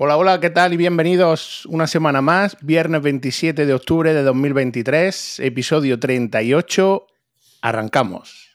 Hola, hola, ¿qué tal? Y bienvenidos una semana más, viernes 27 de octubre de 2023, episodio 38. Arrancamos.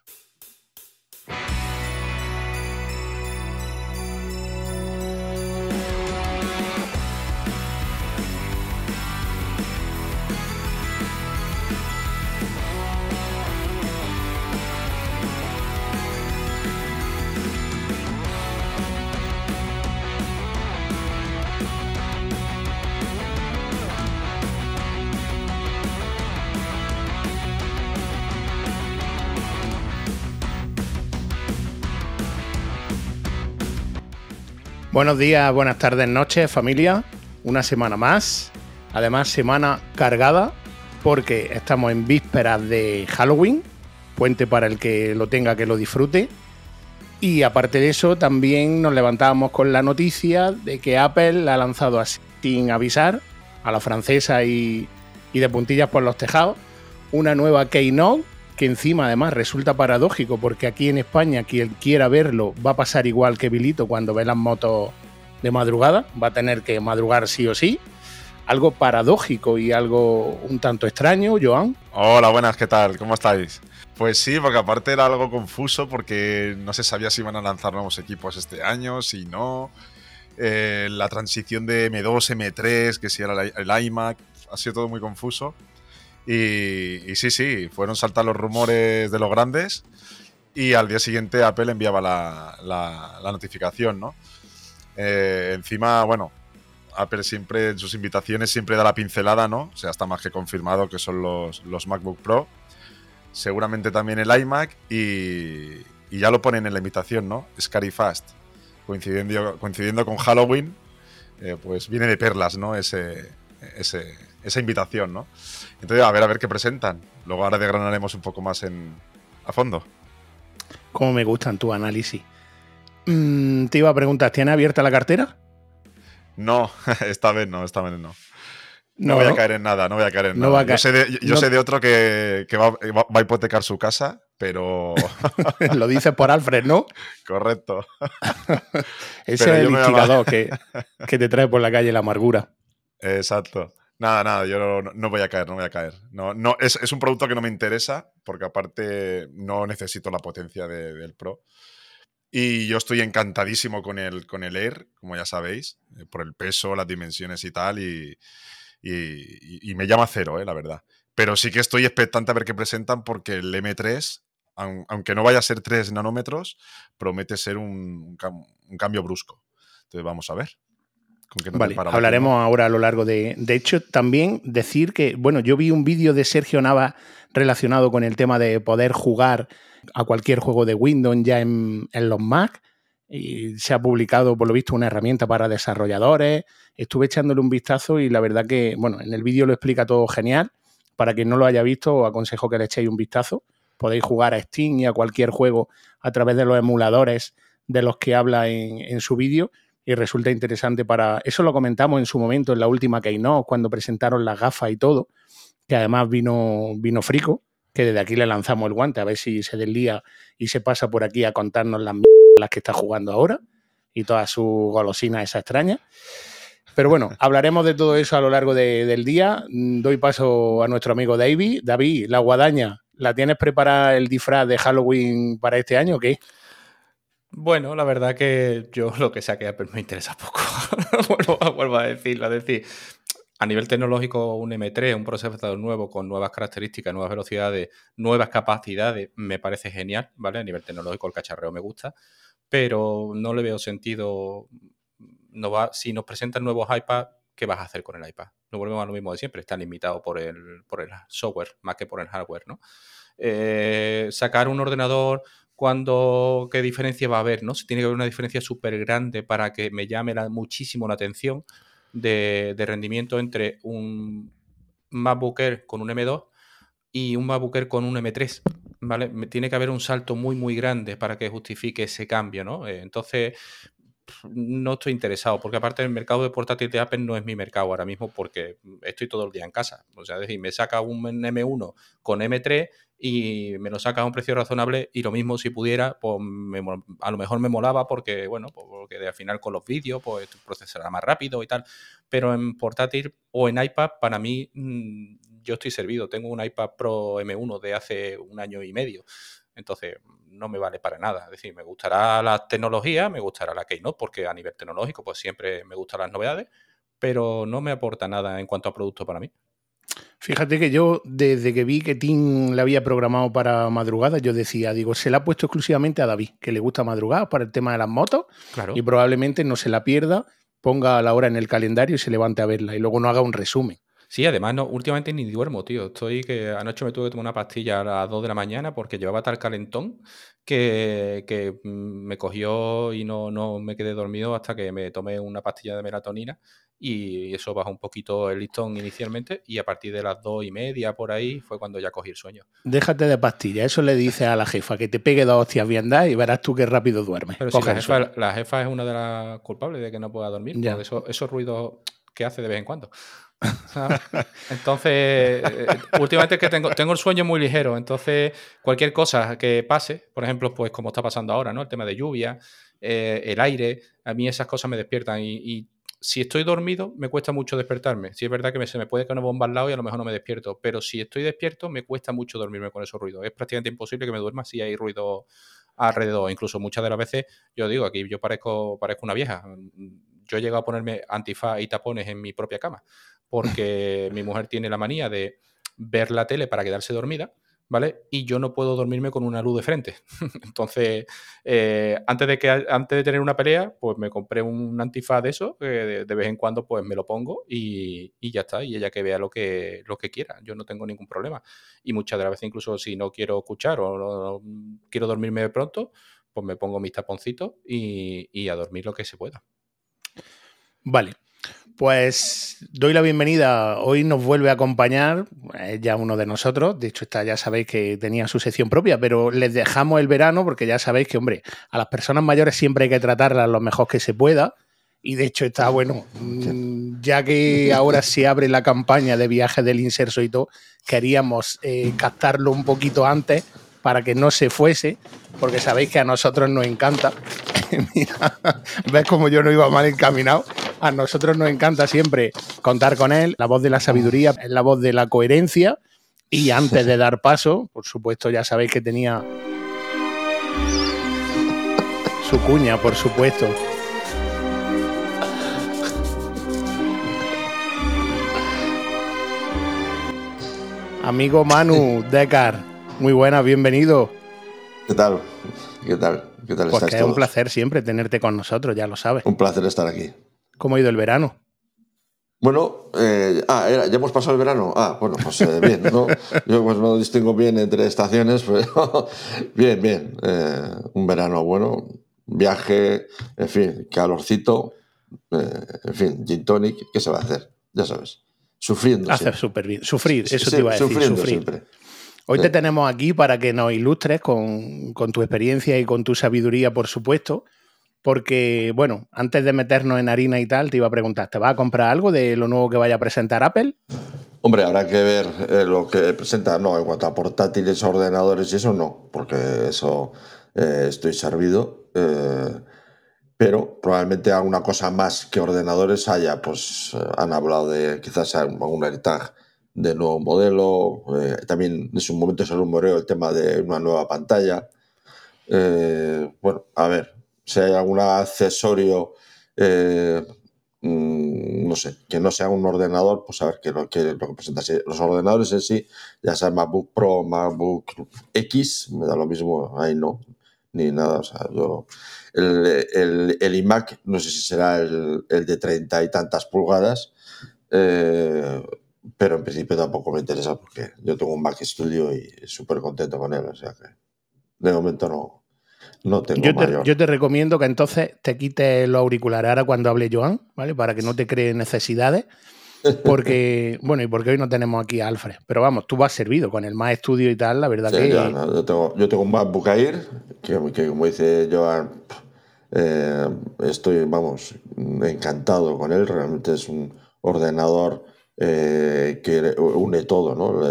Buenos días, buenas tardes, noches, familia. Una semana más. Además, semana cargada porque estamos en vísperas de Halloween. Puente para el que lo tenga que lo disfrute. Y aparte de eso, también nos levantábamos con la noticia de que Apple ha lanzado así, sin avisar a la francesa y, y de puntillas por los tejados una nueva Keynote que encima además resulta paradójico porque aquí en España quien quiera verlo va a pasar igual que Vilito cuando ve las motos de madrugada, va a tener que madrugar sí o sí. Algo paradójico y algo un tanto extraño, Joan. Hola, buenas, ¿qué tal? ¿Cómo estáis? Pues sí, porque aparte era algo confuso porque no se sabía si iban a lanzar nuevos equipos este año, si no. Eh, la transición de M2, M3, que si era el iMac, ha sido todo muy confuso. Y, sí, sí, fueron saltar los rumores de los grandes y al día siguiente Apple enviaba la, notificación, ¿no? Eh, encima, bueno, Apple siempre en sus invitaciones siempre da la pincelada, ¿no? O sea, está más que confirmado que son los, los MacBook Pro. Seguramente también el iMac y, ya lo ponen en la invitación, ¿no? Scary Fast. Coincidiendo, coincidiendo con Halloween, eh, pues viene de perlas, ¿no? Ese, ese, esa invitación, ¿no? Entonces, a ver, a ver qué presentan. Luego ahora desgranaremos un poco más en, a fondo. Cómo me gustan tu análisis. Mm, te iba a preguntar, ¿tiene abierta la cartera? No, esta vez no, esta vez no. No, voy a caer en nada, no voy a caer en nada. yo, sé de, otro que, va, a hipotecar su casa, pero. Lo dices por Alfred, ¿no? Correcto. Ese es el instigador que, que, te trae por la calle la amargura. Exacto. Nada, nada, yo no, voy a caer, no voy a caer. No, no, es, un producto que no me interesa, porque aparte no necesito la potencia del Pro. Y yo estoy encantadísimo con el, con el Air, como ya sabéis, eh, por el peso, las dimensiones y tal, y, me llama cero, eh, la verdad. Pero sí que estoy expectante a ver qué presentan, porque el M3, aunque no vaya a ser 3 nanómetros, promete ser un cambio brusco. Entonces vamos a ver vale, hablaremos ahora a lo largo de... De hecho, también decir que, bueno, yo vi un vídeo de Sergio Nava relacionado con el tema de poder jugar a cualquier juego de Windows ya en, los Mac. Y se ha publicado, por lo visto, una herramienta para desarrolladores. Estuve echándole un vistazo y la verdad que, bueno, en el vídeo lo explica todo genial. Para quien no lo haya visto, os aconsejo que le echéis un vistazo. Podéis jugar a Steam y a cualquier juego a través de los emuladores de los que habla en, en su vídeo y resulta interesante para... Eso lo comentamos en su momento, en la última Keynote, cuando presentaron las gafas y todo, que además vino, vino Frico, que desde aquí le lanzamos el guante, a ver si se deslía y se pasa por aquí a contarnos las las que está jugando ahora y todas sus golosinas esa extraña. Pero bueno, hablaremos de todo eso a lo largo del día. Doy paso a nuestro amigo David. David, la guadaña, ¿la tienes preparada el disfraz de Halloween para este año o qué? Bueno, la verdad que yo lo que saque Apple me interesa poco. vuelvo, a decirlo. Es decir, a nivel tecnológico, un M3, un procesador nuevo con nuevas características, nuevas velocidades, nuevas capacidades, me parece genial, ¿vale? A nivel tecnológico el cacharreo me gusta, pero no le veo sentido. Si nos presentan nuevos iPad, ¿qué vas a hacer con el iPad? No volvemos a lo mismo de siempre, está limitado por el, por el software más que por el hardware, ¿no? Eh, sacar un ordenador cuando qué diferencia va a haber, ¿no? Si tiene que haber una diferencia súper grande para que me llame muchísimo la atención de, rendimiento entre un MacBook Air con un M2 y un MacBook Air con un M3. ¿Vale? Tiene que haber un salto muy, muy grande para que justifique ese cambio, ¿no? Eh, entonces, no estoy interesado, porque aparte el mercado de portátil de Apple no es mi mercado ahora mismo porque estoy todo el día en casa. O sea, es decir, me saca un M1 con M3 y me lo saca a un precio razonable y lo mismo si pudiera, pues a lo mejor me molaba porque, bueno, pues, porque al final con los vídeos pues procesará más rápido y tal, pero en portátil o en iPad para mí mm, yo estoy servido, tengo un iPad Pro M1 de hace un año y medio, entonces no me vale para nada, es decir, me gustará la tecnología, me gustará la Keynote porque a nivel tecnológico pues siempre me gustan las novedades, pero no me aporta nada en cuanto a producto para mí. Fíjate que yo, desde que vi que Tim le había programado para madrugada, yo decía, digo, se la ha puesto exclusivamente a David, que le gusta madrugar para el tema de las motos, y probablemente no se la pierda, ponga la hora en el calendario y se levante a verla, y luego no haga un resumen. Sí, además, no, últimamente ni duermo, tío. Estoy que anoche me tuve que tomar una pastilla a las 2 de la mañana porque llevaba tal calentón que, que mm, me cogió y no, no me quedé dormido hasta que me tomé una pastilla de melatonina y eso bajó un poquito el listón inicialmente y a partir de las dos y media por ahí fue cuando ya cogí el sueño. Déjate de pastilla, eso le dice a la jefa, que te pegue dos hostias bien dadas y verás tú qué rápido duermes. Pero si la jefa, es una de las culpables de que no pueda dormir, ya. Eso, esos ruidos que hace de vez en cuando. Entonces, eh, últimamente es que tengo, tengo el sueño muy ligero, entonces cualquier cosa que pase, por ejemplo, pues como está pasando ahora, ¿no? El tema de lluvia, eh, el aire, a mí esas cosas me despiertan y si estoy dormido, me cuesta mucho despertarme. Si es verdad que se me puede caer una bomba al lado y a lo mejor no me despierto, pero si estoy despierto, me cuesta mucho dormirme con esos ruidos. Es prácticamente imposible que me duerma si hay ruido alrededor. Incluso muchas de las veces, yo digo, aquí yo parezco, parezco una vieja. Yo he llegado a ponerme antifaz y tapones en mi propia cama, porque mi mujer tiene la manía de ver la tele para quedarse dormida ¿vale? Y yo no puedo dormirme con una luz de frente. Entonces, eh, antes, de que, antes de tener una pelea, pues me compré un antifaz de eso, de, vez en cuando pues me lo pongo y, ya está, y ella que vea lo que, lo que quiera, yo no tengo ningún problema. Y muchas de las veces, incluso si no quiero escuchar o no, quiero dormirme pronto, pues me pongo mis taponcitos y a dormir lo que se pueda. Vale, pues doy la bienvenida. Hoy nos vuelve a acompañar ya uno de nosotros. De hecho, está, ya sabéis que tenía su sección propia, pero les dejamos el verano porque ya sabéis que, hombre, a las personas mayores siempre hay que tratarlas lo mejor que se pueda. Y de hecho está bueno, mm, ya que ahora se abre la campaña de viaje del inserso y todo, queríamos eh, captarlo un poquito antes para que no se fuese, porque sabéis que a nosotros nos encanta. Mira, ves como yo no iba mal encaminado. A nosotros nos encanta siempre contar con él. La voz de la sabiduría es la voz de la coherencia. Y antes de dar paso, por supuesto, ya sabéis que tenía su cuña, por supuesto. Amigo Manu Decar, muy buena, bienvenido. ¿Qué tal? ¿Qué tal? ¿Qué tal pues es un placer siempre tenerte con nosotros, ya lo sabes. Un placer estar aquí. ¿Cómo ha ido el verano? Bueno, eh, ah, ya hemos pasado el verano. Ah, bueno, pues eh, bien, ¿no? Yo pues no distingo bien entre estaciones, pero bien, bien. Eh, un verano bueno, viaje, en fin, calorcito, en fin, gin tonic, ¿qué se va a hacer? Ya sabes, sufriendo. Hacer súper bien, sufrir, eso te iba a decir, sufrir. siempre. Hoy te tenemos aquí para que nos ilustres con, tu experiencia y con tu sabiduría, por supuesto, porque, bueno, antes de meternos en harina y tal, te iba a preguntar, ¿te vas a comprar algo de lo nuevo que vaya a presentar Apple? Hombre, habrá que ver eh, lo que presenta, no, en cuanto a portátiles, ordenadores y eso no, porque eso eh, estoy servido. Eh, pero probablemente alguna cosa más que ordenadores haya, pues han hablado de quizás algún AirTag de nuevo modelo. Eh, también en su momento se rumoreó el tema de una nueva pantalla. Eh, bueno, a ver, si hay algún accesorio, eh, mm, no sé, que no sea un ordenador, pues a ver qué que, lo que presenta. los ordenadores en sí, ya sea MacBook Pro, MacBook X, me da lo mismo, ahí no, ni nada. O sea, yo, el, el, iMac, no sé si será el, el de treinta y tantas pulgadas. Eh, pero en principio tampoco me interesa porque yo tengo un Mac Studio y súper contento con él, o sea que de momento no, no tengo yo te, yo te recomiendo que entonces te quites los auriculares ahora cuando hable Joan, ¿vale? Para que no te cree necesidades. Porque, bueno, y porque hoy no tenemos aquí a Alfred. Pero vamos, tú vas servido con el Mac Studio y tal, la verdad que. yo, tengo, yo tengo un MacBook Air, que, que como dice Joan, eh, estoy, vamos, encantado con él. Realmente es un ordenador eh, que une todo, ¿no?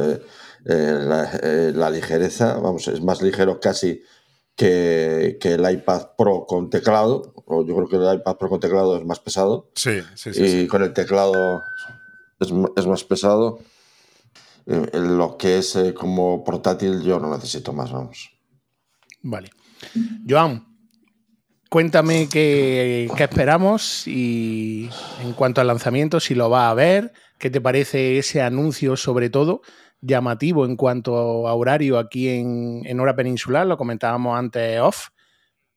la, ligereza, vamos, es más ligero casi que, el iPad Pro con teclado. Yo creo que el iPad Pro con teclado es más pesado. Sí, sí, sí. Y con el teclado es, más pesado. lo que es como portátil yo no necesito más, vamos. Vale. Joan, cuéntame qué, esperamos y en cuanto al lanzamiento, si lo va a ver, qué te parece ese anuncio sobre todo llamativo en cuanto a horario aquí en, hora peninsular, lo comentábamos antes off,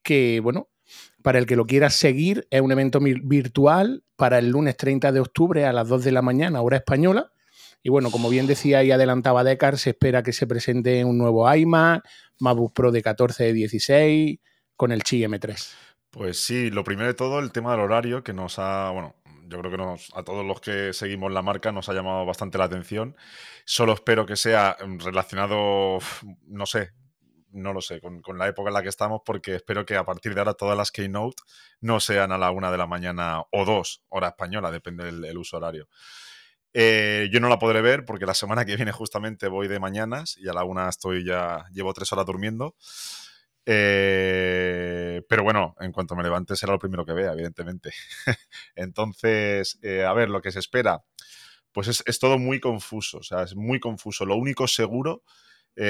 que bueno, para el que lo quiera seguir es un evento virtual para el lunes 30 de octubre a las 2 de la mañana, hora española. Y bueno, como bien decía y adelantaba Decar, se espera que se presente un nuevo iMac, MacBook Pro de 14 de 16 con el Chi M3. Pues sí, lo primero de todo, el tema del horario que nos ha, bueno, yo creo que nos, a todos los que seguimos la marca nos ha llamado bastante la atención. Solo espero que sea relacionado, no sé, no lo sé, con, la época en la que estamos, porque espero que a partir de ahora todas las Keynote no sean a la una de la mañana o dos, hora española, depende del uso horario. Eh, yo no la podré ver porque la semana que viene justamente voy de mañanas y a la una estoy ya, llevo tres horas durmiendo. Eh, pero bueno, en cuanto me levante será lo primero que vea, evidentemente. Entonces, eh, a ver, lo que se espera, pues es, todo muy confuso, o sea, es muy confuso. Lo único seguro es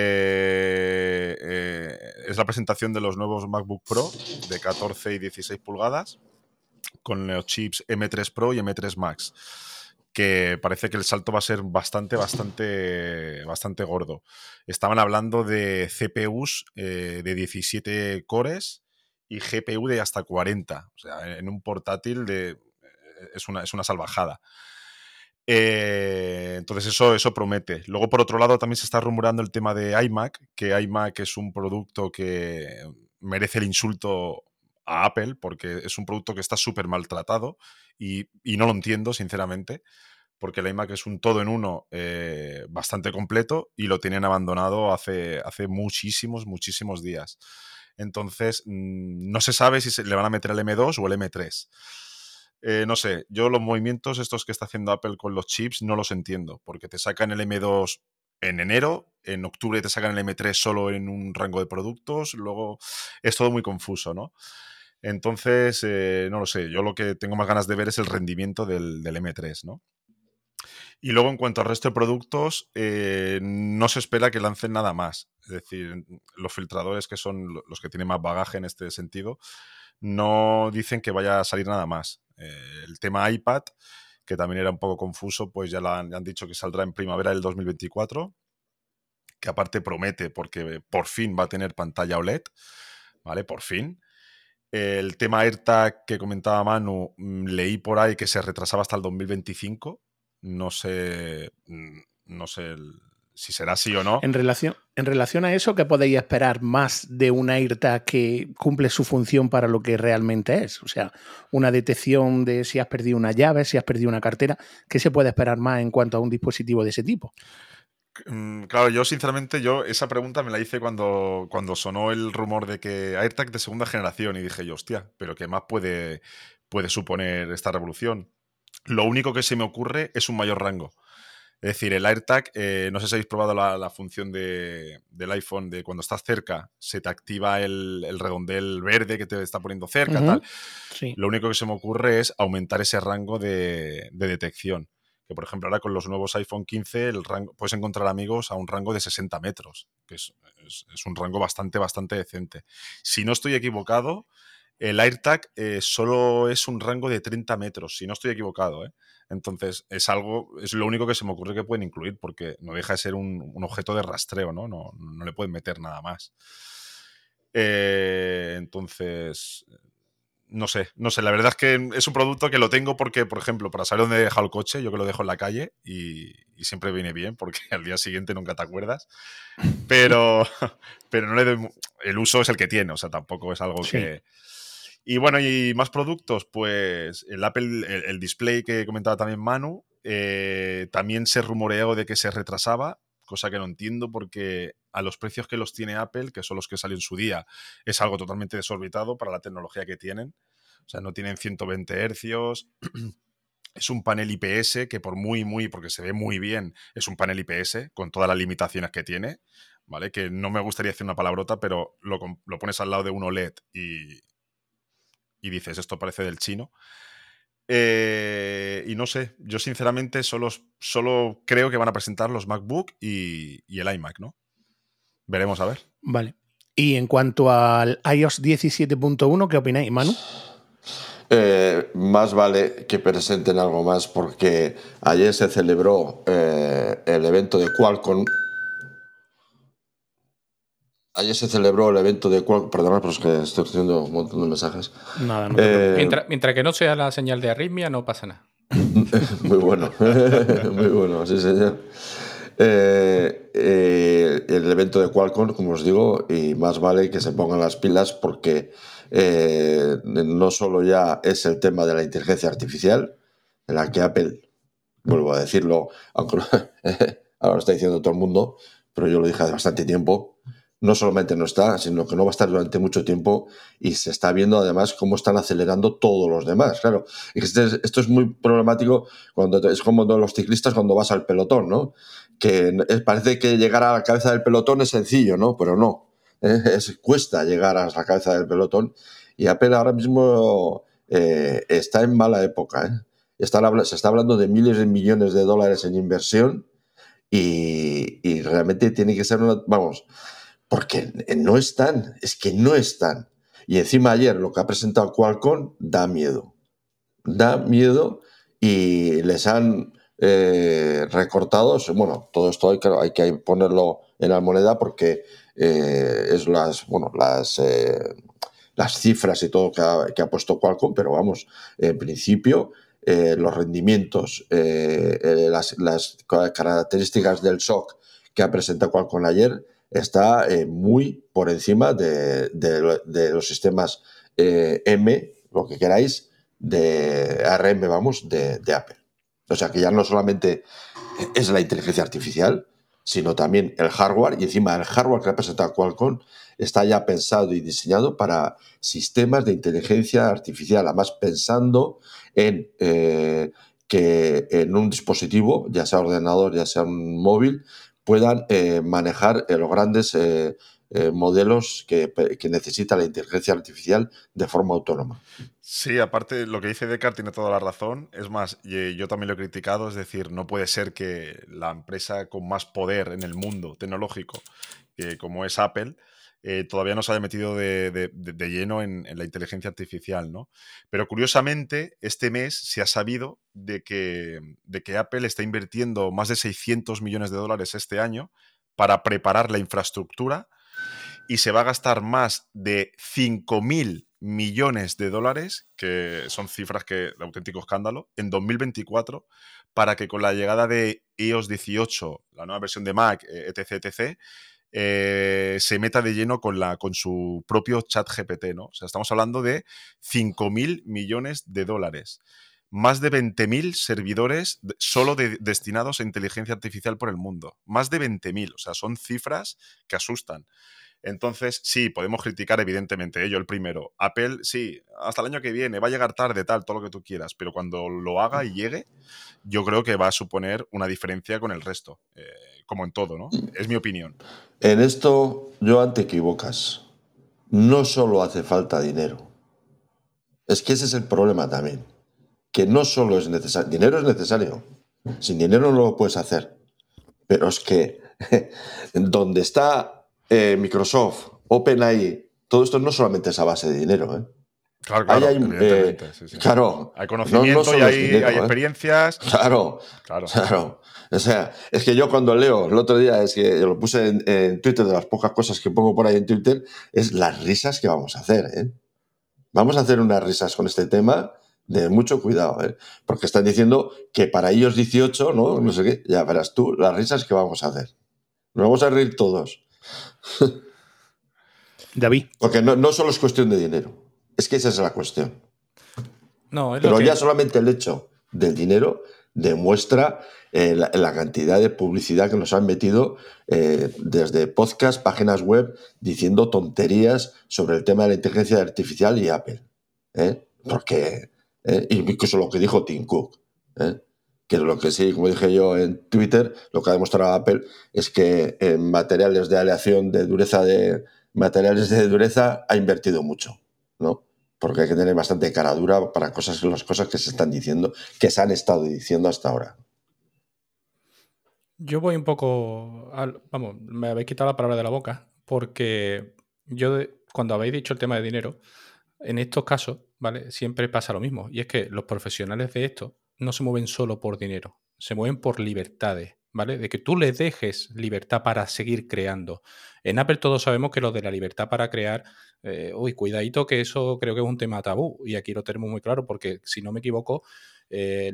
la presentación de los nuevos MacBook Pro de 14 y 16 pulgadas con los chips M3 Pro y M3 Max que parece que el salto va a ser bastante, bastante, bastante gordo. Estaban hablando de CPUs eh, de 17 cores y GPU de hasta 40. O sea, en un portátil de, eh, es, una, es una salvajada. Eh, entonces eso, eso promete. Luego, por otro lado, también se está rumorando el tema de iMac, que iMac es un producto que merece el insulto a Apple porque es un producto que está súper maltratado y, y, no lo entiendo, sinceramente, porque el iMac es un todo en uno eh, bastante completo y lo tienen abandonado hace, hace muchísimos, muchísimos días. Entonces, mm, no se sabe si se le van a meter el M2 o el M3. Eh, no sé, yo los movimientos estos que está haciendo Apple con los chips no los entiendo, porque te sacan el M2 en enero, en octubre te sacan el M3 solo en un rango de productos, luego es todo muy confuso, ¿no? Entonces, eh, no lo sé, yo lo que tengo más ganas de ver es el rendimiento del, M3, ¿no? Y luego, en cuanto al resto de productos, eh, no se espera que lancen nada más. Es decir, los filtradores, que son los que tienen más bagaje en este sentido, no dicen que vaya a salir nada más. Eh, el tema iPad, que también era un poco confuso, pues ya han, han, dicho que saldrá en primavera del 2024, que aparte promete porque por fin va a tener pantalla OLED, ¿vale? Por fin. El tema AirTag que comentaba Manu, mm, leí por ahí que se retrasaba hasta el 2025. No sé, mm, no sé si será así o no. En relación, en relación a eso, ¿qué podéis esperar más de un AirTag que cumple su función para lo que realmente es? O sea, una detección de si has perdido una llave, si has perdido una cartera. ¿Qué se puede esperar más en cuanto a un dispositivo de ese tipo? Mm, claro, yo sinceramente, yo esa pregunta me la hice cuando, cuando sonó el rumor de que AirTag de segunda generación y dije yo, hostia, pero ¿qué más puede, puede suponer esta revolución? Lo único que se me ocurre es un mayor rango. Es decir, el AirTag, eh, no sé si habéis probado la, función de, del iPhone de cuando estás cerca, se te activa el, redondel verde que te está poniendo cerca, tal. Lo único que se me ocurre es aumentar ese rango de detección que por ejemplo ahora con los nuevos iPhone 15 el rango, puedes encontrar amigos a un rango de 60 metros, que es, un rango bastante, bastante decente. Si no estoy equivocado, el AirTag eh, solo es un rango de 30 metros, si no estoy equivocado. ¿eh? Entonces, es algo, es lo único que se me ocurre que pueden incluir, porque no deja de ser un, objeto de rastreo, ¿no? ¿no? No, le pueden meter nada más. Eh, entonces, no sé, no sé, la verdad es que es un producto que lo tengo porque, por ejemplo, para saber dónde he dejado el coche, yo que lo dejo en la calle y, siempre viene bien porque al día siguiente nunca te acuerdas. Pero, pero no le doy, el uso es el que tiene, o sea, tampoco es algo que... Y bueno, y más productos, pues el Apple, el, display que comentaba también Manu, eh, también se rumoreó de que se retrasaba, cosa que no entiendo porque a los precios que los tiene Apple, que son los que salió en su día, es algo totalmente desorbitado para la tecnología que tienen. O sea, no tienen 120 hercios, es un panel IPS que por muy, muy, porque se ve muy bien, es un panel IPS con todas las limitaciones que tiene, ¿vale? Que no me gustaría decir una palabrota, pero lo, pones al lado de un OLED y, y dices, esto parece del chino. Eh, y no sé, yo sinceramente solo, solo creo que van a presentar los MacBook y, y el iMac, ¿no? Veremos a ver. Vale. Y en cuanto al iOS 17.1, ¿qué opináis, Manu? Eh, más vale que presenten algo más porque ayer se celebró eh, el evento de Qualcomm. Ayer se celebró el evento de Qualcomm. Perdona, pero es que estoy recibiendo un montón de mensajes. Nada, no eh, mientras, mientras, que no sea la señal de arritmia, no pasa nada. Muy bueno. Muy bueno, sí, señor. el evento de Qualcomm, como os digo, y más vale que se pongan las pilas porque eh, no solo ya es el tema de la inteligencia artificial, en la que Apple, vuelvo a decirlo, aunque ahora lo está diciendo todo el mundo, pero yo lo dije hace bastante tiempo, no solamente no está, sino que no va a estar durante mucho tiempo y se está viendo además cómo están acelerando todos los demás. Claro, este esto es muy problemático cuando es como los ciclistas cuando vas al pelotón, ¿no? Que parece que llegar a la cabeza del pelotón es sencillo, ¿no? Pero no. es, cuesta llegar a la cabeza del pelotón y Apple ahora mismo eh, está en mala época. ¿eh? se está hablando de miles de millones de dólares en inversión y, realmente tiene que ser una, vamos, porque no están, es que no están. Y encima ayer lo que ha presentado Qualcomm da miedo. Da miedo y les han eh, recortado, bueno, todo esto hay, hay que ponerlo en la moneda porque eh, es las, bueno, las, eh, las cifras y todo que ha, que puesto Qualcomm, pero vamos, en principio eh, los rendimientos, las, las, características del SOC que ha presentado Qualcomm ayer está muy por encima de, de, los sistemas M, lo que queráis, de ARM, vamos, de, de Apple. O sea que ya no solamente es la inteligencia artificial, sino también el hardware, y encima el hardware que ha presentado Qualcomm está ya pensado y diseñado para sistemas de inteligencia artificial, además pensando en eh, que en un dispositivo, ya sea ordenador, ya sea un móvil, puedan eh, manejar eh, los grandes modelos que, que necesita la inteligencia artificial de forma autónoma. Sí, aparte lo que dice Descartes tiene toda la razón. Es más, yo también lo he criticado, es decir, no puede ser que la empresa con más poder en el mundo tecnológico, como es Apple, eh, todavía no se haya metido de, lleno en, la inteligencia artificial, ¿no? Pero curiosamente, este mes se ha sabido de que, de que Apple está invirtiendo más de 600 millones de dólares este año para preparar la infraestructura y se va a gastar más de 5.000 millones de dólares, que son cifras que de auténtico escándalo, en 2024, para que con la llegada de iOS 18, la nueva versión de Mac, etc., eh, etc., eh, se meta de lleno con, la, con su propio chat GPT, ¿no? O sea, estamos hablando de 5.000 millones de dólares. Más de 20.000 servidores solo destinados a inteligencia artificial por el mundo. Más de 20.000. O sea, son cifras que asustan. Entonces, sí, podemos criticar evidentemente ello, el primero. Apple, sí, hasta el año que viene, va a llegar tarde, tal, todo lo que tú quieras, pero cuando lo haga y llegue, yo creo que va a suponer una diferencia con el resto, eh, como en todo, ¿no? Es mi opinión. En esto, yo te equivocas. No solo hace falta dinero. Es que ese es el problema también. Que no solo es necesario. Dinero es necesario. Sin dinero no lo puedes hacer. Pero es que donde está eh, Microsoft, OpenAI, todo esto no solamente es a base de dinero. ¿eh? Claro, claro, hay, eh, claro, hay conocimiento y hay, ¿eh? experiencias. Claro, claro, claro. O sea, es que yo cuando leo, el otro día, es que lo puse en, Twitter, de las pocas cosas que pongo por ahí en Twitter, es las risas que vamos a hacer. ¿eh? Vamos a hacer unas risas con este tema de mucho cuidado, ¿eh? porque están diciendo que para ellos 18, ¿no? No sé qué, ya verás tú las risas que vamos a hacer. Nos vamos a reír todos. David. Porque no, solo es cuestión de dinero. Es que esa es la cuestión. No, Pero ya solamente el hecho del dinero demuestra eh, la, cantidad de publicidad que nos han metido eh, desde podcast, páginas web, diciendo tonterías sobre el tema de la inteligencia artificial y Apple. ¿eh? Porque, incluso lo que dijo Tim Cook. ¿eh? Que lo que sí, como dije yo en Twitter, lo que ha demostrado Apple es que en materiales de aleación de dureza de materiales de dureza ha invertido mucho, ¿no? Porque hay que tener bastante cara dura para cosas, las cosas que se están diciendo, que se han estado diciendo hasta ahora. Yo voy un poco. vamos, me habéis quitado la palabra de la boca, porque yo, cuando habéis dicho el tema de dinero, en estos casos, ¿vale? Siempre pasa lo mismo. Y es que los profesionales de esto no se mueven solo por dinero, se mueven por libertades, ¿vale? De que tú les dejes libertad para seguir creando. En Apple todos sabemos que lo de la libertad para crear, eh, uy, cuidadito que eso creo que es un tema tabú. Y aquí lo tenemos muy claro porque, si no me equivoco, eh,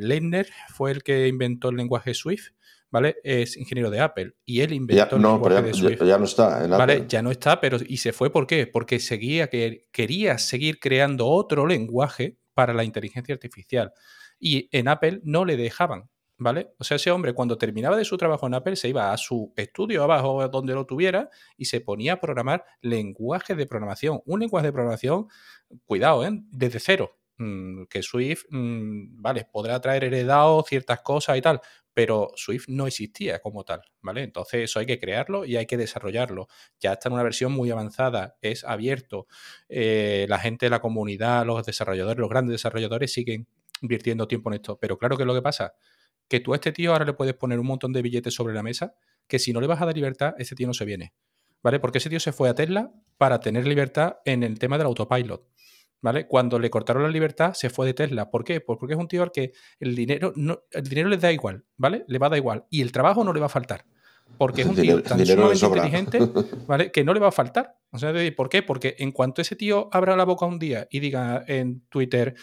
fue el que inventó el lenguaje Swift ¿vale? Es ingeniero de Apple y él inventó el lenguaje de Swift. Ya, no está en ¿vale? Ya no está, pero y se fue ¿por qué? Porque seguía que quería seguir creando otro lenguaje para la inteligencia artificial y en Apple no le dejaban, ¿vale? O sea, ese hombre cuando terminaba de su trabajo en Apple se iba a su estudio abajo donde lo tuviera y se ponía a programar lenguajes de programación, un lenguaje de programación, cuidado, ¿eh? Desde cero, mm, que Swift, mm, vale, podrá traer heredado ciertas cosas y tal, pero Swift no existía como tal, ¿vale? Entonces eso hay que crearlo y hay que desarrollarlo. Ya está en una versión muy avanzada, es abierto. Eh, la gente de la comunidad, los desarrolladores, los grandes desarrolladores siguen invirtiendo tiempo en esto. Pero claro que es lo que pasa, que tú a este tío ahora le puedes poner un montón de billetes sobre la mesa, que si no le vas a dar libertad, ese tío no se viene. ¿Vale? Porque ese tío se fue a Tesla para tener libertad en el tema del autopilot. ¿vale? Cuando le cortaron la libertad, se fue de Tesla. ¿Por qué? Pues porque es un tío al que el dinero, no, el dinero le da igual, ¿vale? Le va a dar igual. Y el trabajo no le va a faltar. Porque es un tío tan sumamente inteligente, ¿vale? Que no le va a faltar. O sea, ¿por qué? Porque en cuanto ese tío abra la boca un día y diga en Twitter,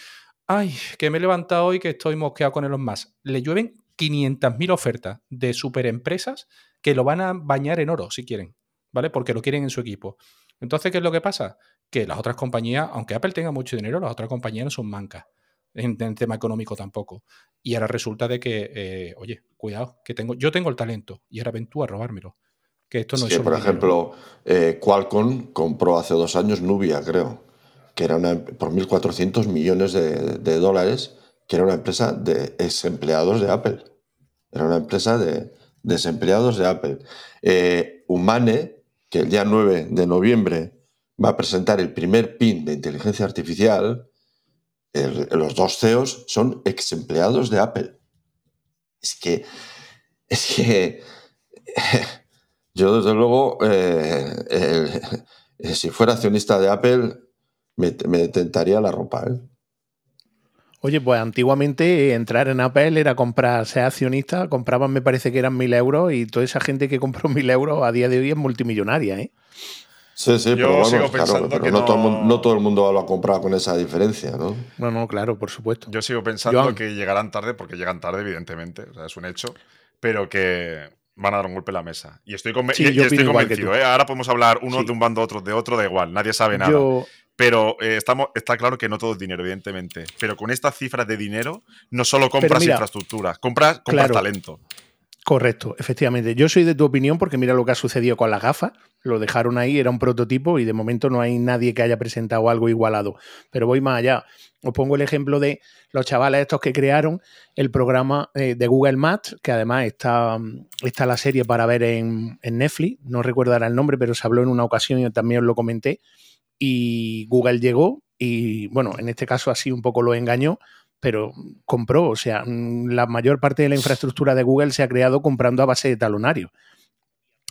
ay, que me he levantado hoy que estoy mosqueado con Elon Musk, le llueven 500.000 ofertas de superempresas que lo van a bañar en oro, si quieren, ¿vale? Porque lo quieren en su equipo. Entonces, ¿qué es lo que pasa? Que las otras compañías, aunque Apple tenga mucho dinero, las otras compañías no son mancas. En, el tema económico tampoco. Y ahora resulta de que, eh, oye, cuidado, que tengo, yo tengo el talento y ahora ven tú a robármelo. Que esto no es por ejemplo, eh, Qualcomm compró hace dos años Nubia, creo, que era una, por 1.400 millones de, dólares, que era una empresa de desempleados de Apple. Era una empresa de desempleados de Apple. Eh, Humane, que el día 9 de noviembre va a presentar el primer PIN de inteligencia artificial, los dos CEOs son ex empleados de Apple. Es que, es que yo desde luego, eh, si fuera accionista de Apple, me, tentaría la ropa. ¿eh? Oye, pues antiguamente entrar en Apple era comprar, ser accionista, compraban me parece que eran mil euros y toda esa gente que compró mil euros a día de hoy es multimillonaria, ¿eh? Sí, sí, pero, sigo pensando que no, Todo el mundo, lo ha comprado con esa diferencia, ¿no? No, no, claro, por supuesto. Yo sigo pensando que llegarán tarde, porque llegan tarde, evidentemente, o sea, es un hecho, pero que van a dar un golpe en la mesa. Y estoy, estoy convencido, ¿eh? Ahora podemos hablar uno de un bando, otro de otro, da igual, nadie sabe nada. Pero eh, estamos, está claro que no todo es dinero, evidentemente. Pero con estas cifras de dinero, no solo compras infraestructuras, compras, compras talento. Correcto, efectivamente. Yo soy de tu opinión porque mira lo que ha sucedido con las gafas. Lo dejaron ahí, era un prototipo y de momento no hay nadie que haya presentado algo igualado. Pero voy más allá. Os pongo el ejemplo de los chavales estos que crearon el programa eh, de Google Maps, que además está, está la serie para ver en, en Netflix. No recuerdo ahora el nombre, pero se habló en una ocasión y también os lo comenté. Y Google llegó y, bueno, en este caso así un poco lo engañó pero compró, o sea, mm, la mayor parte de la infraestructura de Google se ha creado comprando a base de talonario.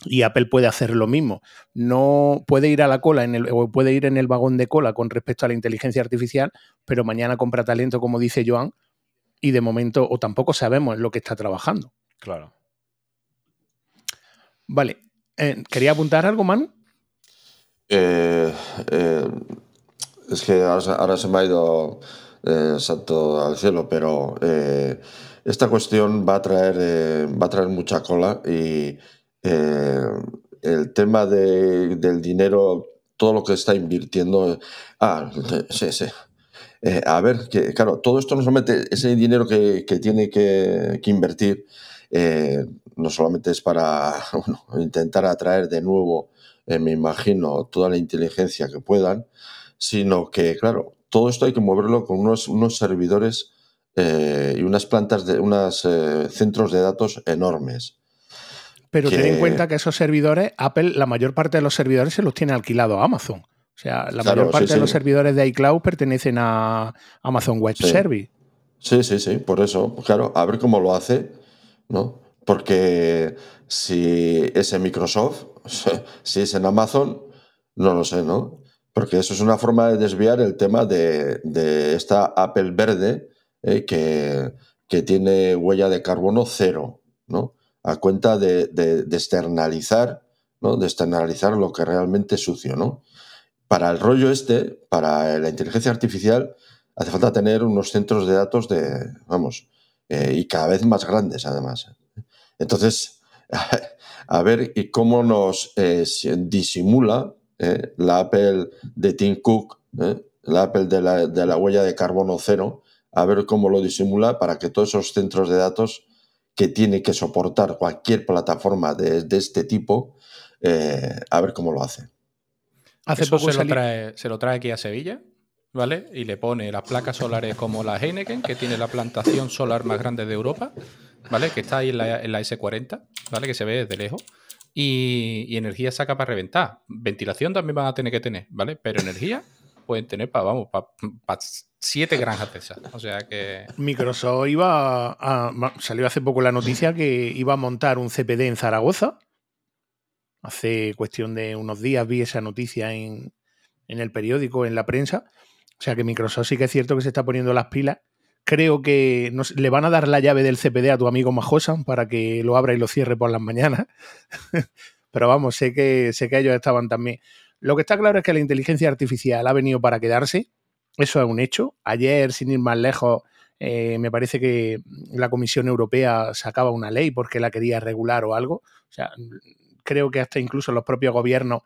Y Apple puede hacer lo mismo. No puede ir a la cola en el, o puede ir en el vagón de cola con respecto a la inteligencia artificial, pero mañana compra talento, como dice Joan, y de momento, o tampoco sabemos en lo que está trabajando. Claro. Vale. Eh, ¿Quería apuntar algo, Manu? Eh, eh, es que ahora se me ha ido eh, salto al cielo, pero eh, esta cuestión va a traer, va a traer mucha cola y el tema del dinero, todo lo que está invirtiendo. Ah, sí, sí. a ver, que, claro, todo esto no solamente ese dinero que, tiene que, invertir, no solamente es para intentar atraer de nuevo, me imagino, toda la inteligencia que puedan, sino que, claro, todo esto hay que moverlo con unos, unos servidores eh, y unas plantas de unos eh, centros de datos enormes. Pero ten en cuenta que esos servidores, Apple, la mayor parte de los servidores se los tiene alquilado a Amazon. O sea, la mayor parte de los servidores de iCloud pertenecen a Amazon Web Service. Sí, sí, sí, por eso, claro, a ver cómo lo hace, ¿no? Porque si es en Microsoft, si es en Amazon, no lo sé, ¿no? Porque eso es una forma de desviar el tema de, esta Apple verde eh, que, que, tiene huella de carbono cero, ¿no? A cuenta de, de, externalizar, ¿no? De externalizar lo que realmente es sucio, ¿no? Para el rollo este, para la inteligencia artificial, hace falta tener unos centros de datos de, vamos, eh, y cada vez más grandes además. Entonces, a ver y cómo nos eh, disimula eh, la Apple de Tim Cook, la Apple de la, huella de carbono cero, a ver cómo lo disimula para que todos esos centros de datos que tiene que soportar cualquier plataforma de, este tipo, a ver cómo lo hace. Hace poco se, lo trae, se lo trae aquí a Sevilla, ¿vale? Y le pone las placas solares como la Heineken, que tiene la plantación solar más grande de Europa, ¿vale? Que está ahí en la, S40, ¿vale? Que se ve desde lejos. Y, energía saca para reventar. Ventilación también van a tener que tener, ¿vale? Pero energía pueden tener para, vamos, para siete granjas esas. O sea que. Microsoft iba Salió hace poco la noticia que iba a montar un CPD en Zaragoza Hace cuestión de unos días vi esa noticia en, el periódico, en la prensa. O sea que Microsoft sí que es cierto que se está poniendo las pilas. Creo que le van a dar la llave del CPD a tu amigo Majosan para que lo abra y lo cierre por las mañanas. Pero vamos, sé que, sé que ellos estaban también. Lo que está claro es que la inteligencia artificial ha venido para quedarse. Eso es un hecho. Ayer, sin ir más lejos, eh, me parece que la Comisión Europea sacaba una ley porque la quería regular o algo. O sea, creo que hasta incluso los propios gobiernos,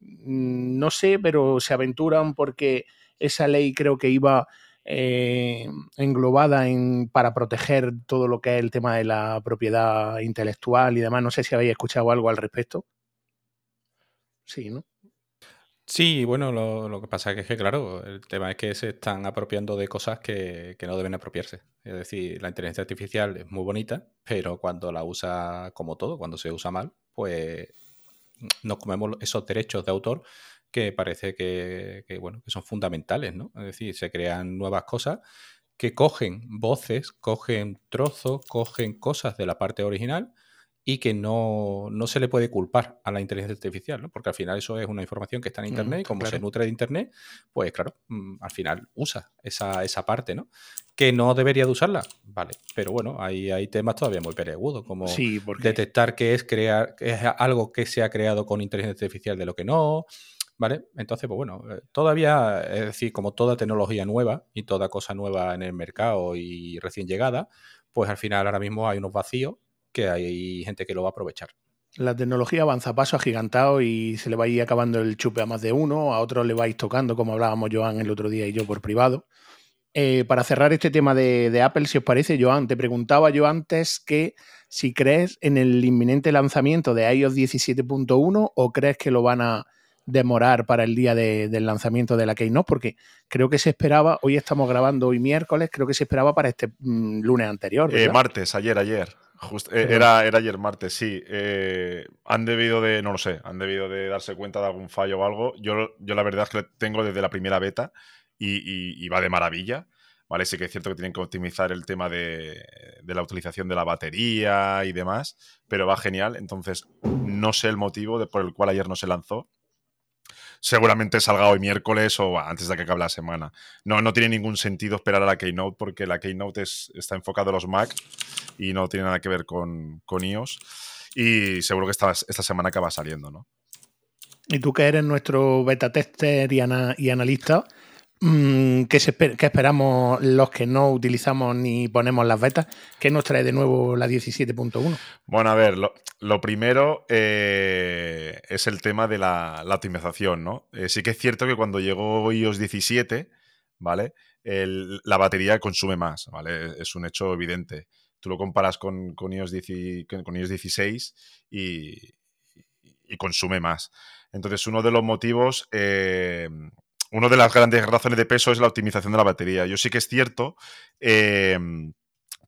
mm, no sé, pero se aventuran porque esa ley creo que iba eh, englobada en, para proteger todo lo que es el tema de la propiedad intelectual y demás. No sé si habéis escuchado algo al respecto. Sí, ¿no? Sí, bueno, lo, que pasa es que, claro, el tema es que se están apropiando de cosas que, que, no deben apropiarse. Es decir, la inteligencia artificial es muy bonita, pero cuando la usa como todo, cuando se usa mal, pues nos comemos esos derechos de autor que parece que, bueno, que son fundamentales, ¿no? Es decir, se crean nuevas cosas que cogen voces, cogen trozos, cogen cosas de la parte original y que no, se le puede culpar a la inteligencia artificial, ¿no? Porque al final eso es una información que está en mm, Internet y como se nutre de Internet, pues claro, mm, al final usa esa, esa parte, ¿no? Que no debería de usarla, vale, pero bueno, hay, hay temas todavía muy peregudos, como detectar que es, crear, que es algo que se ha creado con inteligencia artificial de lo que no, ¿vale? Entonces, pues bueno, eh, todavía, es decir, como toda tecnología nueva y toda cosa nueva en el mercado y recién llegada, pues al final ahora mismo hay unos vacíos que hay gente que lo va a aprovechar. La tecnología avanza a paso agigantado y se le va a ir acabando el chupe a más de uno, a otros le vais tocando, como hablábamos Joan el otro día y yo por privado. Eh, para cerrar este tema de, de, Apple, si os parece, Joan, te preguntaba yo antes que si crees en el inminente lanzamiento de iOS 17.1 o crees que lo van a demorar para el día del lanzamiento de la Keynote, porque creo que se esperaba, hoy estamos grabando hoy miércoles, creo que se esperaba para este mm, lunes anterior. Eh, martes, ayer, ayer. Eh, era, era ayer martes, sí. Eh, han debido de, no lo sé, han debido de darse cuenta de algún fallo o algo. Yo, yo la verdad es que tengo desde la primera beta y, va de maravilla. ¿Vale? Sí que es cierto que tienen que optimizar el tema de, de, la utilización de la batería y demás, pero va genial. Entonces, no sé el motivo de, por el cual ayer no se lanzó seguramente salga hoy miércoles o antes de que acabe la semana. No, no tiene ningún sentido esperar a la Keynote porque la Keynote es, está enfocado a los Mac y no tiene nada que ver con, con iOS. Y seguro que esta, esta semana acaba saliendo, ¿no? Y tú que eres nuestro beta tester y analista, Mm, ¿Qué, esperamos los que no utilizamos ni ponemos las betas? ¿Qué nos trae de nuevo la 17.1? Bueno, a ver, lo, primero eh, es el tema de la, optimización, ¿no? Eh, sí que es cierto que cuando llegó iOS 17, ¿vale? la batería consume más, ¿vale? Es un hecho evidente. Tú lo comparas con, con, iOS, 16 y, consume más. Entonces, uno de los motivos... Eh, una de las grandes razones de peso es la optimización de la batería. Yo sí que es cierto em,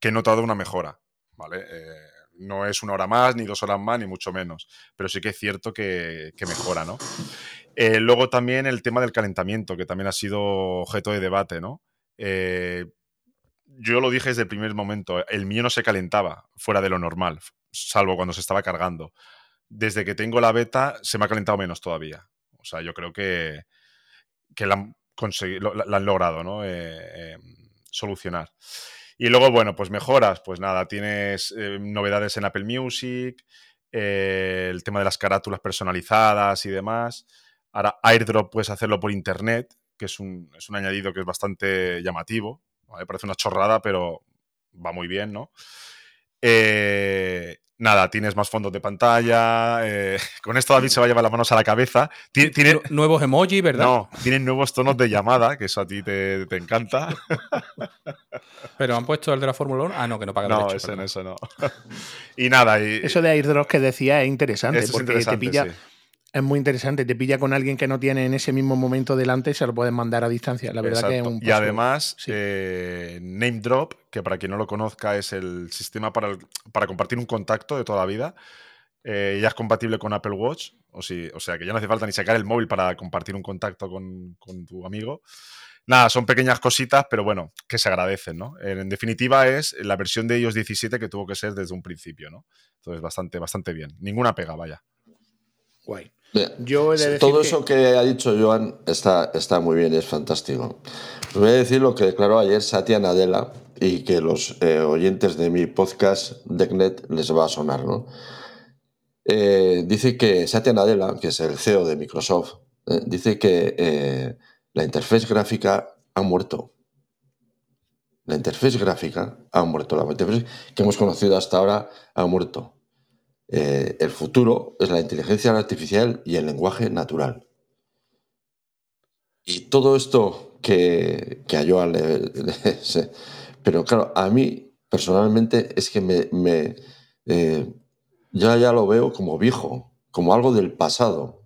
que he notado una mejora, ¿vale? Eh, no es una hora más, ni dos horas más, ni mucho menos, pero sí que es cierto que, mejora, ¿no? Eh, luego también el tema del calentamiento, que también ha sido objeto de debate, ¿no? Eh, yo lo dije desde el primer momento, el mío no se calentaba fuera de lo normal, salvo cuando se estaba cargando. Desde que tengo la beta se me ha calentado menos todavía. O sea, yo creo que, que la, han la, han logrado ¿no? Eh, solucionar. Y luego, bueno, pues mejoras, pues nada, tienes eh, novedades en Apple Music, eh, el tema de las carátulas personalizadas y demás. Ahora, airdrop puedes hacerlo por internet, que es un, es un añadido que es bastante llamativo. Parece una chorrada, pero va muy bien, ¿no? Eh, nada, tienes más fondos de pantalla. Eh, con esto David se va a llevar las manos a la cabeza. Tiene, nuevos emojis, ¿verdad? No, tienen nuevos tonos de llamada, que eso a ti te, encanta. Pero han puesto el de la Fórmula 1. Ah, no, que no paga No, derecho, eso, eso no. y nada. Y, eso de airdrop que decía es interesante, porque te pilla. Es muy interesante, te pilla con alguien que no tiene en ese mismo momento delante y se lo puedes mandar a distancia. La verdad que es un Y además, eh, Name Drop, que para quien no lo conozca es el sistema para, para compartir un contacto de toda la vida, eh, ya es compatible con Apple Watch, o, si, o sea que ya no hace falta ni sacar el móvil para compartir un contacto con, con tu amigo. Nada, son pequeñas cositas, pero bueno, que se agradecen, ¿no? En definitiva es la versión de iOS 17 que tuvo que ser desde un principio, ¿no? Entonces, bastante, bastante bien. Ninguna pega, vaya. Guay. Todo eso que ha dicho Joan está, está muy bien, es fantástico. voy a decir lo que declaró ayer Satya Nadella y que los eh, oyentes de mi podcast DECnet les va a sonar. ¿no? Eh, dice que Satya Nadella, que es el CEO de Microsoft, eh, dice que la interfaz gráfica ha muerto. La interfaz gráfica ha muerto. La interfaz que hemos conocido hasta ahora ha muerto. Eh, el futuro es la inteligencia artificial y el lenguaje natural. Y todo esto que, que a Pero claro, a mí personalmente es que me, me eh, ya, ya lo veo como viejo, como algo del pasado.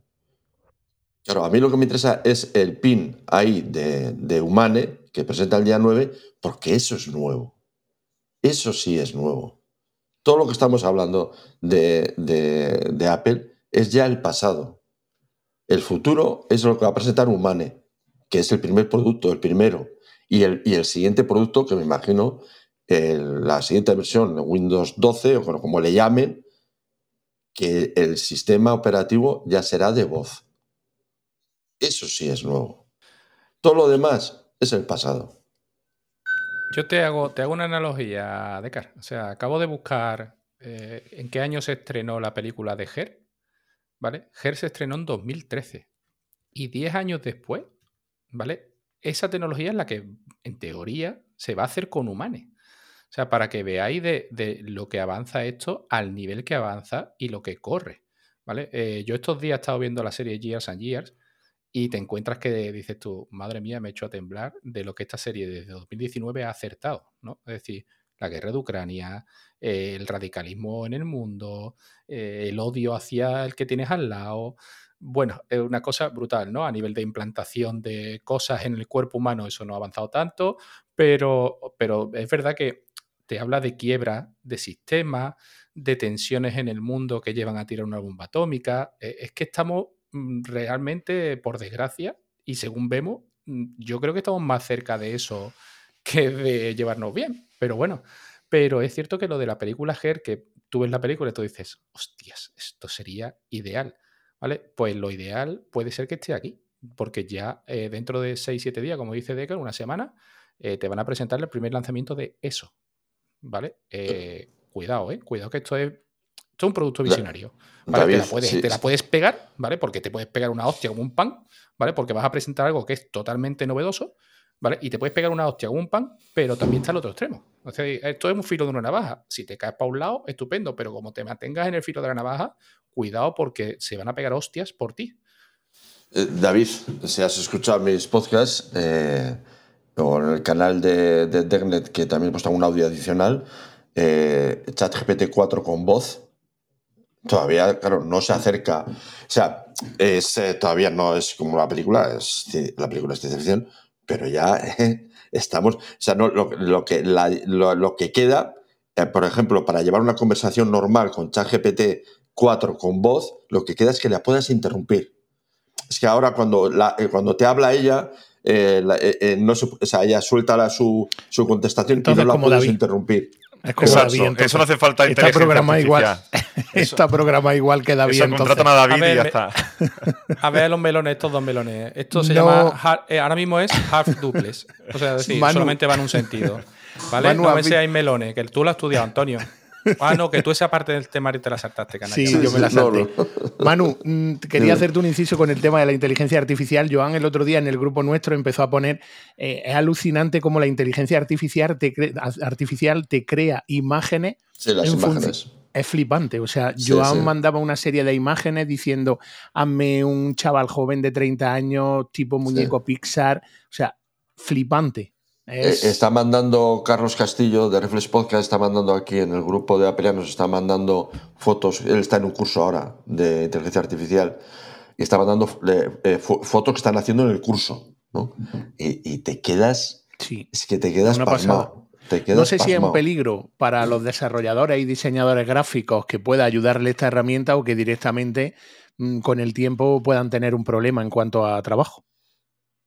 Claro, a mí lo que me interesa es el pin ahí de, de Humane, que presenta el día 9, porque eso es nuevo. Eso sí es nuevo todo lo que estamos hablando de, Apple es ya el pasado. El futuro es lo que va a presentar Humane, que es el primer producto, el primero. Y el, siguiente producto, que me imagino, la siguiente versión, Windows 12, o como le llamen, que el sistema operativo ya será de voz. Eso sí es nuevo. Todo lo demás es el pasado. Yo te hago, te hago una analogía, Decar. O sea, acabo de buscar eh, en qué año se estrenó la película de Her. ¿Vale? Her se estrenó en 2013. Y 10 años después, ¿vale? Esa tecnología es la que, en teoría, se va a hacer con humanes. O sea, para que veáis de, lo que avanza esto al nivel que avanza y lo que corre. ¿Vale? Eh, yo estos días he estado viendo la serie Years and Years y te encuentras que dices tú, madre mía, me he hecho a temblar de lo que esta serie desde 2019 ha acertado, ¿no? Es decir, la guerra de Ucrania, eh, el radicalismo en el mundo, eh, el odio hacia el que tienes al lado. Bueno, es una cosa brutal, ¿no? A nivel de implantación de cosas en el cuerpo humano, eso no ha avanzado tanto, pero, pero es verdad que te habla de quiebra de sistemas, de tensiones en el mundo que llevan a tirar una bomba atómica. Eh, es que estamos realmente, por desgracia, y según vemos, mm, yo creo que estamos más cerca de eso que de llevarnos bien. Pero bueno, pero es cierto que lo de la película Her, que tú ves la película y tú dices, hostias, esto sería ideal. ¿Vale? Pues lo ideal puede ser que esté aquí, porque ya eh, dentro de 6-7 días, como dice Decker, una semana, eh, te van a presentar el primer lanzamiento de eso. ¿Vale? Eh, cuidado, ¿eh? Cuidado que esto es esto es un producto visionario. te, la puedes, pegar, ¿vale? Porque te puedes pegar una hostia como un pan, ¿vale? Porque vas a presentar algo que es totalmente novedoso, ¿vale? Y te puedes pegar una hostia como un pan, pero también está el otro extremo. O sea, esto es un filo de una navaja. Si te caes para un lado, estupendo, pero como te mantengas en el filo de la navaja, cuidado porque se van a pegar hostias por ti. Eh, David, si has escuchado mis podcasts eh, o en el canal de, de que también he puesto un audio adicional, eh, ChatGPT 4 con voz, Todavía, claro, no se acerca. O sea, es, eh, todavía no es como la película, es, la película es ciencia ficción, pero ya estamos. O sea, no, lo, que, lo, que queda, eh, por ejemplo, para llevar una conversación normal con ChatGPT 4 con voz, lo que queda es que la puedas interrumpir. Es que ahora cuando, la, eh, cuando te habla ella, no o sea, ella suelta su, su contestación y no la puedes interrumpir. Exacto, eso no hace falta está programa igual Está programa igual que David. Eso contratan a David y ya está. A ver los melones, estos dos melones. Esto se llama. Eh, ahora mismo es half duples. O sea, decir, solamente va en un sentido. ¿Vale? no a ver si hay melones, que tú lo has estudiado, Antonio. Ah, no, que tú esa parte del tema y te la saltaste, canalla. Sí, yo me la salté. Manu, mm, quería hacerte un inciso con el tema de la inteligencia artificial. Joan el otro día en el grupo nuestro empezó a poner, eh, es alucinante cómo la inteligencia artificial te, artificial te crea imágenes. Sí, las imágenes. Es flipante. O sea, Joan mandaba una serie de imágenes diciendo, hazme un chaval joven de 30 años, tipo muñeco Pixar. O sea, flipante. Eh, está mandando Carlos Castillo de Reflex Podcast, está mandando aquí en el grupo de Apelianos, está mandando fotos. Él está en un curso ahora de inteligencia artificial y está mandando eh, fotos que están haciendo en el curso. ¿no? Y, te quedas. Sí. Es que te quedas pasmado. no sé si es un peligro para los desarrolladores y diseñadores gráficos que pueda ayudarle esta herramienta o que directamente mm, con el tiempo puedan tener un problema en cuanto a trabajo.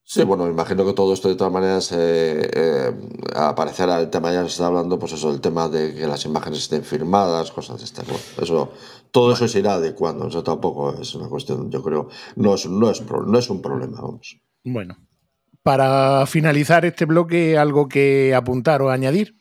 Sí, bueno, me imagino que todo esto de todas maneras eh, eh, aparecerá el tema, ya se está hablando, pues eso, el tema de que las imágenes estén firmadas, cosas de estas. eso, todo eso se irá adecuando, eso tampoco es una cuestión, yo creo, no es, no es, no es un problema, vamos. Bueno, para finalizar este bloque, ¿algo que apuntar o añadir?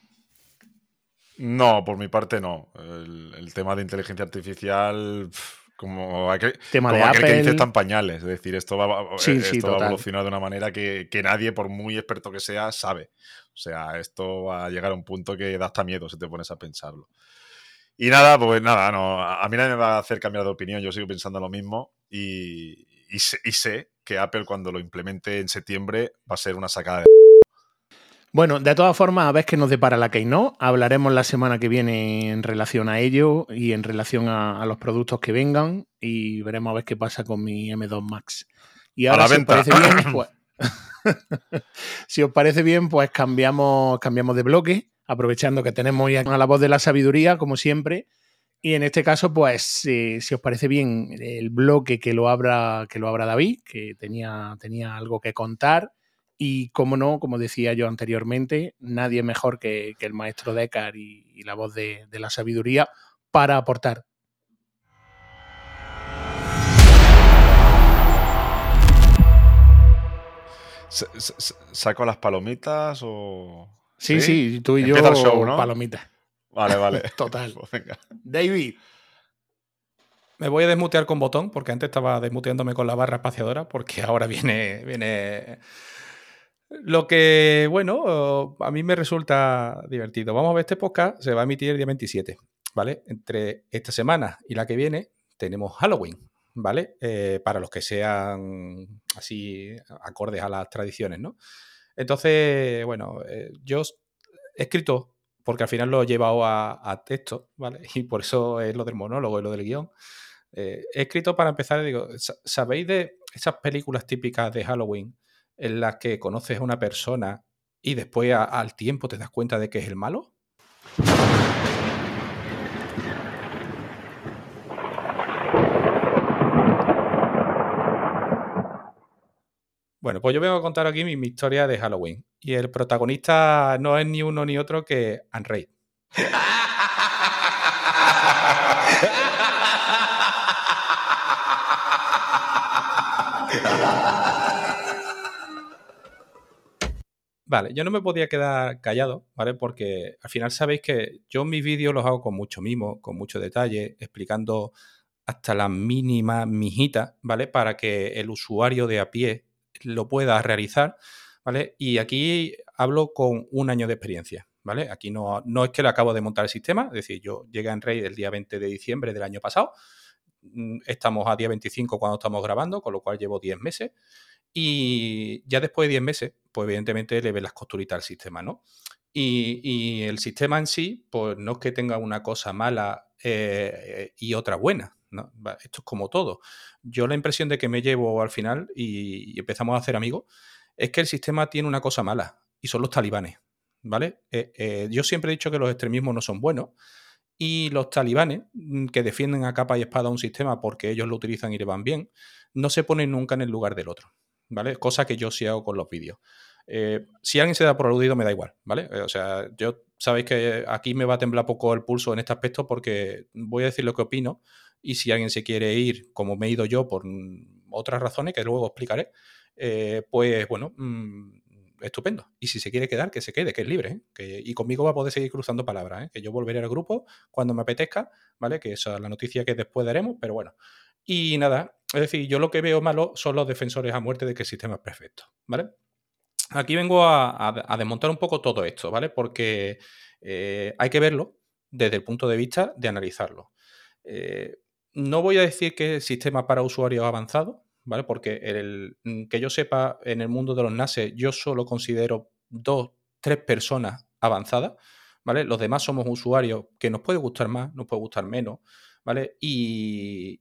No, por mi parte no. El, tema de inteligencia artificial como, aquel, Tema de aquel que dice están pañales. Es decir, esto va, eh, esto va a evolucionar de una manera que, nadie, por muy experto que sea, sabe. O sea, esto va a llegar a un punto que da hasta miedo si te pones a pensarlo. Y nada, pues nada, no, a mí nadie me va a hacer cambiar de opinión. Yo sigo pensando lo mismo y, y, sé, que Apple cuando lo implemente en septiembre va a ser una sacada de bueno, de todas formas, a ver qué nos depara la Keynote. Hablaremos la semana que viene en relación a ello y en relación a, los productos que vengan y veremos a ver qué pasa con mi M2 Max. Y ahora, si os parece bien, pues, si os parece bien, pues cambiamos, cambiamos de bloque, aprovechando que tenemos ya a la voz de la sabiduría, como siempre. Y en este caso, pues, si os parece bien, el bloque que lo abra, que lo abra David, que tenía, tenía algo que contar y como no, como decía yo anteriormente, nadie mejor que, el maestro Decar y, la voz de, la sabiduría para aportar. ¿Saco las palomitas o...? Sí, sí, tú y yo palomitas. Vale, vale. Total. Pues David. Me voy a desmutear con botón, porque antes estaba desmuteándome con la barra espaciadora, porque ahora viene, viene lo que, bueno, a mí me resulta divertido. Vamos a ver, este podcast se va a emitir el día 27, ¿vale? Entre esta semana y la que viene tenemos Halloween, ¿vale? Eh, para los que sean así acordes a las tradiciones, ¿no? Entonces, bueno, eh, yo he escrito, porque al final lo he llevado a, texto, ¿vale? Y por eso es lo del monólogo y lo del guion. Eh, he escrito para empezar, digo, ¿sabéis de esas películas típicas de Halloween? En las que conoces a una persona y después al tiempo te das cuenta de que es el malo? Bueno, pues yo vengo a contar aquí mi, historia de Halloween. Y el protagonista no es ni uno ni otro que Anne Vale, yo no me podía quedar callado, ¿vale? Porque al final sabéis que yo mis vídeos los hago con mucho mimo, con mucho detalle, explicando hasta la mínima mijita, ¿vale? Para que el usuario de a pie lo pueda realizar, ¿vale? Y aquí hablo con un año de experiencia, ¿vale? Aquí no, no es que le acabo de montar el sistema, es decir, yo llegué en Rey el día 20 de diciembre del año pasado, mm, estamos a día 25 cuando estamos grabando, con lo cual llevo 10 meses. Y ya después de 10 meses, pues evidentemente le ves las costuritas al sistema, ¿no? Y, el sistema en sí, pues no es que tenga una cosa mala eh, y otra buena. Esto es como todo. Yo la impresión de que me llevo al final y, empezamos a hacer amigos es que el sistema tiene una cosa mala y son los talibanes. ¿Vale? Eh, eh, yo siempre he dicho que los extremismos no son buenos y los talibanes, mm, que defienden a capa y espada un sistema porque ellos lo utilizan y le van bien, no se ponen nunca en el lugar del otro. ¿Vale? Cosa que yo sí hago con los vídeos. Eh, si alguien se da por aludido, me da igual, ¿vale? o sea, yo sabéis que aquí me va a temblar poco el pulso en este aspecto porque voy a decir lo que opino y si alguien se quiere ir, como me he ido yo, por otras razones que luego explicaré, eh, pues bueno, mm, estupendo. Y si se quiere quedar, que se quede, que es libre. ¿eh? y conmigo va a poder seguir cruzando palabras, ¿eh? que yo volveré al grupo cuando me apetezca, ¿vale? Que esa es la noticia que después daremos, pero bueno. Y nada, es decir, yo lo que veo malo son los defensores a muerte de que el sistema es perfecto, ¿vale? Aquí vengo a, desmontar un poco todo esto, ¿vale? Porque hay que verlo desde el punto de vista de analizarlo no voy a decir que el sistema para usuarios avanzado, ¿vale? Porque el, mm, que yo sepa, en el mundo de los NASes, yo solo considero dos, tres personas avanzadas, ¿vale? Los demás somos usuarios que nos puede gustar más, nos puede gustar menos, ¿vale? Y,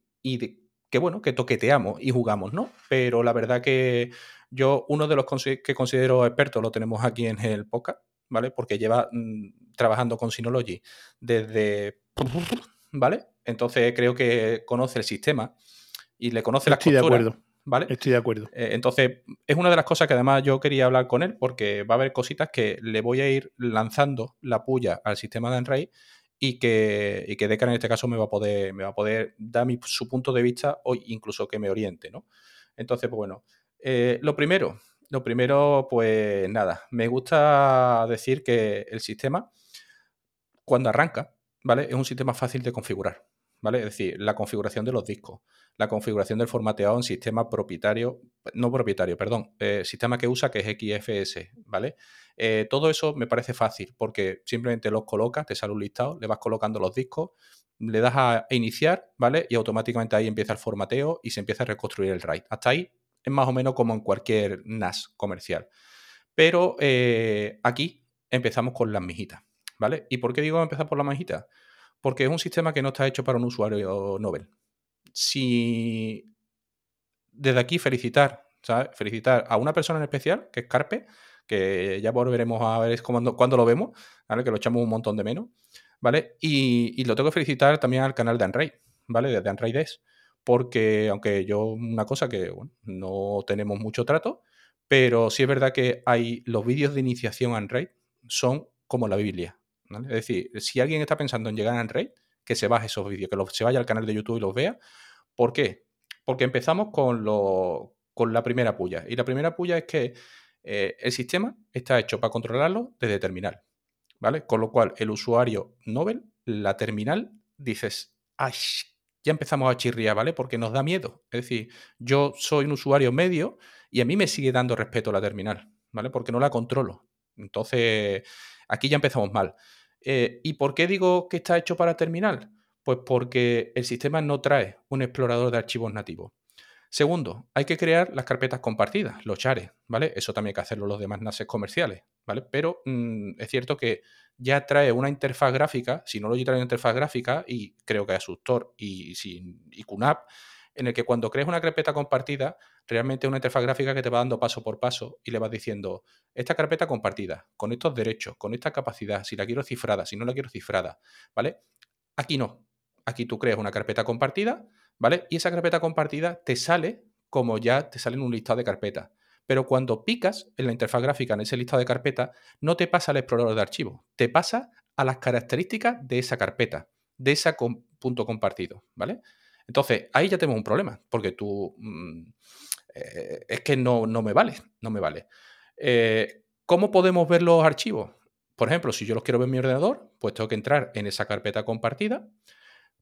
que bueno, que toqueteamos y jugamos, ¿no? Pero la verdad que yo, uno de los que considero expertos, lo tenemos aquí en el podcast, ¿vale? Porque lleva mm, trabajando con Synology desde ¿vale? Entonces creo que conoce el sistema y le conoce la Estoy de acuerdo. ¿Vale? Estoy de acuerdo. Eh, entonces, es una de las cosas que además yo quería hablar con él, porque va a haber cositas que le voy a ir lanzando la puya al sistema de Enray y que, y que Deca en este caso me va a poder, me va a poder dar su punto de vista o incluso que me oriente, ¿no? Entonces, pues bueno, eh, lo primero, lo primero, pues nada, me gusta decir que el sistema, cuando arranca, ¿vale? Es un sistema fácil de configurar, ¿vale? Es decir, la configuración de los discos, la configuración del formateado en sistema propietario, no propietario, perdón, eh, sistema que usa que es XFS, ¿vale? Eh, todo eso me parece fácil porque simplemente los colocas, te sale un listado, le vas colocando los discos, le das a iniciar, ¿vale? Y automáticamente ahí empieza el formateo y se empieza a reconstruir el RAID. Hasta ahí es más o menos como en cualquier NAS comercial. Pero eh, aquí empezamos con las mijitas. ¿vale? ¿Y por qué digo empezar por la majita? Porque es un sistema que no está hecho para un usuario Nobel. Si desde aquí felicitar, ¿sabes? Felicitar a una persona en especial, que es Carpe, que ya volveremos a ver cuando, cuando lo vemos, ¿vale? Que lo echamos un montón de menos, ¿vale? Y, lo tengo que felicitar también al canal de Android, ¿vale? De Android porque aunque yo, una cosa que no tenemos mucho trato, pero sí es verdad que hay los vídeos de iniciación a son como la Biblia. Es decir, si alguien está pensando en llegar a Android, que se baje esos vídeos, que se vaya al canal de YouTube y los vea. ¿Por qué? Porque empezamos con, lo, con la primera puya. Y la primera puya es que eh, el sistema está hecho para controlarlo desde terminal. ¿Vale? Con lo cual, el usuario Nobel, la terminal, dices, ¡ay! Ya empezamos a chirriar, ¿vale? Porque nos da miedo. Es decir, yo soy un usuario medio y a mí me sigue dando respeto la terminal, ¿vale? Porque no la controlo. Entonces, aquí ya empezamos mal. Eh, ¿Y por qué digo que está hecho para terminal? Pues porque el sistema no trae un explorador de archivos nativos. Segundo, hay que crear las carpetas compartidas, los shares, ¿vale? Eso también hay que hacerlo los demás NASes comerciales, ¿vale? Pero mm, es cierto que ya trae una interfaz gráfica, si no lo trae una interfaz gráfica, y creo que Asustor y, sin, y QNAP, en el que cuando crees una carpeta compartida, realmente es una interfaz gráfica que te va dando paso por paso y le vas diciendo, esta carpeta compartida, con estos derechos, con esta capacidad, si la quiero cifrada, si no la quiero cifrada, ¿vale? Aquí no. Aquí tú creas una carpeta compartida, ¿vale? Y esa carpeta compartida te sale como ya te sale en un listado de carpetas. Pero cuando picas en la interfaz gráfica en ese listado de carpetas, no te pasa al explorador de archivos, te pasa a las características de esa carpeta, de ese punto compartido, ¿vale? Entonces, ahí ya tenemos un problema, porque tú mm, eh, es que no, no, me vale, no me vale. Eh, ¿Cómo podemos ver los archivos? Por ejemplo, si yo los quiero ver en mi ordenador, pues tengo que entrar en esa carpeta compartida.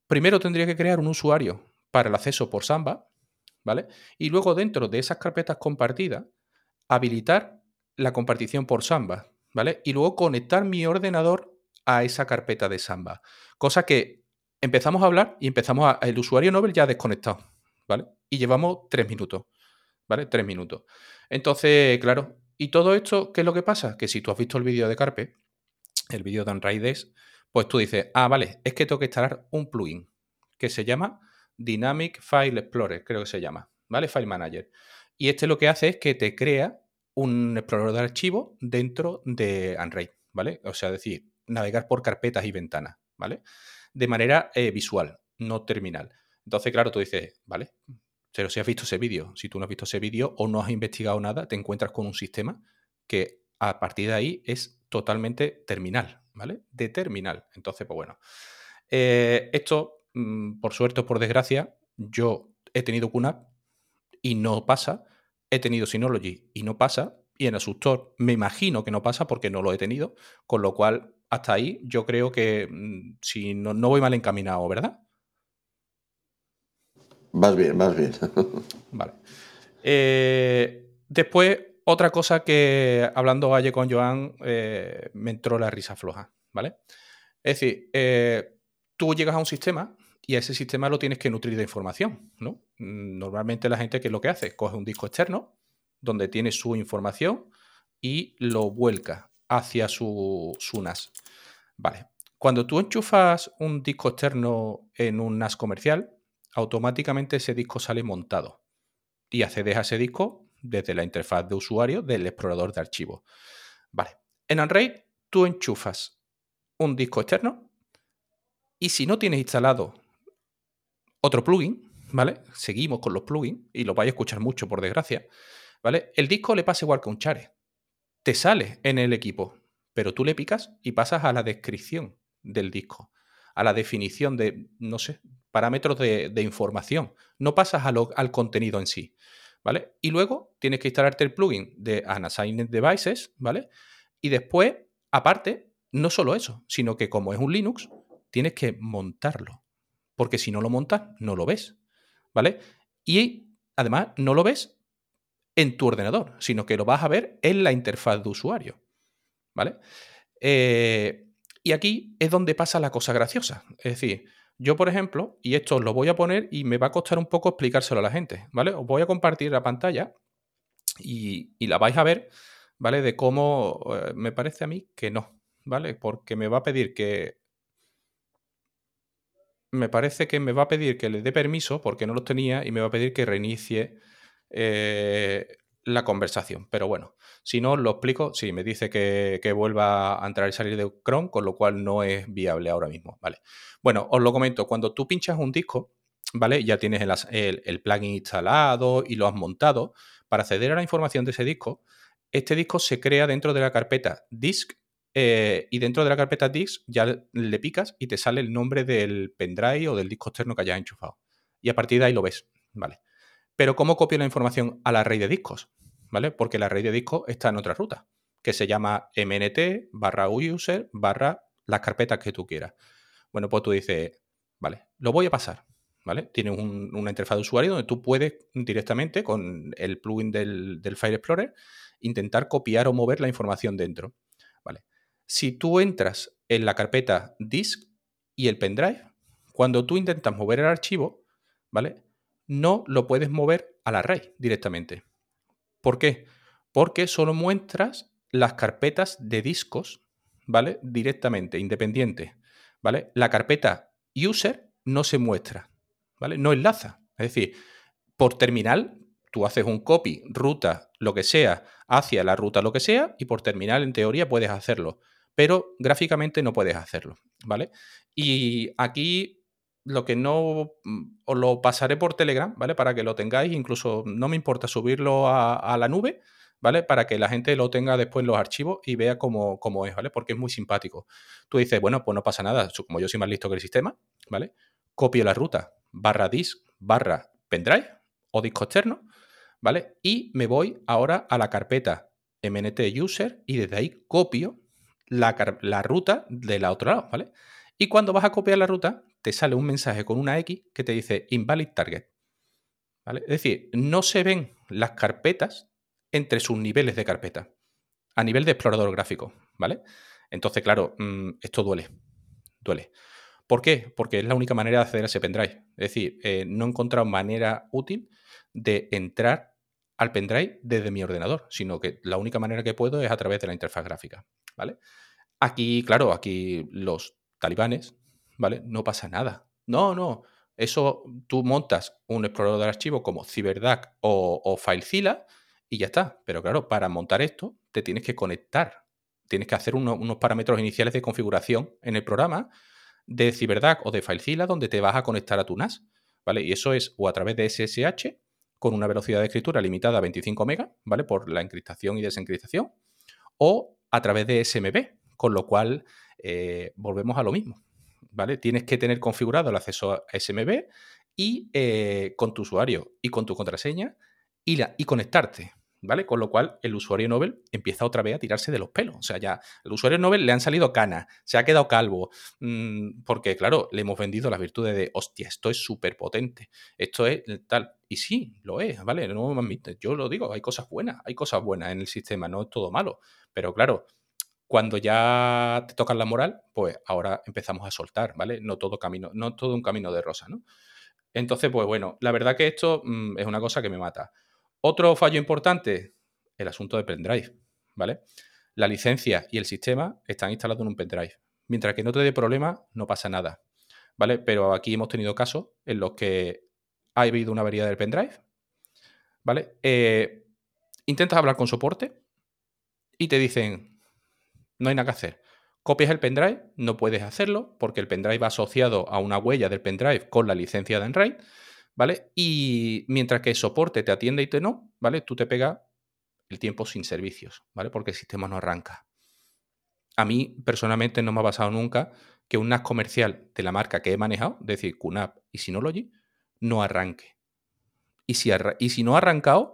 Primero tendría que crear un usuario para el acceso por Samba, ¿vale? Y luego dentro de esas carpetas compartidas, habilitar la compartición por Samba, ¿vale? Y luego conectar mi ordenador a esa carpeta de Samba. Cosa que empezamos a hablar y empezamos a, el usuario Nobel ya desconectado, ¿vale? Y llevamos tres minutos, ¿vale? Tres minutos. Entonces, claro, ¿y todo esto qué es lo que pasa? Que si tú has visto el vídeo de Carpe, el vídeo de Unraides, pues tú dices, ah, vale, es que tengo que instalar un plugin que se llama Dynamic File Explorer, creo que se llama, ¿vale? File Manager. Y este lo que hace es que te crea un explorador de archivos dentro de Unraid, ¿vale? O sea, decir, navegar por carpetas y ventanas, ¿vale? De manera eh, visual, no terminal. Entonces, claro, tú dices, vale, pero si has visto ese vídeo, si tú no has visto ese vídeo o no has investigado nada, te encuentras con un sistema que a partir de ahí es totalmente terminal, ¿vale? De terminal. Entonces, pues bueno. Eh, esto, por suerte o por desgracia, yo he tenido QNAP y no pasa. He tenido Synology y no pasa. Y en Asustor me imagino que no pasa porque no lo he tenido. Con lo cual, hasta ahí yo creo que mm, si no, no voy mal encaminado, ¿verdad? Más bien, más bien. vale. Eh, después, otra cosa que hablando ayer con Joan, eh, me entró la risa floja, ¿vale? Es decir, eh, tú llegas a un sistema y ese sistema lo tienes que nutrir de información, ¿no? Normalmente la gente, ¿qué es lo que hace? Coge un disco externo donde tiene su información y lo vuelca hacia su, su NAS. Vale. Cuando tú enchufas un disco externo en un NAS comercial, automáticamente ese disco sale montado y accedes a ese disco desde la interfaz de usuario del explorador de archivos. Vale. En Unraid tú enchufas un disco externo y si no tienes instalado otro plugin, ¿vale? Seguimos con los plugins y lo vais a escuchar mucho por desgracia, ¿vale? El disco le pasa igual que un chare. Te sale en el equipo, pero tú le picas y pasas a la descripción del disco, a la definición de, no sé, parámetros de, información. No pasas al contenido en sí. ¿Vale? Y luego tienes que instalarte el plugin de Unassigned Devices, ¿vale? Y después, aparte, no solo eso, sino que como es un Linux, tienes que montarlo. Porque si no lo montas, no lo ves. ¿Vale? Y además, no lo ves en tu ordenador, sino que lo vas a ver en la interfaz de usuario. ¿Vale? Eh, y aquí es donde pasa la cosa graciosa. Es decir, yo, por ejemplo, y esto os lo voy a poner y me va a costar un poco explicárselo a la gente, ¿vale? Os voy a compartir la pantalla y, la vais a ver, ¿vale? De cómo eh, me parece a mí que no, ¿vale? Porque me va a pedir que... Me parece que me va a pedir que le dé permiso porque no los tenía y me va a pedir que reinicie eh, la conversación. Pero bueno, si no, lo explico. Sí, me dice que, vuelva a entrar y salir de Chrome, con lo cual no es viable ahora mismo. Vale. Bueno, os lo comento. Cuando tú pinchas un disco, ¿vale? Ya tienes el, plugin instalado y lo has montado. Para acceder a la información de ese disco, este disco se crea dentro de la carpeta disk eh, y dentro de la carpeta disk ya le picas y te sale el nombre del pendrive o del disco externo que hayas enchufado. Y a partir de ahí lo ves. Vale. Pero ¿cómo copio la información a la red de discos? ¿Vale? Porque la red de discos está en otra ruta, que se llama mnt barra user barra las carpetas que tú quieras. Bueno, pues tú dices, vale, lo voy a pasar. ¿Vale? Tienes una interfaz de usuario donde tú puedes directamente con el plugin del, del Explorer intentar copiar o mover la información dentro. Si tú entras en la carpeta disk y el pendrive, cuando tú intentas mover el archivo, ¿vale? no lo puedes mover a la red directamente. ¿Por qué? Porque solo muestras las carpetas de discos, ¿vale? Directamente, independiente, ¿vale? La carpeta user no se muestra, ¿vale? No enlaza. Es decir, por terminal, tú haces un copy, ruta, lo que sea, hacia la ruta, lo que sea, y por terminal, en teoría, puedes hacerlo. Pero gráficamente no puedes hacerlo, ¿vale? Y aquí lo que no mm, os lo pasaré por Telegram, ¿vale? Para que lo tengáis, incluso no me importa subirlo a, la nube, ¿vale? Para que la gente lo tenga después en los archivos y vea cómo, cómo, es, ¿vale? Porque es muy simpático. Tú dices, bueno, pues no pasa nada, como yo soy más listo que el sistema, ¿vale? Copio la ruta barra disk barra pendrive o disco externo, ¿vale? Y me voy ahora a la carpeta mnt user y desde ahí copio la, la ruta de la otra lado, ¿vale? Y cuando vas a copiar la ruta, te sale un mensaje con una X que te dice invalid target. ¿Vale? Es decir, no se ven las carpetas entre sus niveles de carpeta a nivel de explorador gráfico. ¿Vale? Entonces, claro, mm, esto duele. Duele. ¿Por qué? Porque es la única manera de acceder a ese pendrive. Es decir, eh, no he encontrado manera útil de entrar al pendrive desde mi ordenador, sino que la única manera que puedo es a través de la interfaz gráfica. ¿Vale? Aquí, claro, aquí los talibanes, ¿vale? No pasa nada. No, no. Eso tú montas un explorador de archivos como CyberDAC o, FileZilla y ya está. Pero claro, para montar esto te tienes que conectar. Tienes que hacer unos parámetros iniciales de configuración en el programa de CyberDAC o de FileZilla donde te vas a conectar a tu NAS. ¿Vale? Y eso es o a través de SSH con una velocidad de escritura limitada a 25 megas, ¿vale? Por la encriptación y desencriptación, o a través de SMB, con lo cual eh, volvemos a lo mismo, ¿vale? Tienes que tener configurado el acceso a SMB y eh, con tu usuario y con tu contraseña y, y conectarte, ¿vale? Con lo cual el usuario Nobel empieza otra vez a tirarse de los pelos. O sea, ya al usuario Nobel le han salido canas, se ha quedado calvo, mm, porque claro, le hemos vendido las virtudes de, hostia, esto es súper potente, esto es tal. Y sí, lo es, ¿vale? No yo lo digo, hay cosas buenas, hay cosas buenas en el sistema, no es todo malo. Pero claro, cuando ya te tocan la moral, pues ahora empezamos a soltar, ¿vale? No todo camino, no todo un camino de rosa, ¿no? Entonces, pues bueno, la verdad que esto mm, es una cosa que me mata. Otro fallo importante, el asunto de pendrive, ¿vale? La licencia y el sistema están instalados en un pendrive. Mientras que no te dé problema, no pasa nada, ¿vale? Pero aquí hemos tenido casos en los que ha habido una avería del pendrive, ¿vale? Eh, intentas hablar con soporte y te dicen, no hay nada que hacer. Copias el pendrive, no puedes hacerlo porque el pendrive va asociado a una huella del pendrive con la licencia de Enraid ¿vale? Y mientras que soporte te atiende y te no, ¿vale? Tú te pegas el tiempo sin servicios, ¿vale? Porque el sistema no arranca. A mí, personalmente, no me ha pasado nunca que un NAS comercial de la marca que he manejado, es decir, QNAP y Synology, no arranque. Y si, y si no ha arrancado,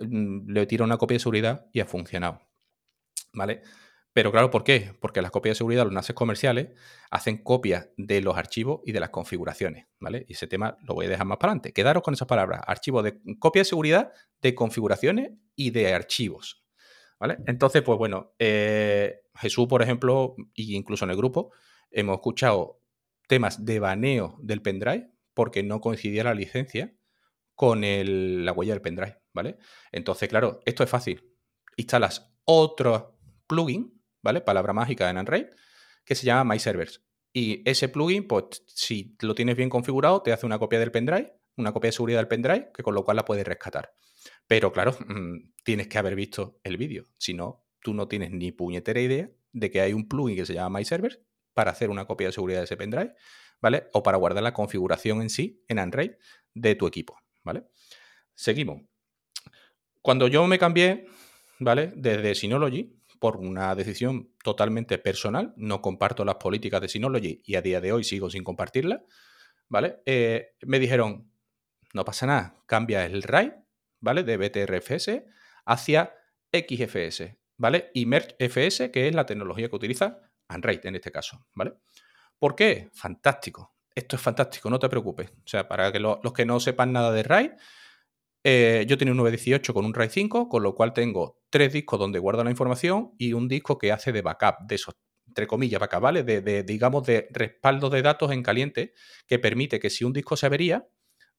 mm, le tiro una copia de seguridad y ha funcionado. ¿Vale? Pero claro, ¿por qué? Porque las copias de seguridad, los NASes comerciales, hacen copias de los archivos y de las configuraciones, ¿vale? Y ese tema lo voy a dejar más para adelante. Quedaros con esas palabras. Archivos de copia de seguridad, de configuraciones y de archivos, ¿vale? Entonces, pues bueno, eh, Jesús, por ejemplo, e incluso en el grupo, hemos escuchado temas de baneo del pendrive porque no coincidía la licencia con la huella del pendrive, ¿vale? Entonces, claro, esto es fácil. Instalas otro plugin ¿vale? Palabra mágica en Unraid, que se llama MyServers. Y ese plugin, pues si lo tienes bien configurado, te hace una copia del pendrive, una copia de seguridad del pendrive, que con lo cual la puedes rescatar. Pero claro, mm, tienes que haber visto el vídeo. Si no, tú no tienes ni puñetera idea de que hay un plugin que se llama MyServers para hacer una copia de seguridad de ese pendrive, ¿vale? O para guardar la configuración en sí, en Unraid, de tu equipo, ¿vale? Seguimos. Cuando yo me cambié, ¿vale? Desde Synology, por una decisión totalmente personal. No comparto las políticas de Synology y a día de hoy sigo sin compartirlas. ¿Vale? Eh, me dijeron, no pasa nada, cambia el RAID, ¿vale? De BTRFS hacia XFS, ¿vale? Y FS, que es la tecnología que utiliza Unraid en este caso, ¿vale? ¿Por qué? Fantástico. Esto es fantástico, no te preocupes. O sea, para que los que no sepan nada de RAID, eh, yo tengo un 918 con un RAID 5, con lo cual tengo tres discos donde guardo la información y un disco que hace de backup, de esos, entre comillas, backup, ¿vale? De, digamos, de respaldo de datos en caliente, que permite que si un disco se avería,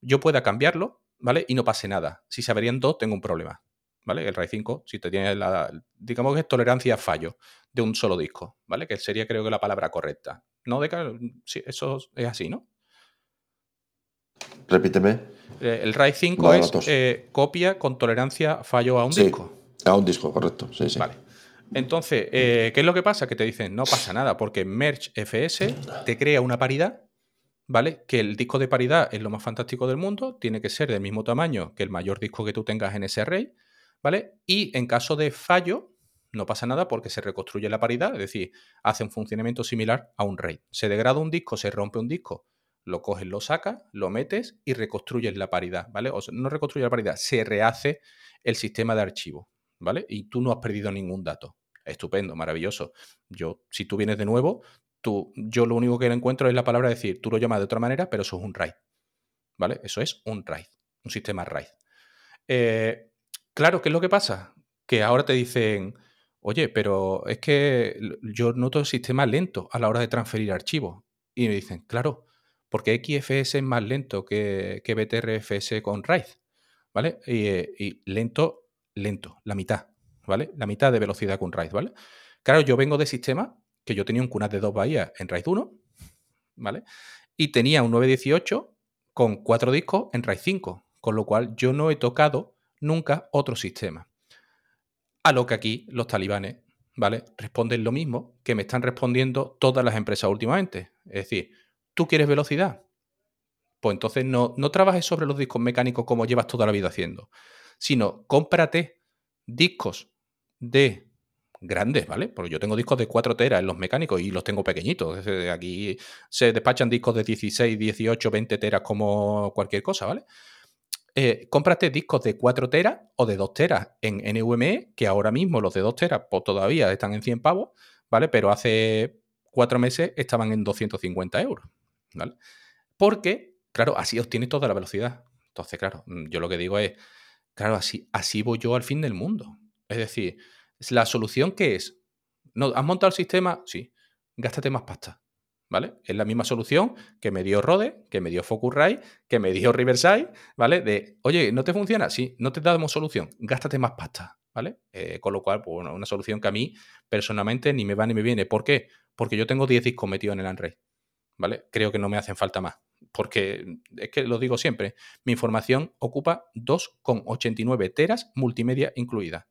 yo pueda cambiarlo, ¿vale? Y no pase nada. Si se averían dos, tengo un problema, ¿vale? El RAID 5, si te tiene la, digamos que es tolerancia a fallo de un solo disco, ¿vale? Que sería creo que la palabra correcta. No de sí, eso es así, ¿no? Repíteme. Eh, el RAID 5 es eh, copia con tolerancia a fallo a un disco. A un disco, correcto. Vale. Entonces, eh, ¿qué es lo que pasa? Que te dicen, no pasa nada, porque Merge FS te crea una paridad, ¿vale? Que el disco de paridad es lo más fantástico del mundo, tiene que ser del mismo tamaño que el mayor disco que tú tengas en ese array, ¿vale? Y en caso de fallo, no pasa nada porque se reconstruye la paridad, es decir, hace un funcionamiento similar a un RAID. Se degrada un disco, se rompe un disco, lo coges, lo sacas, lo metes y reconstruyes la paridad, ¿vale? O sea, no reconstruye la paridad, se rehace el sistema de archivo, ¿vale? Y tú no has perdido ningún dato. Estupendo, maravilloso. Yo, si tú vienes de nuevo, tú, yo lo único que encuentro es la palabra decir, tú lo llamas de otra manera, pero eso es un RAID, ¿vale? Eso es un RAID, un sistema RAID. Eh, claro, ¿qué es lo que pasa? Que ahora te dicen, oye, pero es que yo noto el sistema lento a la hora de transferir archivos. Y me dicen, claro, porque XFS es más lento que, que BTRFS con RAID, ¿vale? Eh, y, lento, lento, la mitad, ¿vale? La mitad de velocidad con RAID, ¿vale? Claro, yo vengo de sistemas que yo tenía un Cunat de dos bahías en RAID 1, ¿vale? Y tenía un 918 con cuatro discos en RAID 5, con lo cual yo no he tocado nunca otro sistema. A lo que aquí los talibanes, ¿vale? Responden lo mismo que me están respondiendo todas las empresas últimamente. Es decir, ¿tú quieres velocidad? Pues entonces no, no trabajes sobre los discos mecánicos como llevas toda la vida haciendo, sino cómprate discos de grandes, ¿vale? Porque yo tengo discos de 4 teras en los mecánicos y los tengo pequeñitos. Aquí se despachan discos de 16, 18, 20 teras como cualquier cosa, ¿vale? Eh, cómprate discos de 4 teras o de 2 teras en NVMe, que ahora mismo los de 2 teras pues, todavía están en 100 pavos, ¿vale? Pero hace 4 meses estaban en 250 euros, ¿vale? Porque, claro, así obtienes toda la velocidad. Entonces, claro, yo lo que digo es, claro, así, así voy yo al fin del mundo. Es decir, la solución que es, no, ¿has montado el sistema? Sí, gástate más pasta. ¿Vale? Es la misma solución que me dio Rode, que me dio Focusrite, que me dio Riverside, ¿vale? De, oye, ¿no te funciona? Sí, no te damos solución, gástate más pasta, ¿vale? Eh, con lo cual, pues, una solución que a mí personalmente ni me va ni me viene. ¿Por qué? Porque yo tengo 10 discos metidos en el Android, ¿vale? Creo que no me hacen falta más, porque es que lo digo siempre, mi información ocupa 2,89 teras multimedia incluida.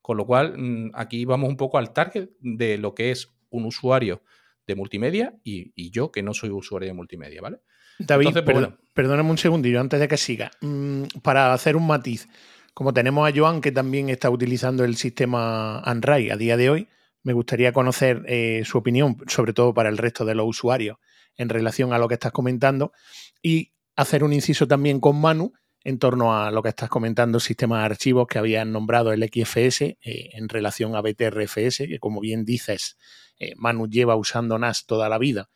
Con lo cual, mm, aquí vamos un poco al target de lo que es un usuario de multimedia y, yo que no soy usuario de multimedia, ¿vale? David, pues perdóname un segundillo antes de que siga. Mm, para hacer un matiz, como tenemos a Joan que también está utilizando el sistema Android a día de hoy, me gustaría conocer eh, su opinión, sobre todo para el resto de los usuarios, en relación a lo que estás comentando y hacer un inciso también con Manu en torno a lo que estás comentando, sistemas de archivos que habían nombrado el XFS eh, en relación a BTRFS, que como bien dices, eh, Manu lleva usando NAS toda la vida.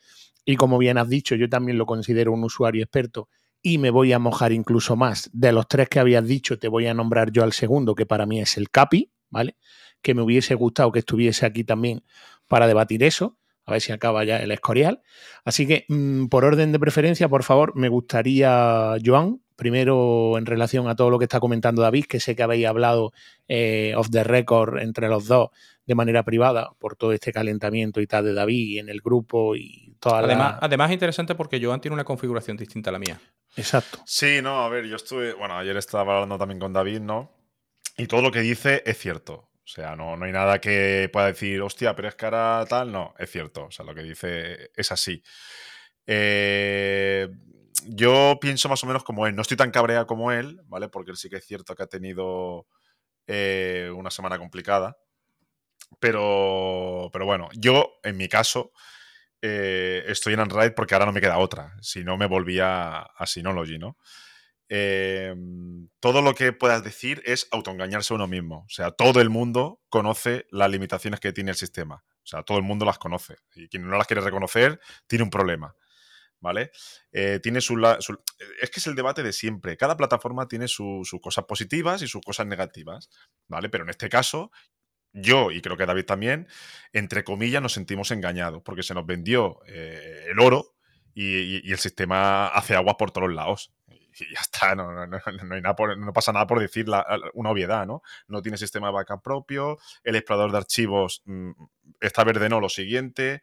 Y como bien has dicho, yo también lo considero un usuario experto y me voy a mojar incluso más. De los tres que habías dicho, te voy a nombrar yo al segundo, que para mí es el CAPI, ¿vale? Que me hubiese gustado que estuviese aquí también para debatir eso. A ver si acaba ya el escorial. Así que, mm, por orden de preferencia, por favor, me gustaría, Joan, Primero, en relación a todo lo que está comentando David, que sé que habéis hablado eh, off the record entre los dos de manera privada por todo este calentamiento y tal de David en el grupo y toda además, la... Además, es interesante porque Joan tiene una configuración distinta a la mía. Exacto. Sí, no, a ver, yo estuve. Bueno, ayer estaba hablando también con David, ¿no? Y todo lo que dice es cierto. O sea, no, no hay nada que pueda decir, hostia, pero es ahora tal. No, es cierto. O sea, lo que dice es así. Eh, yo pienso más o menos como él. No estoy tan cabrea como él, ¿vale? Porque él sí que es cierto que ha tenido eh, una semana complicada. Pero, pero bueno, yo en mi caso eh, estoy en Android porque ahora no me queda otra. Si no, me volvía a Synology, ¿no? Em, todo lo que puedas decir es autoengañarse a uno mismo. O sea, todo el mundo conoce las limitaciones que tiene el sistema. O sea, todo el mundo las conoce. Y quien no las quiere reconocer tiene un problema. ¿vale? Eh, tiene su, Es que es el debate de siempre. Cada plataforma tiene sus cosas positivas y sus cosas negativas, ¿vale? Pero en este caso, yo, y creo que David también, entre comillas, nos sentimos engañados, porque se nos vendió eh, el oro y, el sistema hace agua por todos lados. Y ya está, no, no, pasa nada por decir una obviedad, ¿no? No tiene sistema de backup propio, el explorador de archivos mm, está verde, no, lo siguiente.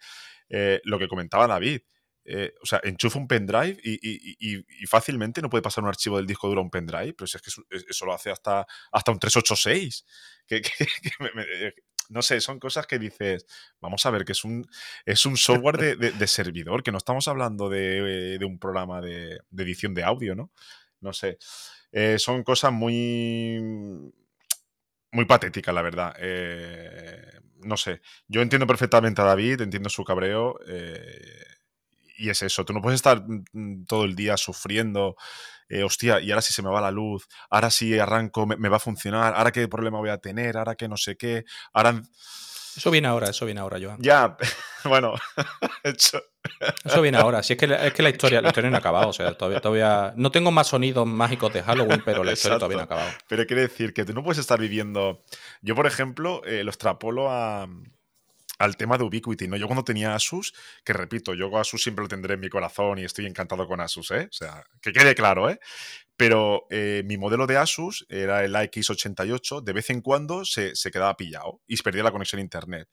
Eh, lo que comentaba David, eh, o sea, enchufa un pendrive y, fácilmente no puede pasar un archivo del disco duro a un pendrive, pero si es que eso, lo hace hasta, hasta un 386. Que, eh, no sé, son cosas que dices, vamos a ver, que es un, es un software de, servidor, que no estamos hablando de, un programa de, edición de audio, ¿no? No sé. Eh, son cosas muy. muy patéticas, la verdad. no sé. Yo entiendo perfectamente a David, entiendo su cabreo y es eso, tú no puedes estar mm, mm, todo el día sufriendo, eh, hostia, y ahora si se me va la luz, ahora si arranco me, va a funcionar, ahora qué problema voy a tener, ahora que no sé qué, ahora... Eso viene ahora, eso viene ahora, Joan. Ya, bueno, Eso viene ahora. Si es que, es que la historia, la historia no ha acabado. O sea, todavía, todavía. No tengo más sonidos mágicos de Halloween, pero la historia todavía no ha acabado. Pero quiere decir que tú no puedes estar viviendo. Yo, por ejemplo, eh, lo extrapolo a, al tema de Ubiquiti, ¿no? Yo cuando tenía Asus, que repito, yo Asus siempre lo tendré en mi corazón y estoy encantado con Asus, ¿eh? O sea, que quede claro, ¿eh? Pero eh, mi modelo de Asus era el AX88, de vez en cuando se, quedaba pillado y se perdía la conexión a internet.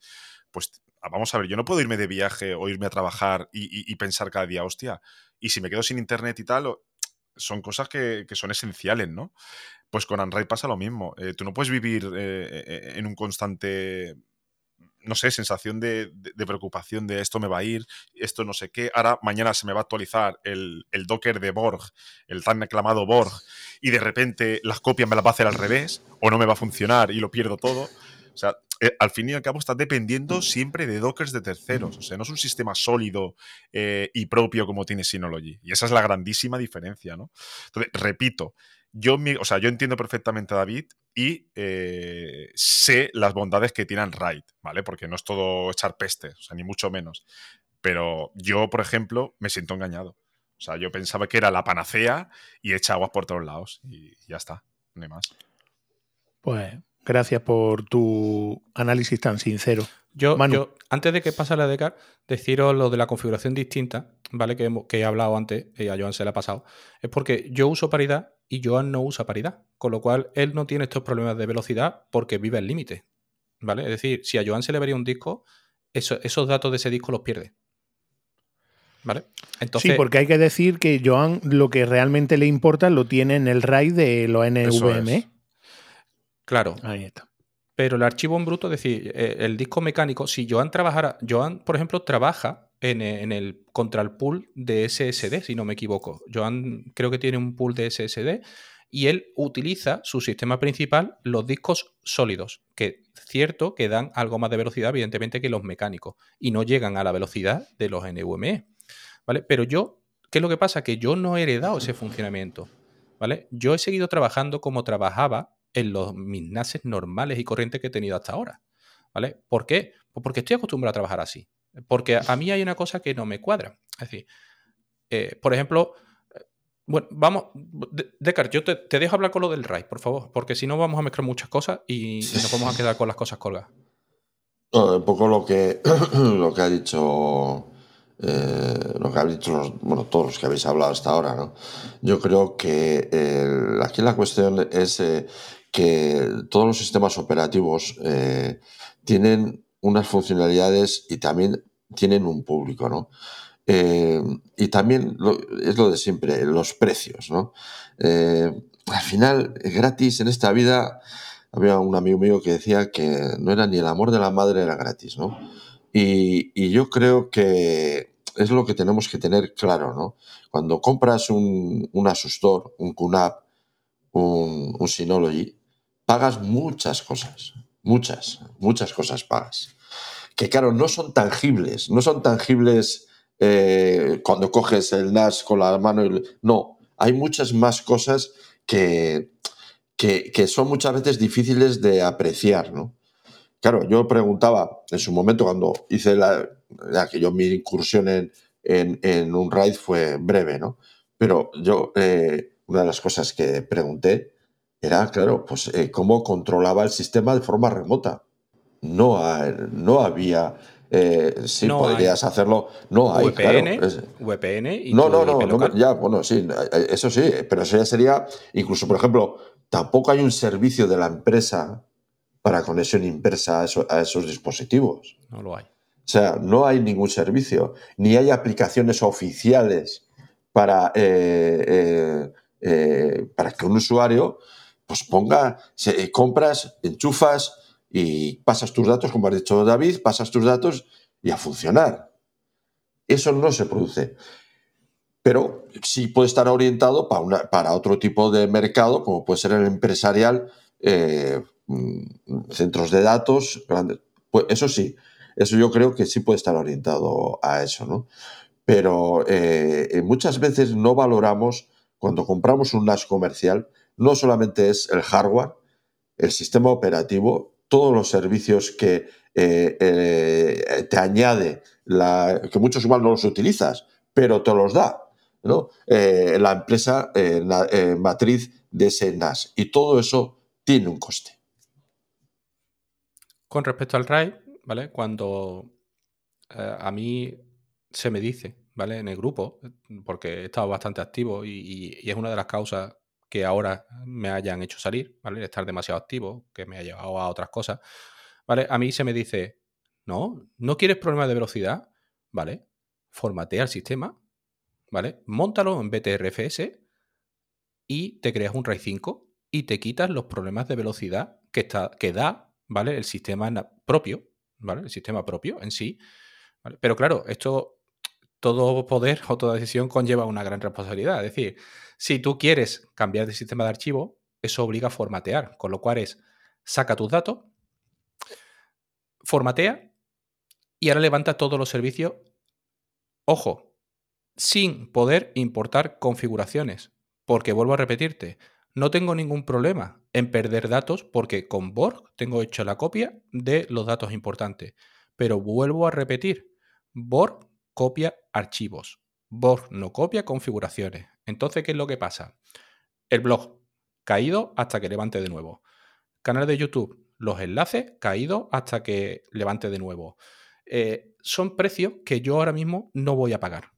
Pues vamos a ver, yo no puedo irme de viaje o irme a trabajar y, pensar cada día, hostia, y si me quedo sin internet y tal, son cosas que, son esenciales, ¿no? Pues con Android pasa lo mismo. Eh, tú no puedes vivir eh, en un constante no sé, sensación de, preocupación de esto me va a ir, esto no sé qué. Ahora, mañana se me va a actualizar el, Docker de Borg, el tan aclamado Borg, y de repente las copias me las va a hacer al revés, o no me va a funcionar y lo pierdo todo. O sea, eh, al fin y al cabo está dependiendo siempre de dockers de terceros. O sea, no es un sistema sólido eh, y propio como tiene Synology. Y esa es la grandísima diferencia, ¿no? Entonces, repito, yo, o sea, yo entiendo perfectamente a David y eh, sé las bondades que tiene Raid, ¿vale? Porque no es todo echar peste, o sea, ni mucho menos. Pero yo, por ejemplo, me siento engañado. O sea, yo pensaba que era la panacea y echa aguas por todos lados y ya está, no hay más. Pues Gracias por tu análisis tan sincero. Yo, antes de que pase la DECAR, deciros lo de la configuración distinta, ¿vale? Que, que he hablado antes, y a Joan se le ha pasado. Es porque yo uso paridad y Joan no usa paridad. Con lo cual, él no tiene estos problemas de velocidad porque vive al límite. ¿Vale? Es decir, si a Joan se le vería un disco, esos datos de ese disco los pierde. ¿Vale? Entonces, sí, porque hay que decir que Joan lo que realmente le importa lo tiene en el RAID de los NVMe. Claro. Ahí está. Pero el archivo en bruto, es decir, eh, el disco mecánico, si Joan trabajara, Joan, por ejemplo, trabaja en, eh, en, el contra el pool de SSD, si no me equivoco. Joan creo que tiene un pool de SSD y él utiliza su sistema principal los discos sólidos, que cierto que dan algo más de velocidad, evidentemente, que los mecánicos, y no llegan a la velocidad de los NVMe. ¿Vale? Pero yo, ¿qué es lo que pasa? Que yo no he heredado ese funcionamiento. ¿Vale? Yo he seguido trabajando como trabajaba en los mis normales y corrientes que he tenido hasta ahora. ¿Vale? ¿Por qué? Pues porque estoy acostumbrado a trabajar así. Porque a mí hay una cosa que no me cuadra. Es decir, eh, por ejemplo, eh, bueno, vamos, Descartes, yo te, dejo hablar con lo del RAID, por favor, porque si no vamos a mezclar muchas cosas y, nos vamos a quedar con las cosas colgadas. un poco lo que, lo que ha dicho eh, lo que habéis dicho bueno, todos los que habéis hablado hasta ahora, ¿no? Yo creo que aquí la cuestión es que todos los sistemas operativos tienen unas funcionalidades y también tienen un público, ¿no? Eh, y también es lo de siempre, los precios, ¿no? Eh, al final, gratis en esta vida, había un amigo mío que decía que no era ni el amor de la madre, era gratis, ¿no? Y, y yo creo que es lo que tenemos que tener claro, ¿no? Cuando compras un, un Asustor, un QNAP, un, un Synology, pagas muchas cosas, muchas, muchas cosas pagas. Que claro, no son tangibles, no son tangibles eh, cuando coges el NAS con la mano. no, hay muchas más cosas que, que, son muchas veces difíciles de apreciar, ¿no? Claro, yo preguntaba en su momento cuando hice la, que yo mi incursión en, en, un RAID fue breve, ¿no? Pero yo, eh, una de las cosas que pregunté era, claro, pues eh, cómo controlaba el sistema de forma remota. No, no había. Eh, sí, podrías hacerlo. No hay. VPN, VPN y no, no, no, ya, bueno, sí, eh, eso sí, pero eso ya sería. Incluso, por ejemplo, tampoco hay un servicio de la empresa para conexión inversa a, esos dispositivos. No lo hay. O sea, no hay ningún servicio, ni hay aplicaciones oficiales para, para que un usuario pues ponga, se, compras, enchufas y pasas tus datos, como ha dicho David, pasas tus datos y a funcionar. Eso no se produce. Pero sí puede estar orientado para, para otro tipo de mercado, como puede ser el empresarial, eh, mm, centros de datos, grandes. Pues eso sí, eso yo creo que sí puede estar orientado a eso, ¿no? Pero eh, muchas veces no valoramos, cuando compramos un NAS comercial, no solamente es el hardware, el sistema operativo, todos los servicios que eh, eh, te añade, la, que muchos igual no los utilizas, pero te los da, ¿no? Eh, la empresa matriz de ese NAS. Y todo eso tiene un coste. Con respecto al RAID, ¿vale? Cuando a mí se me dice, ¿vale? En el grupo, porque he estado bastante activo y es una de las causas que ahora me hayan hecho salir, ¿vale? Estar demasiado activo, que me ha llevado a otras cosas, ¿vale? A mí se me dice, ¿no? ¿No quieres problemas de velocidad? ¿Vale? Formatea el sistema, ¿vale? Móntalo en BTRFS y te creas un RAID 5 y te quitas los problemas de velocidad que, está, que da, ¿vale? El sistema propio, ¿vale? El sistema propio en sí. Pero claro, esto, todo poder o toda decisión conlleva una gran responsabilidad. Es decir, si tú quieres cambiar de sistema de archivo, eso obliga a formatear, con lo cual es, saca tus datos, formatea y ahora levanta todos los servicios, ojo, sin poder importar configuraciones, porque vuelvo a repetirte, no tengo ningún problema en perder datos porque con Borg tengo hecho la copia de los datos importantes, pero vuelvo a repetir, Borg copia archivos, Borg no copia configuraciones. Entonces, ¿qué es lo que pasa? El blog caído hasta que levante de nuevo. Canal de YouTube, los enlaces caídos hasta que levante de nuevo. Eh, son precios que yo ahora mismo no voy a pagar.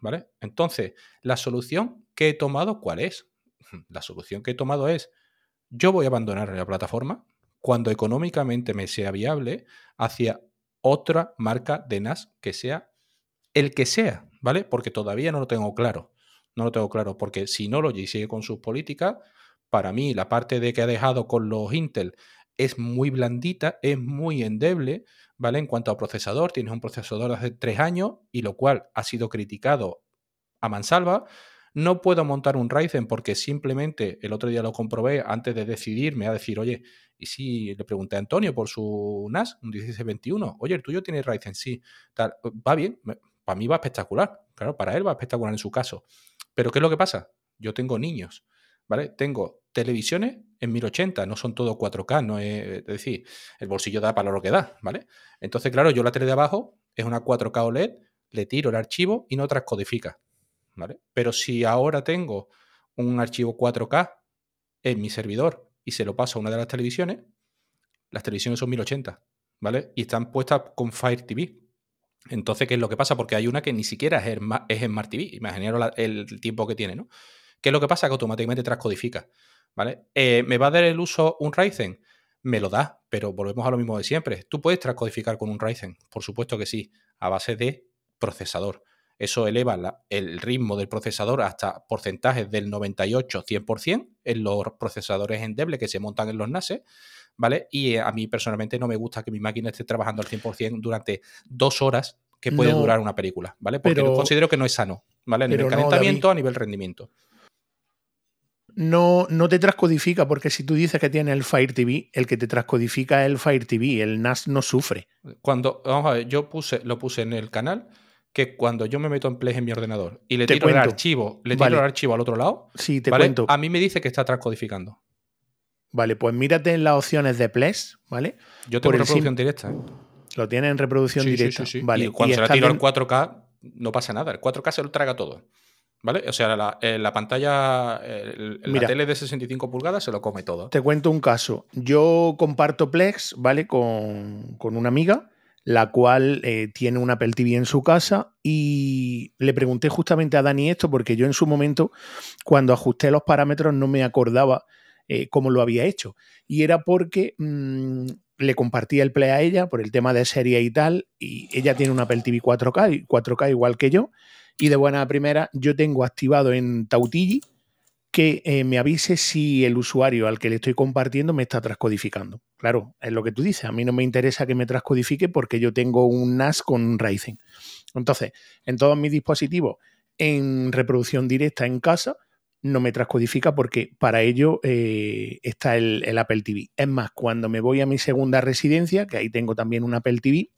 ¿Vale? Entonces, la solución que he tomado, ¿cuál es? La solución que he tomado es, yo voy a abandonar la plataforma cuando económicamente me sea viable hacia otra marca de NAS que sea el que sea, ¿vale? Porque todavía no lo tengo claro. No lo tengo claro, porque si no lo sigue con sus políticas, para mí la parte de que ha dejado con los Intel es muy blandita, es muy endeble, ¿vale? En cuanto a procesador, tienes un procesador hace tres años y lo cual ha sido criticado a mansalva. No puedo montar un Ryzen porque simplemente el otro día lo comprobé antes de decidirme a decir, oye, y si le pregunté a Antonio por su NAS, un 1621, oye, el tuyo tiene Ryzen, sí, tal, va bien, para mí va espectacular, claro, para él va espectacular en su caso. Pero ¿qué es lo que pasa? Yo tengo niños, ¿vale? Tengo televisiones en 1080, no son todo 4K, no es, decir, el bolsillo da para lo que da, ¿vale? Entonces, claro, yo la tele de abajo es una 4K OLED, le tiro el archivo y no transcodifica, ¿vale? Pero si ahora tengo un archivo 4K en mi servidor y se lo paso a una de las televisiones, las televisiones son 1080, ¿vale? Y están puestas con Fire TV. Entonces, ¿qué es lo que pasa? Porque hay una que ni siquiera es, Smart TV. Imaginaros el tiempo que tiene, ¿no? ¿Qué es lo que pasa? Que automáticamente transcodifica. ¿Vale? Eh, ¿Me va a dar el uso un Ryzen? Me lo da, pero volvemos a lo mismo de siempre. ¿Tú puedes transcodificar con un Ryzen? Por supuesto que sí, a base de procesador. Eso eleva el ritmo del procesador hasta porcentajes del 98-100% en los procesadores endebles que se montan en los NASes, ¿vale? Y a mí personalmente no me gusta que mi máquina esté trabajando al 100% durante dos horas que puede durar una película, ¿vale? Porque considero que no es sano, ¿vale? A nivel calentamiento, a nivel rendimiento no, no te transcodifica, porque si tú dices que tiene el Fire TV, el que te transcodifica es el Fire TV, el NAS no sufre. Cuando, vamos a ver, yo puse, lo puse en el canal, que cuando yo me meto en Play en mi ordenador y le tiro el archivo, le tiro el archivo al otro lado, sí, te cuento. a mí me dice que está transcodificando. Vale, pues mírate en las opciones de Plex, ¿vale? Yo tengo reproducción directa. ¿eh? Lo tiene en reproducción directa. Sí, vale. Y cuando se la tiro al 4K, no pasa nada. El 4K se lo traga todo. ¿Vale? O sea, la, eh, pantalla, la tele de 65 pulgadas se lo come todo. Te cuento un caso. Yo comparto Plex, ¿vale? Con, una amiga, la cual eh, tiene una Apple TV en su casa y le pregunté justamente a Dani esto porque yo en su momento, cuando ajusté los parámetros, no me acordaba eh, cómo lo había hecho. Y era porque mm, le compartía el Play a ella por el tema de serie y tal, y ella tiene una Apple TV 4K, 4K igual que yo y de buena primera, yo tengo activado en Tautigi que eh, me avise si el usuario al que le estoy compartiendo me está transcodificando. Claro, es lo que tú dices. A mí no me interesa que me transcodifique porque yo tengo un NAS con Ryzen. Entonces, en todos mis dispositivos, en reproducción directa en casa, no me transcodifica porque para ello eh, está el, el, Apple TV. Es más, cuando me voy a mi segunda residencia, que ahí tengo también un Apple TV,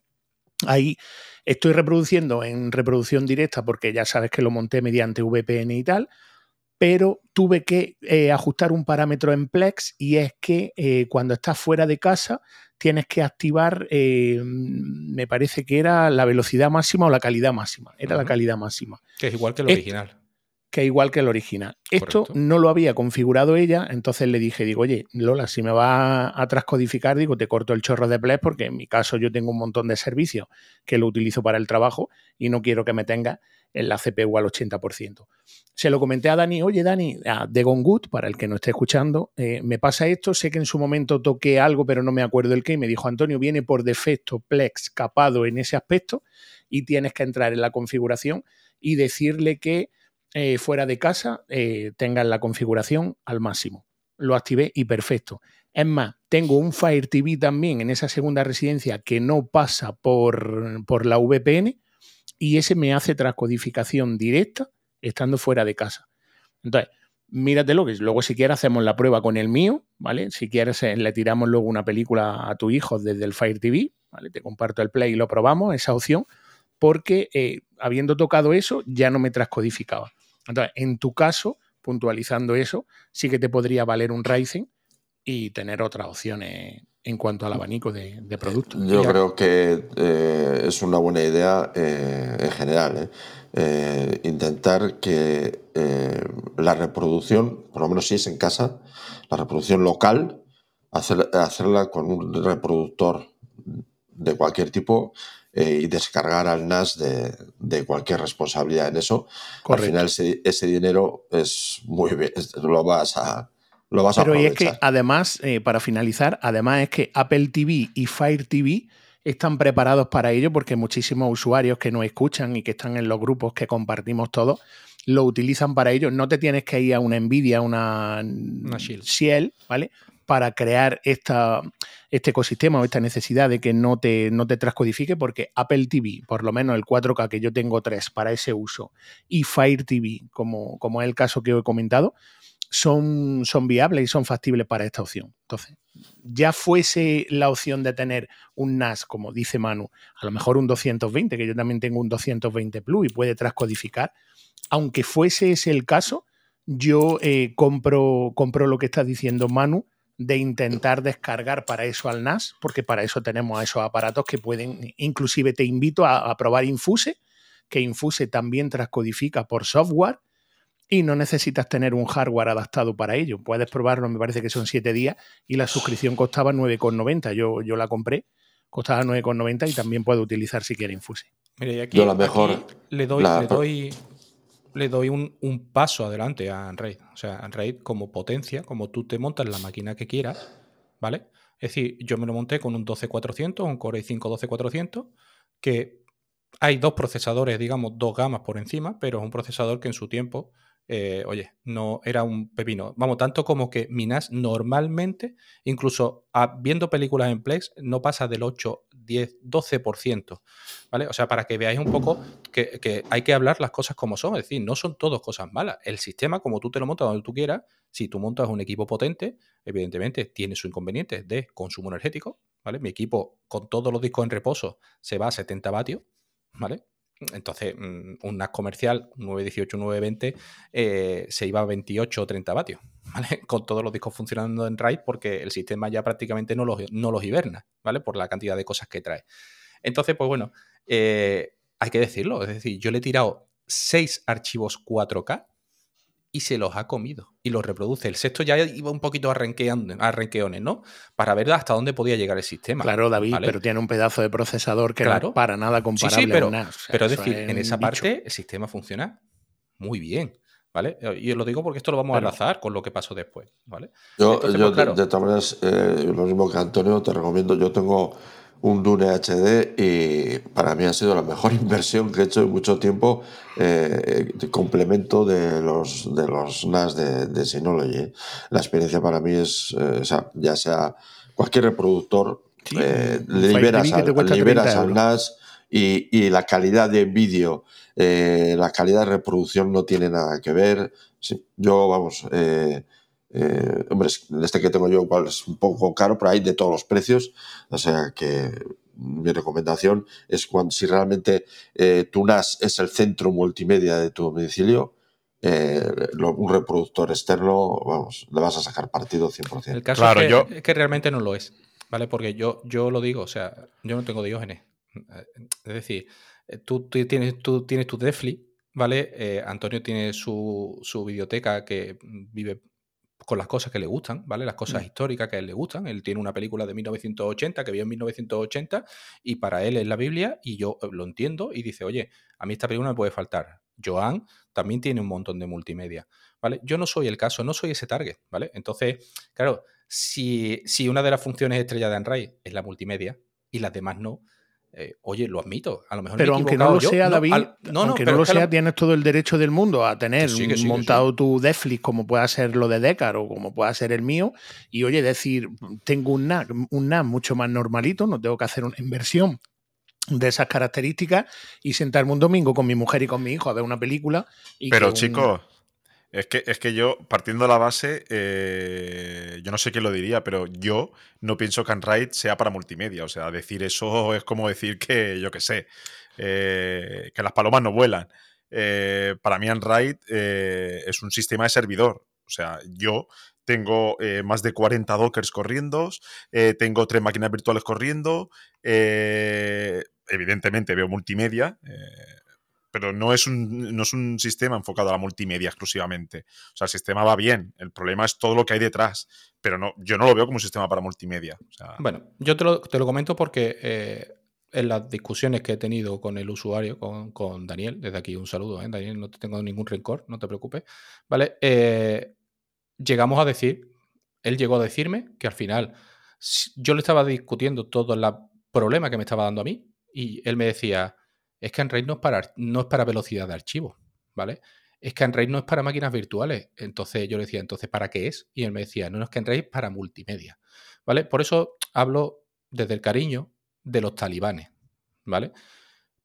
ahí Estoy reproduciendo en reproducción directa porque ya sabes que lo monté mediante VPN y tal, pero tuve que eh, ajustar un parámetro en Plex y es que eh, cuando estás fuera de casa tienes que activar, eh, me parece que era la velocidad máxima o la calidad máxima. Era la calidad máxima. Que es igual que el original. Que es igual que el original. Esto no lo había configurado ella, entonces le dije, digo, oye, Lola, si me va a transcodificar, digo, te corto el chorro de Plex porque en mi caso yo tengo un montón de servicios que lo utilizo para el trabajo y no quiero que me tenga en la CPU al 80%. Se lo comenté a Dani, oye Dani, de Gongut, para el que no esté escuchando, eh, me pasa esto, sé que en su momento toqué algo, pero no me acuerdo el qué, y me dijo, Antonio, viene por defecto Plex capado en ese aspecto y tienes que entrar en la configuración y decirle que eh, fuera de casa eh, tengan la configuración al máximo. Lo activé y perfecto. Es más, tengo un Fire TV también en esa segunda residencia que no pasa por, por la VPN y ese me hace transcodificación directa estando fuera de casa. Entonces, míratelo, que luego si quieres hacemos la prueba con el mío, ¿vale? Si quieres eh, le tiramos luego una película a tu hijo desde el Fire TV, ¿vale? Te comparto el play y lo probamos, esa opción, porque habiendo tocado eso ya no me transcodificaba. Entonces, en tu caso, puntualizando eso, sí que te podría valer un Ryzen y tener otras opciones en cuanto al abanico de, productos. Yo creo que eh, es una buena idea eh, en general. ¿eh? intentar que la reproducción, por lo menos si es en casa, la reproducción local, hacerla con un reproductor de cualquier tipo eh, y descargar al NAS de, cualquier responsabilidad en eso. Al final ese, dinero es muy bien, lo vas a... Lo vas Pero y es que además, eh, para finalizar, además es que Apple TV y Fire TV están preparados para ello porque muchísimos usuarios que nos escuchan y que están en los grupos que compartimos todos lo utilizan para ello. No te tienes que ir a una Nvidia, una, una Shield, ¿vale? Para crear esta, este ecosistema o esta necesidad de que no te, no te transcodifique, porque Apple TV, por lo menos el 4K que yo tengo 3 para ese uso, y Fire TV, como, como es el caso que he comentado, son, son viables y son factibles para esta opción. Entonces, ya fuese la opción de tener un NAS, como dice Manu, a lo mejor un 220, que yo también tengo un 220 Plus y puede transcodificar, aunque fuese ese el caso, yo eh, compro, compro lo que está diciendo Manu de intentar descargar para eso al NAS, porque para eso tenemos a esos aparatos que pueden, inclusive te invito a, probar Infuse, que Infuse también transcodifica por software y no necesitas tener un hardware adaptado para ello. Puedes probarlo, me parece que son 7 días y la suscripción costaba 9,90. Yo, yo la compré, costaba 9,90 y también puedo utilizar si quiere Infuse. Mire, aquí, yo la mejor, le doy, le doy le doy un, paso adelante a Android. O sea, Android como potencia, como tú te montas la máquina que quieras, ¿vale? Es decir, yo me lo monté con un 12400, un Core i5 12400, que hay dos procesadores, digamos, dos gamas por encima, pero es un procesador que en su tiempo eh, oye, no era un pepino. Vamos, tanto como que Minas normalmente, incluso viendo películas en Plex, no pasa del 8, 10, 12%. ¿Vale? O sea, para que veáis un poco que, hay que hablar las cosas como son. Es decir, no son todas cosas malas. El sistema, como tú te lo montas donde tú quieras, si tú montas un equipo potente, evidentemente tiene su inconveniente de consumo energético. ¿Vale? Mi equipo, con todos los discos en reposo, se va a 70 vatios. ¿Vale? Entonces, mm, un NAS comercial, 918, 920, eh, se iba a 28 o 30 vatios, ¿vale? Con todos los discos funcionando en RAID porque el sistema ya prácticamente no los, no los hiberna, ¿vale? Por la cantidad de cosas que trae. Entonces, pues bueno, eh, hay que decirlo. Es decir, yo le he tirado 6 archivos 4K y se los ha comido y los reproduce. El sexto ya iba un poquito a, renqueones, ¿no? Para ver hasta dónde podía llegar el sistema. Claro, David, pero tiene un pedazo de procesador que no para nada comparable pero, a pero es decir, en esa parte el sistema funciona muy bien. ¿Vale? Y os lo digo porque esto lo vamos a enlazar con lo que pasó después, ¿vale? Yo, pues, de, todas maneras, eh, lo mismo que Antonio, te recomiendo, yo tengo un Dune HD y para mí ha sido la mejor inversión que he hecho en mucho tiempo eh, de complemento de los, de los NAS de, Synology. La experiencia para mí es, eh, ya sea cualquier reproductor, eh, liberas, al, NAS y, la calidad de vídeo, la calidad de reproducción no tiene nada que ver. yo, vamos, eh, hombre, este que tengo yo igual es un poco caro, pero hay de todos los precios. O sea que mi recomendación es cuando si realmente eh, tu NAS es el centro multimedia de tu domicilio, eh, un reproductor externo, vamos, le vas a sacar partido 100%. El caso claro, es, que, yo... es que realmente no lo es, ¿vale? Porque yo, yo lo digo, o sea, yo no tengo diógenes. Es decir, tú, tienes, tú tienes tu Netflix ¿vale? Eh, Antonio tiene su, su biblioteca que vive con las cosas que le gustan, ¿vale? Las cosas mm. históricas que a él le gustan. Él tiene una película de 1980 que vio en 1980 y para él es la Biblia y yo eh, lo entiendo y dice, oye, a mí esta película me puede faltar. Joan también tiene un montón de multimedia, ¿vale? Yo no soy el caso, no soy ese target, ¿vale? Entonces, claro, si, si una de las funciones estrella de Android es la multimedia y las demás no, eh, oye, lo admito, a lo mejor. Pero aunque no lo sea, David, no, aunque no, lo sea, tienes todo el derecho del mundo a tener montado tu Netflix como pueda ser lo de Decar o como pueda ser el mío. Y oye, decir, tengo un NAS, un NAS mucho más normalito, no tengo que hacer una inversión de esas características y sentarme un domingo con mi mujer y con mi hijo a ver una película. Pero chicos, es que, es que yo, partiendo de la base, eh, yo no sé quién lo diría, pero yo no pienso que Android sea para multimedia. O sea, decir eso es como decir que, yo qué sé, eh, que las palomas no vuelan. Eh, para mí Android es un sistema de servidor. O sea, yo tengo más de 40 dockers corriendo, tengo tres máquinas virtuales corriendo, evidentemente veo multimedia pero no es, un, no es un sistema enfocado a la multimedia exclusivamente. O sea, el sistema va bien, el problema es todo lo que hay detrás, pero no, yo no lo veo como un sistema para multimedia. Bueno, yo te lo, te lo comento porque eh, en las discusiones que he tenido con el usuario, con, Daniel, desde aquí un saludo, ¿eh? Daniel, no te tengo ningún rencor, no te preocupes, ¿vale? Eh, llegamos a decir, él llegó a decirme que al final yo le estaba discutiendo todo el problema que me estaba dando a mí y él me decía es que Android no es para, no es para velocidad de archivo, ¿vale? Es que Android no es para máquinas virtuales. Entonces yo le decía, entonces, ¿para qué es? Y él me decía, no, no es que es para multimedia, ¿vale? Por eso hablo desde el cariño de los talibanes, ¿vale?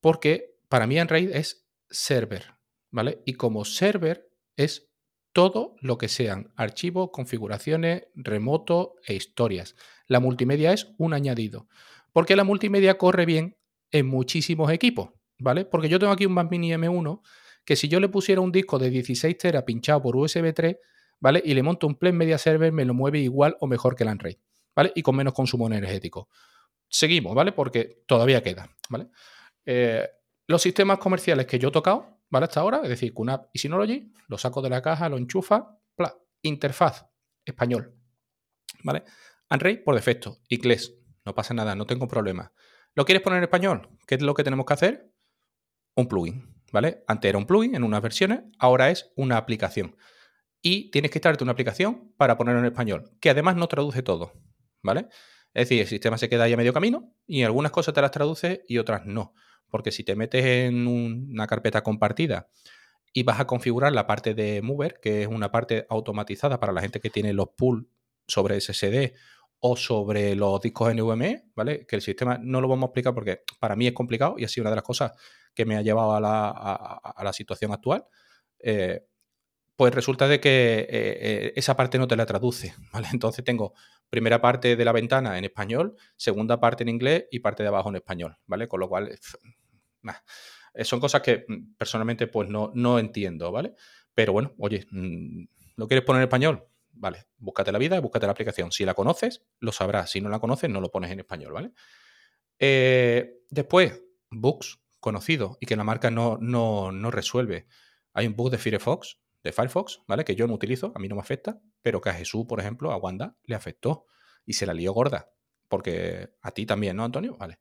Porque para mí Android es server, ¿vale? Y como server es todo lo que sean archivos, configuraciones, remoto e historias. La multimedia es un añadido. Porque la multimedia corre bien en muchísimos equipos. ¿Vale? Porque yo tengo aquí un Mac Mini M1 que si yo le pusiera un disco de 16 teras pinchado por USB 3, ¿vale? Y le monto un Play Media Server, me lo mueve igual o mejor que el Android, ¿vale? Y con menos consumo energético. Seguimos, ¿vale? Porque todavía queda, ¿vale? Eh, los sistemas comerciales que yo he tocado, ¿vale? Hasta ahora, es decir, QNAP y Synology, lo saco de la caja, lo enchufa, ¡pla! interfaz, español, ¿vale? Android por defecto, inglés, no pasa nada, no tengo problema. ¿Lo quieres poner en español? ¿Qué es lo que tenemos que hacer? Un plugin, ¿vale? Antes era un plugin en unas versiones, ahora es una aplicación. Y tienes que instalarte una aplicación para ponerlo en español, que además no traduce todo, ¿vale? Es decir, el sistema se queda ahí a medio camino y algunas cosas te las traduce y otras no. Porque si te metes en una carpeta compartida y vas a configurar la parte de Mover, que es una parte automatizada para la gente que tiene los pools sobre SSD o sobre los discos NVMe, ¿vale? Que el sistema no lo vamos a explicar porque para mí es complicado y ha sido una de las cosas que me ha llevado a la, situación actual. Eh, pues resulta de que eh, eh, esa parte no te la traduce, ¿vale? Entonces tengo primera parte de la ventana en español, segunda parte en inglés y parte de abajo en español, ¿vale? Con lo cual, son cosas que mm, personalmente pues no, no entiendo, ¿vale? Pero bueno, oye, mm, ¿lo quieres poner en español? Vale, búscate la vida búscate la aplicación. Si la conoces, lo sabrás. Si no la conoces, no lo pones en español, ¿vale? Después, bugs conocidos y que la marca no, no, resuelve. Hay un bug de Firefox, de Firefox, ¿vale? Que yo no utilizo, a mí no me afecta, pero que a Jesús, por ejemplo, a Wanda, le afectó y se la lió gorda. Porque a ti también, ¿no, Antonio? Vale.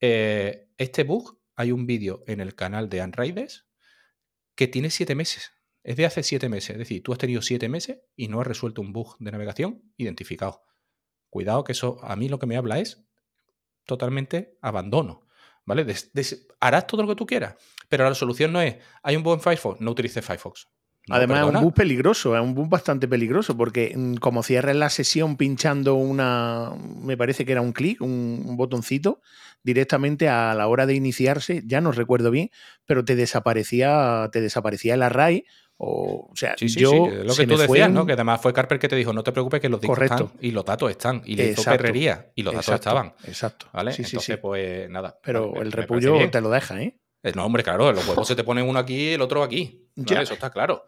Eh, este bug, hay un vídeo en el canal de Unraides que tiene siete meses es de hace siete meses. Es decir, tú has tenido siete meses y no has resuelto un bug de navegación identificado. Cuidado que eso a mí lo que me habla es totalmente abandono. ¿Vale? harás todo lo que tú quieras, pero la solución no es, hay un bug en Firefox, no utilices Firefox. Además, es un bug peligroso, es un bug bastante peligroso, porque mm, como cierres la sesión pinchando una, me parece que era un clic, un, botoncito, directamente a la hora de iniciarse, ya no recuerdo bien, pero te desaparecía, te desaparecía el array o, sea, yo. lo que tú decías, ¿no? Que además fue Carper que te dijo: no te preocupes, que los discos están y los datos están. Y le hizo perrería y los datos estaban. Exacto. ¿Vale? Entonces, pues nada. Pero el repullo te lo deja, ¿eh? ¿eh? No, hombre, claro, los huevos se te ponen uno aquí y el otro aquí. Eso está claro.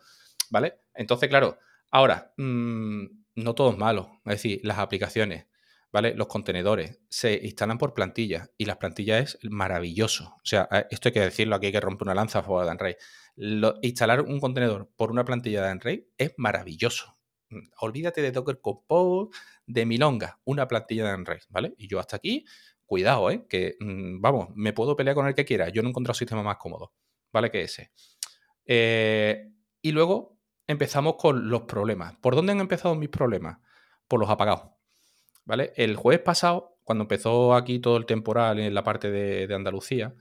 ¿Vale? Entonces, claro, ahora, mm, no todo es malo. Es decir, las aplicaciones, ¿vale? Los contenedores se instalan por plantillas y las plantillas es maravilloso. O sea, esto hay que decirlo, aquí hay que romper una lanza a favor de Android instalar un contenedor por una plantilla de Unraid es maravilloso. Mm, olvídate de Docker Compose, de Milonga, una plantilla de Unraid, ¿vale? Y yo hasta aquí, cuidado, ¿eh? Que, mm, vamos, me puedo pelear con el que quiera. Yo no he encontrado sistema más cómodo, ¿vale? Que ese. Eh, y luego empezamos con los problemas. ¿Por dónde han empezado mis problemas? Por los apagados, ¿vale? El jueves pasado, cuando empezó aquí todo el temporal en la parte de Andalucía,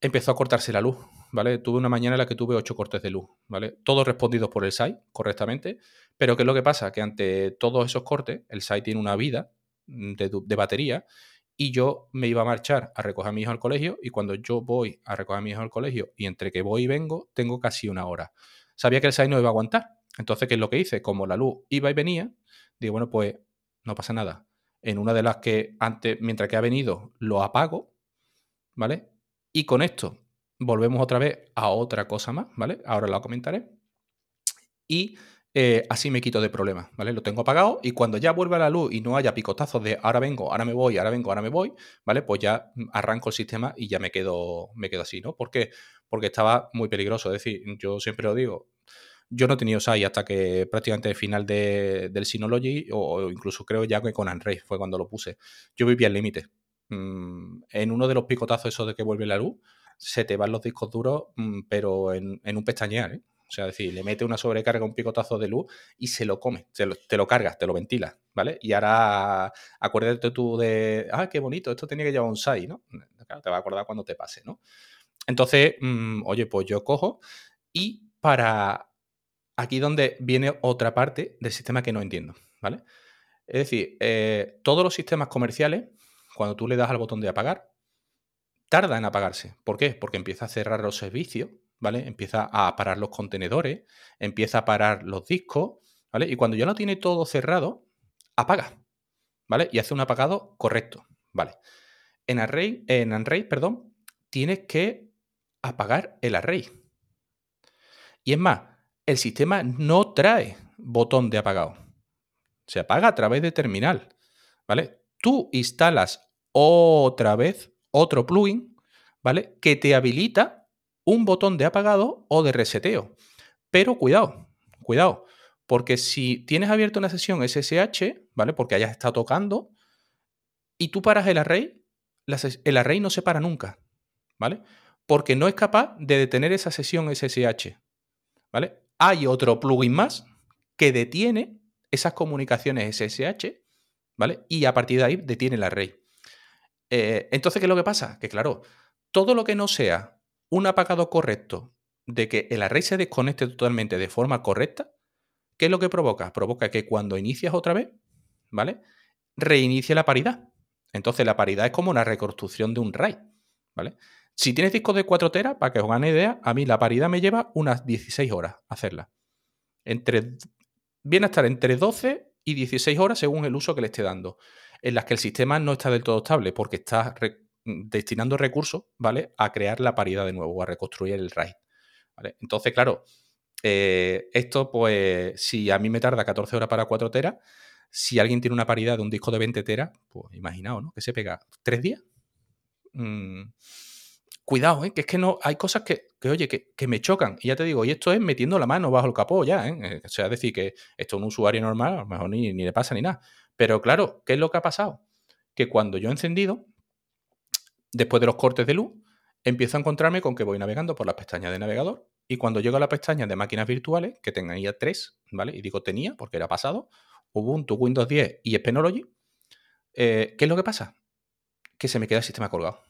empezó a cortarse la luz, ¿vale? Tuve una mañana en la que tuve ocho cortes de luz, ¿vale? Todos respondidos por el SAI correctamente, pero ¿qué es lo que pasa? Que ante todos esos cortes, el SAI tiene una vida mm, de, batería y yo me iba a marchar a recoger a mi hijo al colegio y cuando yo voy a recoger a mi hijo al colegio y entre que voy y vengo, tengo casi una hora. Sabía que el SAI no iba a aguantar. Entonces, ¿qué es lo que hice? Como la luz iba y venía, digo, bueno, pues no pasa nada. En una de las que antes, mientras que ha venido, lo apago, ¿vale? Y con esto volvemos otra vez a otra cosa más, ¿vale? Ahora la comentaré. Y eh, así me quito de problemas, ¿vale? Lo tengo apagado y cuando ya vuelva la luz y no haya picotazos de ahora vengo, ahora me voy, ahora vengo, ahora me voy, ¿vale? Pues ya arranco el sistema y ya me quedo, me quedo así, ¿no? ¿Por qué? Porque estaba muy peligroso. Es decir, yo siempre lo digo, yo no he tenido SAI hasta que prácticamente el final del Synology o, incluso creo ya que con Unraid fue cuando lo puse. Yo vivía al límite. Mm, en uno de los picotazos esos de que vuelve la luz, se te van los discos duros, mm, pero en, un pestañear, ¿eh? O sea, decir, le mete una sobrecarga, un picotazo de luz y se lo come, te lo, te lo cargas, te lo ventilas, ¿vale? Y ahora acuérdate tú de, ah, qué bonito, esto tenía que llevar un SAI, ¿no? Claro, te va a acordar cuando te pase, ¿no? Entonces, mm, oye, pues yo cojo y para aquí donde viene otra parte del sistema que no entiendo, ¿vale? Es decir, eh, todos los sistemas comerciales cuando tú le das al botón de apagar, tarda en apagarse. ¿Por qué? Porque empieza a cerrar los servicios, ¿vale? Empieza a parar los contenedores, empieza a parar los discos, ¿vale? Y cuando ya lo tiene todo cerrado, apaga, ¿vale? Y hace un apagado correcto, ¿vale? En array, en array, perdón, tienes que apagar el array. Y es más, el sistema no trae botón de apagado. Se apaga a través de terminal, ¿vale? Tú instalas otra vez otro plugin, ¿vale? Que te habilita un botón de apagado o de reseteo. Pero cuidado, cuidado, porque si tienes abierto una sesión SSH, ¿vale? Porque hayas estado tocando y tú paras el array, el array no se para nunca, ¿vale? Porque no es capaz de detener esa sesión SSH, ¿vale? Hay otro plugin más que detiene esas comunicaciones SSH, ¿vale? Y a partir de ahí detiene el array. Eh, entonces, ¿qué es lo que pasa? Que claro, todo lo que no sea un apagado correcto de que el array se desconecte totalmente de forma correcta, ¿qué es lo que provoca? Provoca que cuando inicias otra vez, ¿vale? Reinicie la paridad. Entonces la paridad es como una reconstrucción de un RAID, ¿vale? Si tienes discos de 4 teras, para que os hagan idea, a mí la paridad me lleva unas 16 horas hacerla. Entre, viene a estar entre 12 y 16 horas según el uso que le esté dando en las que el sistema no está del todo estable porque está destinando recursos, ¿vale? A crear la paridad de nuevo, a reconstruir el RAID. Entonces, claro, eh, esto, pues, si a mí me tarda 14 horas para 4 teras, si alguien tiene una paridad de un disco de 20 teras, pues imaginaos, ¿no? Que se pega tres días. Mm, cuidado, ¿eh? que es que no hay cosas que, oye, que, me chocan. Y ya te digo, y esto es metiendo la mano bajo el capó ya. ¿eh? eh o sea, decir, que esto es un usuario normal, a lo mejor ni, ni le pasa ni nada. Pero claro, ¿qué es lo que ha pasado? Que cuando yo he encendido, después de los cortes de luz, empiezo a encontrarme con que voy navegando por las pestañas de navegador y cuando llego a la pestaña de máquinas virtuales, que tenía tres, ¿vale? Y digo tenía porque era pasado, Ubuntu, Windows 10 y Spenology, eh, ¿qué es lo que pasa? Que se me queda el sistema colgado.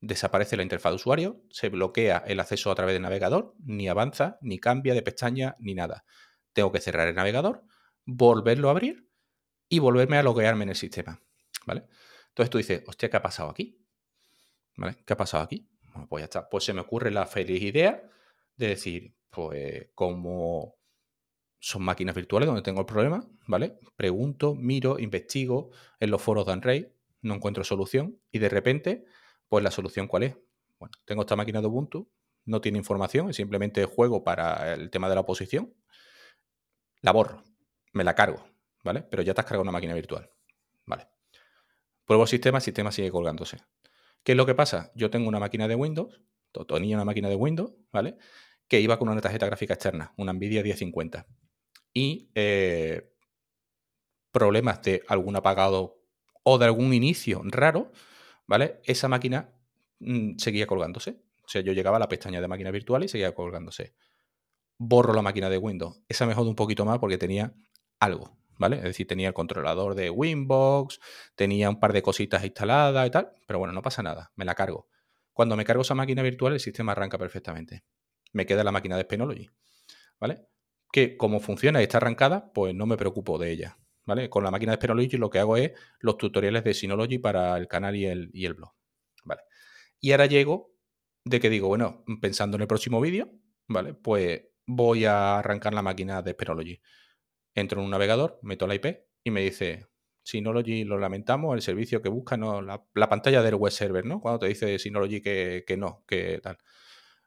Desaparece la interfaz de usuario, se bloquea el acceso a través del navegador, ni avanza, ni cambia de pestaña, ni nada. Tengo que cerrar el navegador, volverlo a abrir y volverme a loguearme en el sistema. ¿Vale? Entonces tú dices, hostia, ¿qué ha pasado aquí? ¿Vale? ¿Qué ha pasado aquí? Bueno, pues ya está. Pues se me ocurre la feliz idea de decir, pues como son máquinas virtuales donde tengo el problema, ¿vale? Pregunto, miro, investigo en los foros de Unraid, no encuentro solución y de repente, pues la solución cuál es? Bueno, tengo esta máquina de Ubuntu, no tiene información, es simplemente juego para el tema de la oposición, la borro, me la cargo, ¿vale? Pero ya te has cargado una máquina virtual, ¿vale? Pruebo el sistema, el sistema sigue colgándose. ¿Qué es lo que pasa? Yo tengo una máquina de Windows, tenía una máquina de Windows, ¿vale? que iba con una tarjeta gráfica externa, una Nvidia 1050. Y eh, problemas de algún apagado o de algún inicio raro, ¿vale? Esa máquina mm, seguía colgándose. O sea, yo llegaba a la pestaña de máquina virtual y seguía colgándose. Borro la máquina de Windows. Esa me jode un poquito más porque tenía algo, ¿vale? Es decir, tenía el controlador de Winbox, tenía un par de cositas instaladas y tal, pero bueno, no pasa nada, me la cargo. Cuando me cargo esa máquina virtual, el sistema arranca perfectamente. Me queda la máquina de Spenology, ¿vale? Que como funciona y está arrancada, pues no me preocupo de ella, ¿vale? Con la máquina de Spenology lo que hago es los tutoriales de Synology para el canal y el, y el blog, ¿vale? Y ahora llego de que digo, bueno, pensando en el próximo vídeo, ¿vale? Pues voy a arrancar la máquina de Spenology entro en un navegador, meto la IP y me dice, Synology lo lamentamos, el servicio que busca, no, la, pantalla del web server, ¿no? Cuando te dice Synology que, que no, que tal.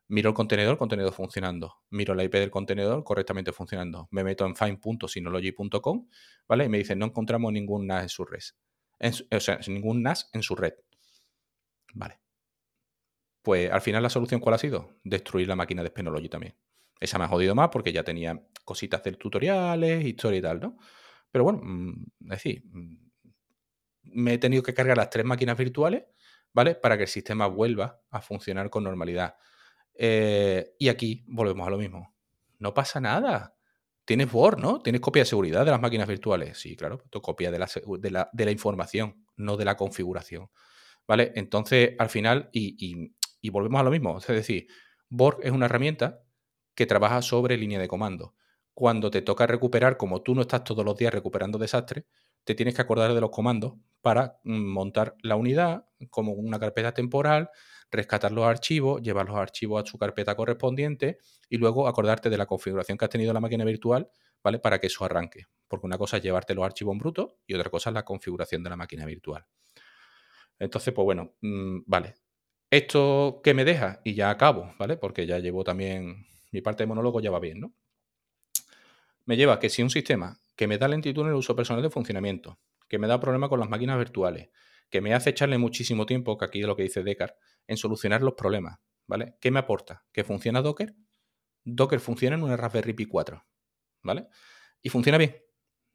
Miro el contenedor, contenedor funcionando. Miro la IP del contenedor, correctamente funcionando. Me meto en find.synology.com, ¿vale? Y me dice, no encontramos ningún NAS en su red. o sea, ningún NAS en su red. Vale. Pues al final la solución, ¿cuál ha sido? Destruir la máquina de Spenology también. Esa me ha jodido más porque ya tenía cositas de tutoriales, historia y tal, ¿no? Pero bueno, mm, es decir, mm, me he tenido que cargar las tres máquinas virtuales, ¿vale? Para que el sistema vuelva a funcionar con normalidad. Eh, y aquí volvemos a lo mismo. No pasa nada. Tienes Word, ¿no? Tienes copia de seguridad de las máquinas virtuales. Sí, claro, tu copia de la, de la, información, no de la configuración. ¿Vale? Entonces, al final, y, y, y volvemos a lo mismo. Es decir, Borg es una herramienta que trabaja sobre línea de comando. Cuando te toca recuperar, como tú no estás todos los días recuperando desastres, te tienes que acordar de los comandos para mm, montar la unidad como una carpeta temporal, rescatar los archivos, llevar los archivos a su carpeta correspondiente y luego acordarte de la configuración que has tenido la máquina virtual, ¿vale? Para que eso arranque. Porque una cosa es llevarte los archivos en bruto y otra cosa es la configuración de la máquina virtual. Entonces, pues bueno, mm, vale. Esto que me deja, y ya acabo, ¿vale? Porque ya llevo también mi parte de monólogo ya va bien, ¿no? Me lleva que si un sistema que me da lentitud en el uso personal de funcionamiento, que me da problemas con las máquinas virtuales, que me hace echarle muchísimo tiempo, que aquí es lo que dice Descartes, en solucionar los problemas, ¿vale? ¿Qué me aporta? ¿Que funciona Docker? Docker funciona en una Raspberry Pi 4, ¿vale? Y funciona bien.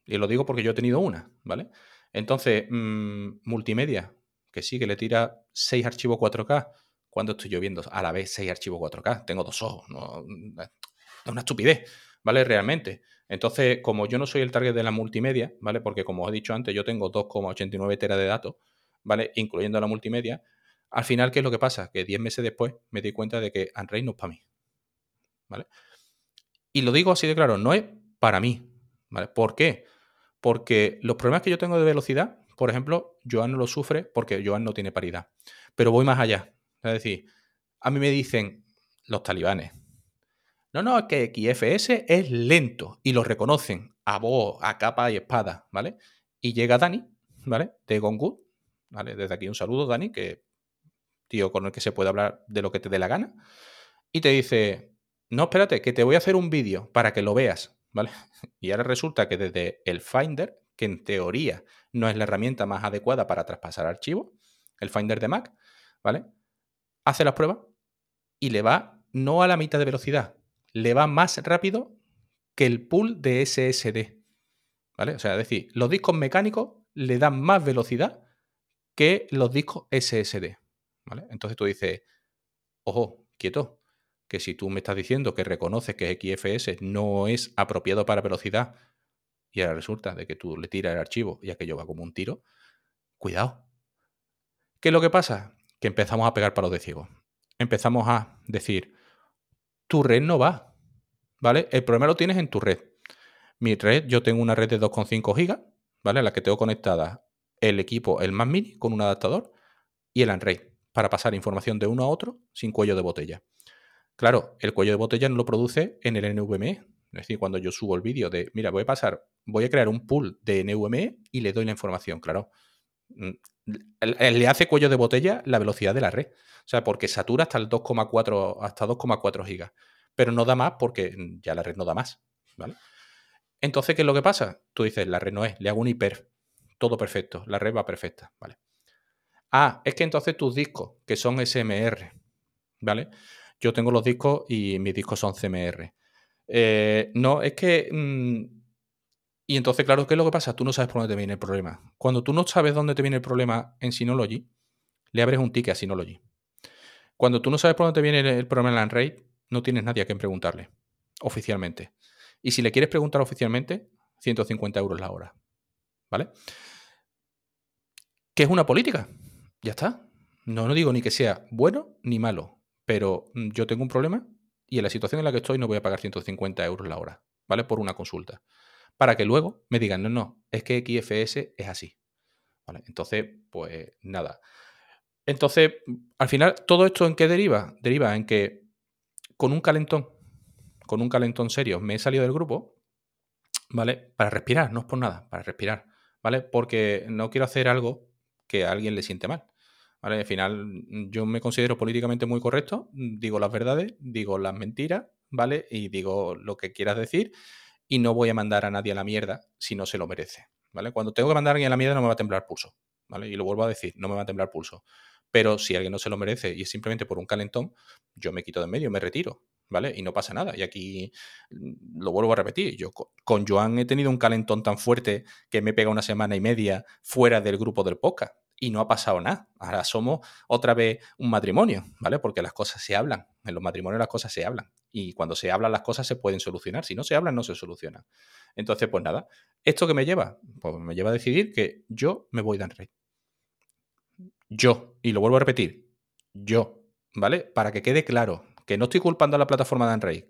Y lo digo porque yo he tenido una, ¿vale? Entonces, mm, multimedia, que sí, que le tira 6 archivos 4K, cuando estoy yo viendo a la vez seis archivos 4K? Tengo dos ojos, no, es una estupidez, ¿vale? Realmente. Entonces, como yo no soy el target de la multimedia, ¿vale? Porque como os he dicho antes, yo tengo 2,89 teras de datos, ¿vale? Incluyendo la multimedia. Al final, ¿qué es lo que pasa? Que 10 meses después me di cuenta de que Unreal no es para mí, ¿vale? Y lo digo así de claro, no es para mí, ¿vale? ¿Por qué? Porque los problemas que yo tengo de velocidad, por ejemplo, Joan no lo sufre porque Joan no tiene paridad. Pero voy más allá. Es decir, a mí me dicen los talibanes, no, no, es que XFS es lento y lo reconocen a voz, a capa y espada, ¿vale? Y llega Dani, ¿vale? De Gongood, ¿vale? Desde aquí un saludo, Dani, que tío con el que se puede hablar de lo que te dé la gana. Y te dice, no, espérate, que te voy a hacer un vídeo para que lo veas, ¿vale? Y ahora resulta que desde el Finder, que en teoría no es la herramienta más adecuada para traspasar archivos, el Finder de Mac, ¿vale? Hace las pruebas y le va no a la mitad de velocidad, le va más rápido que el pool de SSD. ¿Vale? O sea, es decir, los discos mecánicos le dan más velocidad que los discos SSD. ¿Vale? Entonces tú dices, ojo, quieto, que si tú me estás diciendo que reconoces que XFS no es apropiado para velocidad y ahora resulta de que tú le tiras el archivo y aquello va como un tiro, cuidado. ¿Qué es lo que pasa? Que empezamos a pegar palos de ciego. Empezamos a decir, tu red no va, ¿vale? El problema lo tienes en tu red. Mi red, yo tengo una red de 2,5 gigas, ¿vale? la que tengo conectada el equipo, el Mac Mini, con un adaptador y el Android, para pasar información de uno a otro sin cuello de botella. Claro, el cuello de botella no lo produce en el NVMe. Es decir, cuando yo subo el vídeo de, mira, voy a pasar, voy a crear un pool de NVMe y le doy la información. Claro, mm, le hace cuello de botella la velocidad de la red. O sea, porque satura hasta el 2,4 hasta 2,4 gigas. Pero no da más porque ya la red no da más. ¿vale? Entonces, ¿qué es lo que pasa? Tú dices, la red no es, le hago un hiper. Todo perfecto, la red va perfecta. ¿vale? Ah, es que entonces tus discos, que son SMR, ¿vale? Yo tengo los discos y mis discos son CMR. Eh, no, es que... Mm, y entonces, claro, ¿qué es lo que pasa? Tú no sabes por dónde te viene el problema. Cuando tú no sabes dónde te viene el problema en Synology, le abres un ticket a Synology. Cuando tú no sabes por dónde te viene el problema en Landray, no tienes nadie a quien preguntarle, oficialmente. Y si le quieres preguntar oficialmente, 150 euros la hora. ¿Vale? ¿Qué es una política? Ya está. No, no digo ni que sea bueno ni malo, pero mm, yo tengo un problema y en la situación en la que estoy no voy a pagar 150 euros la hora, ¿vale? Por una consulta. Para que luego me digan, no, no, es que XFS es así. ¿Vale? Entonces, pues nada. Entonces, al final, ¿todo esto en qué deriva? Deriva en que con un calentón, con un calentón serio, me he salido del grupo, ¿vale? Para respirar, no es por nada, para respirar, ¿vale? Porque no quiero hacer algo que a alguien le siente mal. ¿Vale? Al final, yo me considero políticamente muy correcto, digo las verdades, digo las mentiras, ¿vale? Y digo lo que quieras decir y no voy a mandar a nadie a la mierda si no se lo merece, ¿vale? Cuando tengo que mandar a alguien a la mierda no me va a temblar pulso, ¿vale? Y lo vuelvo a decir, no me va a temblar pulso. Pero si alguien no se lo merece y es simplemente por un calentón, yo me quito de en medio, me retiro, ¿vale? Y no pasa nada. Y aquí mm, lo vuelvo a repetir. Yo con Joan he tenido un calentón tan fuerte que me pega una semana y media fuera del grupo del podcast y no ha pasado nada. Ahora somos otra vez un matrimonio, ¿vale? Porque las cosas se hablan. En los matrimonios las cosas se hablan. Y cuando se hablan las cosas se pueden solucionar. Si no se hablan, no se solucionan. Entonces, pues nada. ¿Esto qué me lleva? Pues me lleva a decidir que yo me voy de rey. Yo. Y lo vuelvo a repetir. Yo. ¿Vale? Para que quede claro que no estoy culpando a la plataforma de Unraid.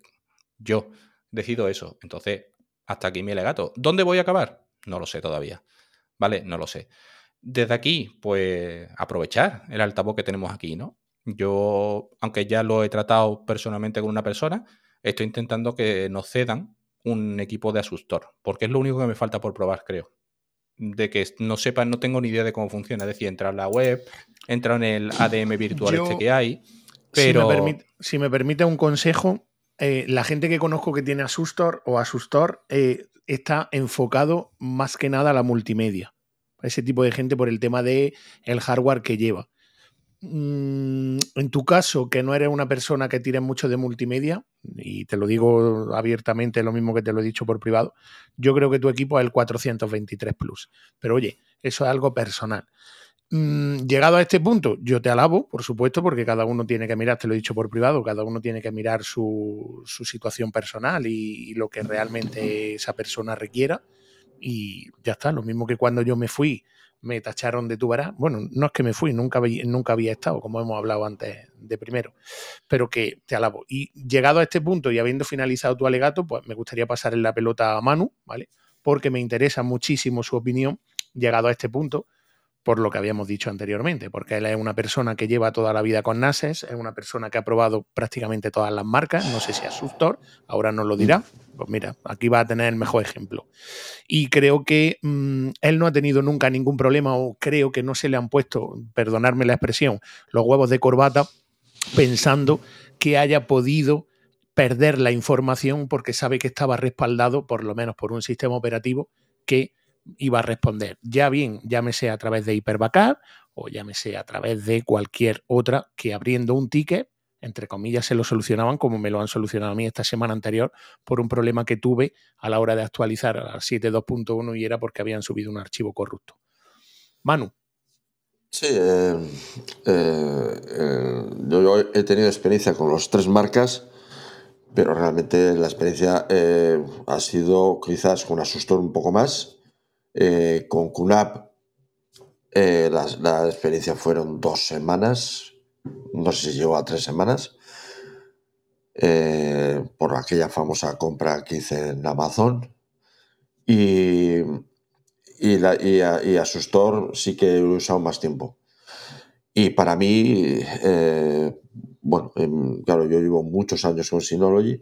Yo decido eso. Entonces, hasta aquí mi alegato. ¿Dónde voy a acabar? No lo sé todavía. ¿Vale? No lo sé. Desde aquí, pues aprovechar el altavoz que tenemos aquí, ¿no? Yo, aunque ya lo he tratado personalmente con una persona, estoy intentando que nos cedan un equipo de asustor, porque es lo único que me falta por probar, creo. De que no sepan, no tengo ni idea de cómo funciona. Es decir, entrar en la web, entrar en el ADM virtual este que hay. Pero... Si me permite, un consejo, eh, la gente que conozco que tiene Asustor o Asustor eh, está enfocado más que nada a la multimedia ese tipo de gente por el tema de el hardware que lleva. Mm, en tu caso, que no eres una persona que tire mucho de multimedia, y te lo digo abiertamente, lo mismo que te lo he dicho por privado, yo creo que tu equipo es el 423 Plus. Pero oye, eso es algo personal. Mm, llegado a este punto, yo te alabo, por supuesto, porque cada uno tiene que mirar, te lo he dicho por privado, cada uno tiene que mirar su, situación personal y, lo que realmente esa persona requiera y ya está. Lo mismo que cuando yo me fui, me tacharon de tubará. Bueno, no es que me fui, nunca, nunca había estado, como hemos hablado antes de primero, pero que te alabo. Y llegado a este punto y habiendo finalizado tu alegato, pues me gustaría pasar la pelota a Manu, ¿vale? Porque me interesa muchísimo su opinión llegado a este punto por lo que habíamos dicho anteriormente, porque él es una persona que lleva toda la vida con NASES, es una persona que ha probado prácticamente todas las marcas, no sé si es Sustor, ahora nos lo dirá, pues mira, aquí va a tener el mejor ejemplo. Y creo que mm, él no ha tenido nunca ningún problema o creo que no se le han puesto, perdonarme la expresión, los huevos de corbata pensando que haya podido perder la información porque sabe que estaba respaldado por lo menos por un sistema operativo que iba a responder, ya bien, llámese a través de Hyper o llámese a través de cualquier otra que abriendo un ticket, entre comillas, se lo solucionaban como me lo han solucionado a mí esta semana anterior por un problema que tuve a la hora de actualizar a 7.2.1 y era porque habían subido un archivo corrupto. Manu. Sí, eh, eh, eh, yo he tenido experiencia con los tres marcas, pero realmente la experiencia ha sido quizás con Asustor un poco más eh, con QNAP eh, la, experiencia fueron dos semanas, no sé si llegó a tres semanas, eh, por aquella famosa compra que hice en Amazon. Y, y, la, y, a, sí que he usado más tiempo. Y para mí, bueno, em, claro, yo llevo muchos años con Synology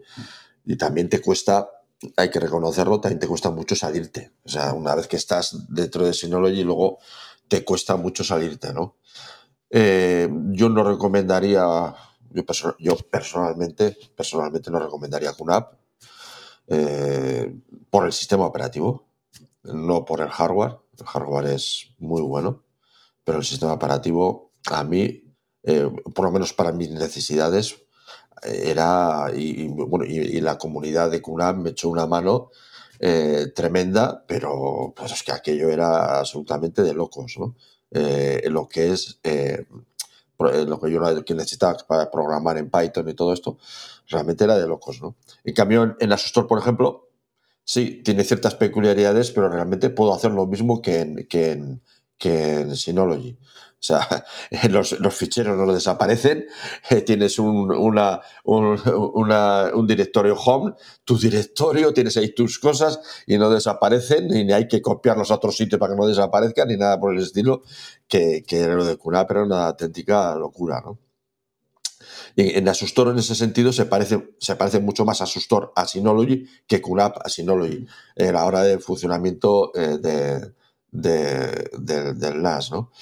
y también te cuesta hay que reconocerlo, también te cuesta mucho salirte. O sea, una vez que estás dentro de Synology, luego te cuesta mucho salirte, ¿no? Eh, yo no recomendaría, yo, personalmente, personalmente no recomendaría QNAP eh, por el sistema operativo, no por el hardware. El hardware es muy bueno, pero el sistema operativo, a mí, eh, por lo menos para mis necesidades, era, y, bueno, y, la comunidad de QNAP me echó una mano eh, tremenda, pero pues es que aquello era absolutamente de locos, ¿no? Eh, lo que es eh, lo que yo que necesitaba para programar en Python y todo esto, realmente era de locos, ¿no? En cambio, en, en Asustor, por ejemplo, sí, tiene ciertas peculiaridades, pero realmente puedo hacer lo mismo que en, que en, que en Synology. O sea, los, ficheros no desaparecen, eh, tienes un, directorio home, tu directorio, tienes ahí tus cosas y no desaparecen, ni hay que copiarlos a otro sitio para que no desaparezcan, ni nada por el estilo, que, que lo de QNAP era una auténtica locura, ¿no? Y en Asustor, en ese sentido, se parece, se parece mucho más a Asustor a Synology que QNAP a Synology, en la hora del funcionamiento eh, de, del NAS, ¿no?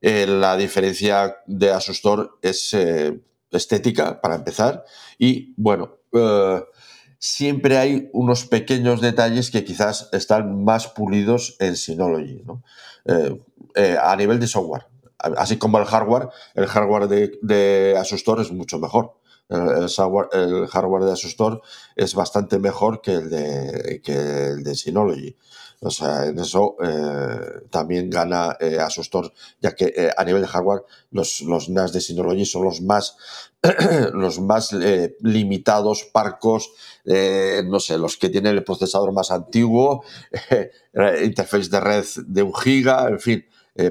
Eh, la diferencia de Asustor es eh, estética, para empezar, y bueno, eh, siempre hay unos pequeños detalles que quizás están más pulidos en Synology, a nivel de software. Así como el hardware, el hardware de, Asustor es mucho mejor. El, hardware de Asustor es bastante mejor que el de, que el de Synology. O sea, en eso eh, también gana eh, Asustor, ya que eh, a nivel de hardware los, los NAS de Synology son los más, los más limitados, parcos, no sé, los que tienen el procesador más antiguo, interface de red de un giga, en fin,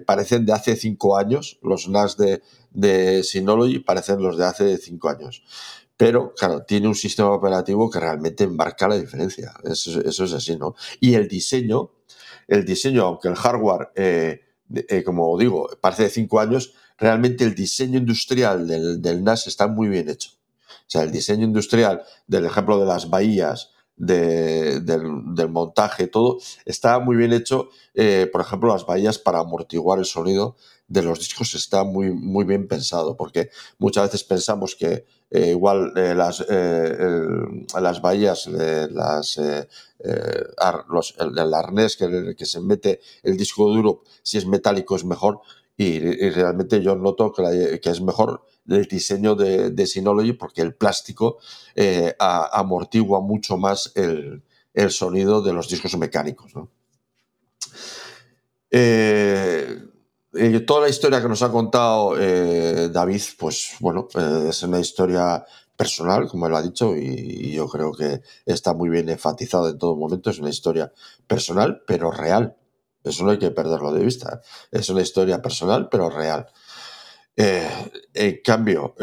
parecen de hace cinco años, los NAS de, de Synology parecen los de hace cinco años. Pero, claro, tiene un sistema operativo que realmente marca la diferencia. Eso, es así, ¿no? Y el diseño, el diseño, aunque el hardware, eh, eh, como digo, parece de cinco años, realmente el diseño industrial del, NAS está muy bien hecho. O sea, el diseño industrial del ejemplo de las bahías, del, montaje, todo, está muy bien hecho. Eh, por ejemplo, las bahías para amortiguar el sonido de los discos está muy, muy bien pensado, porque muchas veces pensamos que eh, igual eh, las, eh, las bahías, las, los, el, arnés que, que, se mete el disco duro, si es metálico es mejor, y, realmente yo noto que, que, es mejor el diseño de, de Synology porque el plástico amortigua mucho más el, sonido de los discos mecánicos. ¿no? Eh, toda la historia que nos ha contado eh, David, pues bueno, eh, es una historia personal, como él ha dicho, y, yo creo que está muy bien enfatizado en todo momento. Es una historia personal, pero real. Eso no hay que perderlo de vista. Es una historia personal, pero real. En cambio,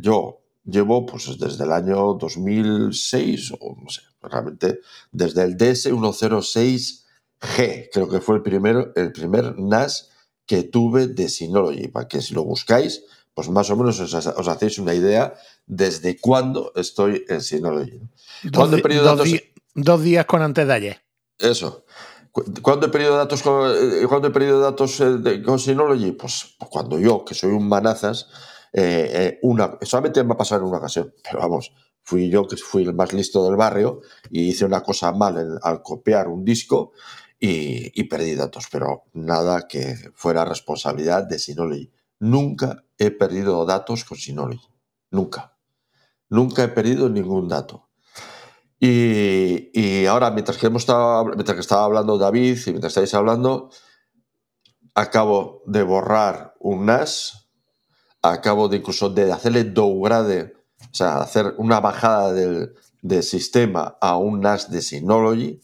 yo llevo pues desde el año 2006, o no sé, realmente desde el DS106G, creo que fue el primero, el primer NAS que tuve de Synology, para que si lo buscáis, pues más o menos os, hacéis una idea desde cuándo estoy en Synology. ¿Cuándo he perdido datos? dos días con antes de ayer. Eso. ¿Cuándo he perdido datos eh, ¿cuándo he perdido datos eh, con Synology? Pues, cuando yo, que soy un manazas, eh, una, solamente me ha pasado en una ocasión, pero vamos, fui yo que fui el más listo del barrio y hice una cosa mal al copiar un disco y, perdí datos, pero nada que fuera responsabilidad de Synology. Nunca he perdido datos con Synology. Nunca. Nunca he perdido ningún dato. Y, ahora, mientras que, hemos estado, mientras que estaba hablando David y mientras estáis hablando, acabo de borrar un NAS, acabo de incluso de hacerle downgrade, o sea, hacer una bajada del, del sistema a un NAS de Synology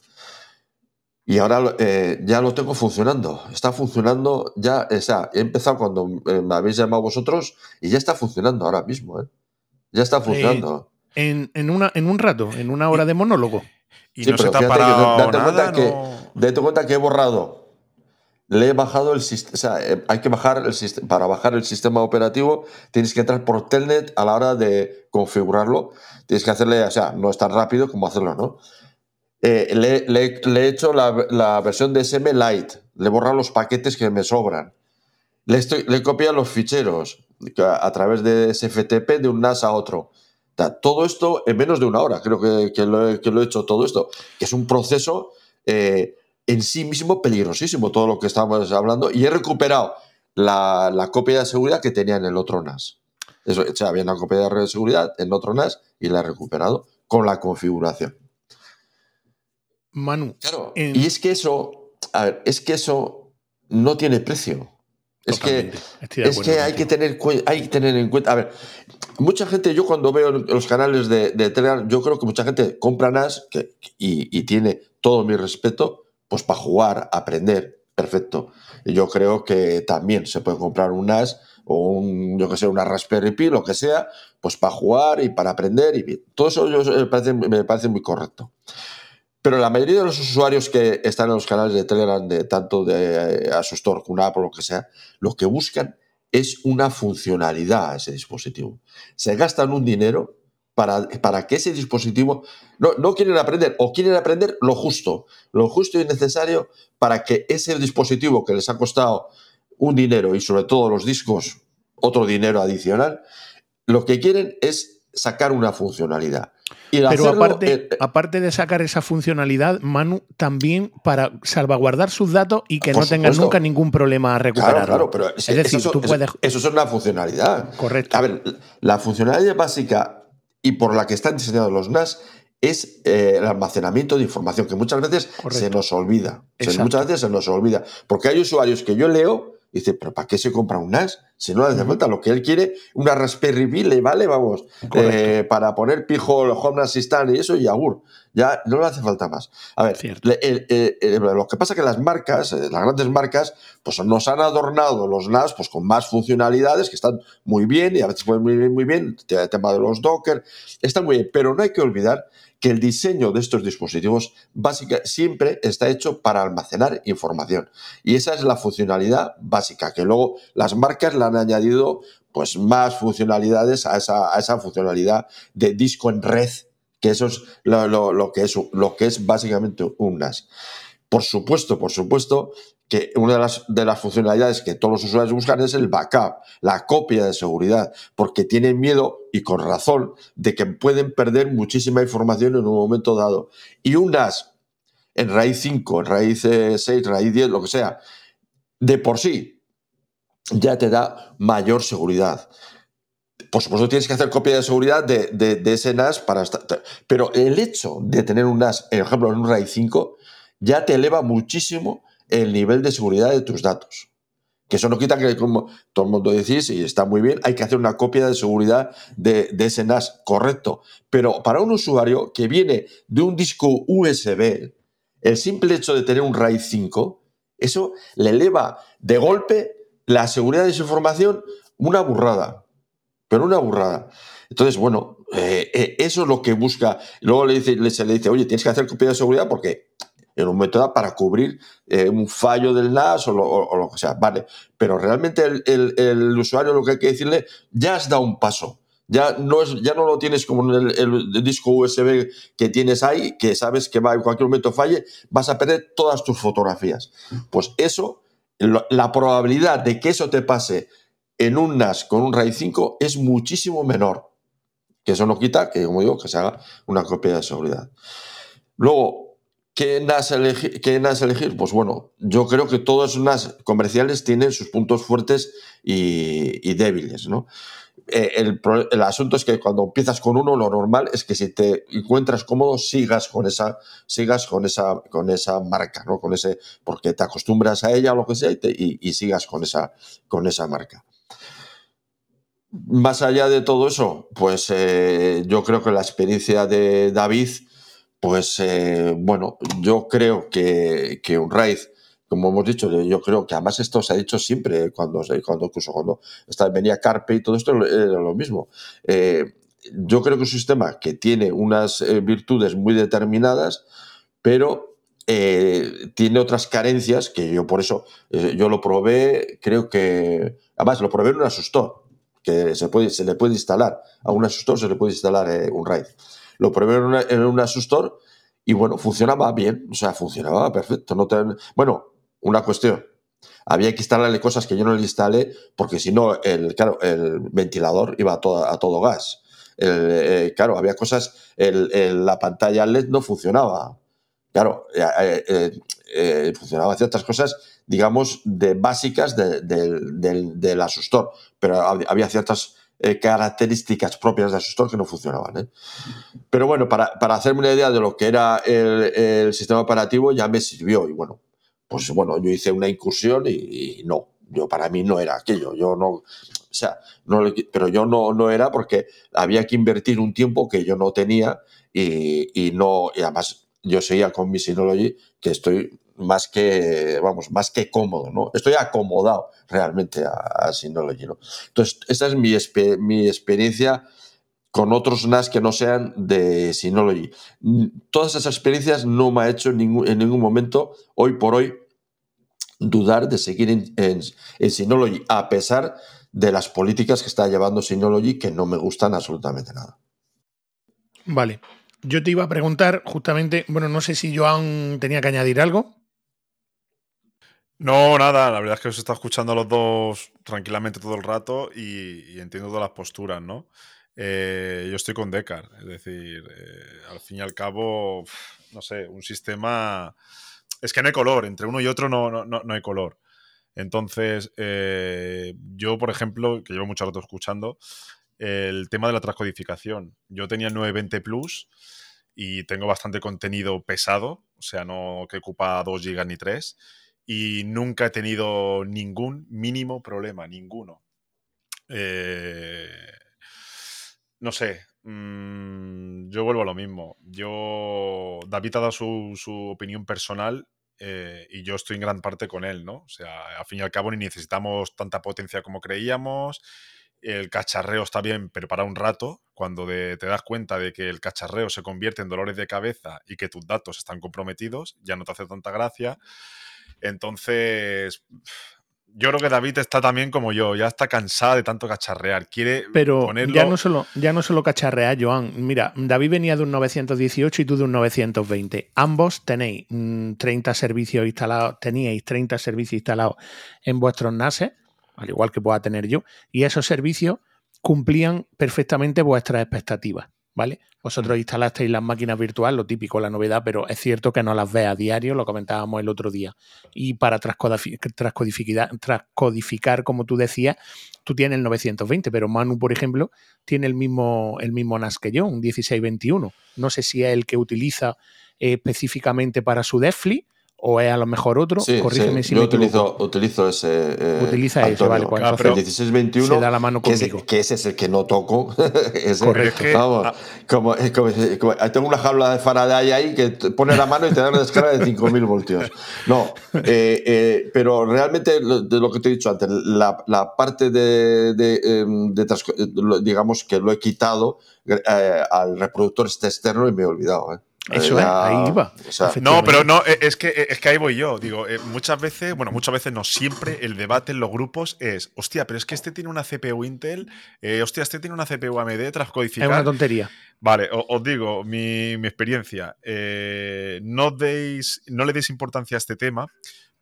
y ahora eh, ya lo tengo funcionando. Está funcionando ya. O sea, he empezado cuando eh, me habéis llamado vosotros y ya está funcionando ahora mismo. ¿eh? Ya está funcionando. En, en, una, en un rato, en una hora de monólogo. Y no se te ha parado date nada, cuenta que, date cuenta que he borrado. Le he bajado el sistema. O sea, hay que bajar el sistema. Para bajar el sistema operativo, tienes que entrar por Telnet a la hora de configurarlo. Tienes que hacerle, o sea, no es tan rápido como hacerlo, ¿no? Eh, le, he hecho la, versión de SM Lite, le he borrado los paquetes que me sobran, le, estoy, le he copiado los ficheros a, través de SFTP de un NAS a otro. Todo esto en menos de una hora, creo que, lo, he, hecho todo esto, que es un proceso eh, en sí mismo peligrosísimo, todo lo que estamos hablando, y he recuperado la, copia de seguridad que tenía en el otro NAS. Eso, o sea, había una copia de seguridad en otro NAS y la he recuperado con la configuración. Manu. Claro. Y es que eso, a ver, es que eso no tiene precio. Es que, es que hay, que tener, hay que tener en cuenta. A ver, mucha gente, yo cuando veo los canales de, Telegram, yo creo que mucha gente compra NAS que, y, tiene todo mi respeto, pues para jugar, aprender, perfecto. Y yo creo que también se puede comprar un NAS o un, yo que sé, una Raspberry Pi, lo que sea, pues para jugar y para aprender. Y todo eso me parece, me parece muy correcto. Pero la mayoría de los usuarios que están en los canales de Telegram, de tanto de eh, Asustor, QNAP o lo que sea, lo que buscan es una funcionalidad a ese dispositivo. Se gastan un dinero para, para que ese dispositivo no, no, quieren aprender o quieren aprender lo justo, lo justo y necesario para que ese dispositivo que les ha costado un dinero y sobre todo los discos otro dinero adicional, lo que quieren es sacar una funcionalidad. Pero aparte, eh, eh, aparte de sacar esa funcionalidad, Manu, también para salvaguardar sus datos y que no tengan nunca ningún problema a recuperarlo. Claro, pero es decir, eso, tú puedes... Eso, es una funcionalidad. Correcto. A ver, la funcionalidad básica y por la que están diseñados los NAS es eh, el almacenamiento de información, que muchas veces se nos olvida. muchas veces se nos olvida. Porque hay usuarios que yo leo y dice, pero ¿para qué se compra un NAS? Si no le hace falta, lo que él quiere, una Raspberry Pi le vale, vamos, eh, para poner pijo, Home Assistant y eso y agur. Ya no le hace falta más. A ver, lo que pasa es que las marcas, eh, las grandes marcas, pues nos han adornado los NAS pues, con más funcionalidades que están muy bien y a veces pueden muy muy bien. El tema de los Docker, están muy bien, pero no hay que olvidar que el diseño de estos dispositivos básica, siempre está hecho para almacenar información. Y esa es la funcionalidad básica, que luego las marcas han añadido pues, más funcionalidades a esa, funcionalidad de disco en red, que eso es lo, que es lo que es básicamente un NAS. Por supuesto, por supuesto que una de las, de las funcionalidades que todos los usuarios buscan es el backup, la copia de seguridad, porque tienen miedo, y con razón, de que pueden perder muchísima información en un momento dado. Y un NAS en raíz 5, en raíz 6, eh, raíz 10, lo que sea, de por sí, ya te da mayor seguridad. Por supuesto, tienes que hacer copia de seguridad de, de, ese NAS para estar. Pero el hecho de tener un NAS, por ejemplo, en un RAID 5, ya te eleva muchísimo el nivel de seguridad de tus datos. Que eso no quita que, como todo el mundo decís, y está muy bien, hay que hacer una copia de seguridad de, ese NAS, correcto. Pero para un usuario que viene de un disco USB, el simple hecho de tener un RAID 5, eso le eleva de golpe la seguridad de su información una burrada. Pero una burrada. Entonces, bueno, eh, eh, eso es lo que busca. Luego le dice, se le dice, oye, tienes que hacer copia de seguridad porque en un método para cubrir eh, un fallo del NAS o lo, que sea. Vale, pero realmente el, usuario lo que hay que decirle, ya has dado un paso. Ya no, es, ya no lo tienes como en el, disco USB que tienes ahí, que sabes que va en cualquier momento falle, vas a perder todas tus fotografías. Pues eso, la probabilidad de que eso te pase en un NAS con un RAID 5 es muchísimo menor. Que eso no quita que, como digo, que se haga una copia de seguridad. Luego, ¿Qué NAS, elegir, ¿Qué NAS elegir? Pues bueno, yo creo que todos los NAS comerciales tienen sus puntos fuertes y, débiles, ¿no? Eh, el, asunto es que cuando empiezas con uno, lo normal es que si te encuentras cómodo, sigas con esa, sigas con esa, con esa marca, ¿no? Con ese, porque te acostumbras a ella o lo que sea y, sigas con esa, con esa marca. Más allá de todo eso, pues eh, yo creo que la experiencia de David pues eh, bueno, yo creo que, un RAID, como hemos dicho, yo creo que además esto se ha dicho siempre cuando, cuando incluso cuando venía Carpe y todo esto era lo mismo. Eh, yo creo que es un sistema que tiene unas eh, virtudes muy determinadas, pero tiene otras carencias que yo por eso, yo lo probé, creo que, además lo probé en un Asustor, que se, puede, se le puede instalar, a un Asustor se le puede instalar un RAID. Lo probé en, un asustor y bueno, funcionaba bien, o sea, funcionaba perfecto. No Bueno, una cuestión. Había que instalarle cosas que yo no le instalé porque si no, el, claro, el ventilador iba a todo, a todo gas. Eh, claro, había cosas, el, la pantalla LED no funcionaba. Claro, eh, eh, funcionaban ciertas cosas, digamos, de básicas del, del, asustor, pero había ciertas eh, características propias de Asustor que no funcionaban. ¿eh? Pero bueno, para, para, hacerme una idea de lo que era el, el, sistema operativo ya me sirvió y bueno, pues bueno, yo hice una incursión y, no, yo para mí no era aquello, yo no, o sea, no, pero yo no, no era porque había que invertir un tiempo que yo no tenía y, no, y además yo seguía con mi Synology, que estoy más que, vamos, más que cómodo, ¿no? Estoy acomodado realmente a, a Synology, ¿no? Entonces, esta es mi, mi experiencia con otros NAS que no sean de Synology. Todas esas experiencias no me ha hecho en ningún momento, hoy por hoy, dudar de seguir en, en, en, Synology, a pesar de las políticas que está llevando Synology que no me gustan absolutamente nada. Vale. Yo te iba a preguntar justamente, bueno, no sé si Joan tenía que añadir algo. No, nada, la verdad es que os he estado escuchando a los dos tranquilamente todo el rato y, y entiendo todas las posturas, ¿no? Eh, yo estoy con Decar, es decir, eh, al fin y al cabo, no sé, un sistema... Es que no hay color, entre uno y otro no, no, no hay color. Entonces, eh, yo, por ejemplo, que llevo mucho rato escuchando, el tema de la transcodificación. Yo tenía el 920 Plus y tengo bastante contenido pesado, o sea, no que ocupa 2 GB ni 3, y nunca he tenido ningún mínimo problema, ninguno. Eh, no sé, mmm, yo vuelvo a lo mismo. Yo, David ha dado su, su opinión personal eh, y yo estoy en gran parte con él, ¿no? O sea, al fin y al cabo ni necesitamos tanta potencia como creíamos. El cacharreo está bien, pero para un rato, cuando te das cuenta de que el cacharreo se convierte en dolores de cabeza y que tus datos están comprometidos, ya no te hace tanta gracia. Entonces, yo creo que David está también como yo, ya está cansada de tanto cacharrear. Quiere Pero ponerlo... ya no solo, ya no solo cacharrear, Joan. Mira, David venía de un 918 y tú de un 920. Ambos tenéis 30 servicios instalados, teníais 30 servicios instalados en vuestros NASes, al igual que pueda tener yo, y esos servicios cumplían perfectamente vuestras expectativas. ¿Vale? Vosotros instalasteis las máquinas virtuales, lo típico, la novedad, pero es cierto que no las ve a diario, lo comentábamos el otro día. Y para transcodificar, transcodificar, como tú decías, tú tienes el 920, pero Manu, por ejemplo, tiene el mismo, el mismo NAS que yo, un 1621. No sé si es el que utiliza eh, específicamente para su Defli o es a lo mejor otro. Sí, Corrígeme sí. si Yo me utilizo, equivoco. utilizo ese. Eh, Utiliza ese, Antonio. vale, pues Ah, pero el 1621, se da la mano que, ese, conmigo. que ese es el que no toco. ese, Correcto. Vamos, ah. como, es como- es como- tengo una jaula de Faraday ahí que te pone la mano y te da una descarga de 5000 voltios. No, eh, eh, pero realmente, lo- de lo que te he dicho antes, la, la parte de, de, em, de eh, digamos que lo he quitado eh, al reproductor este externo y me he olvidado. ¿eh? Eso es, ahí iba. o sea, Efectivamente. No, pero no, eh, es que, es que ahí voy yo. Digo, eh, muchas veces, bueno, muchas veces no, siempre el debate en los grupos es, hostia, pero es que este tiene una CPU Intel, eh, hostia, este tiene una CPU AMD es transcodificar. una tontería. Vale, o- os digo mi, mi experiencia. Eh, no, deis, no le deis importancia a este tema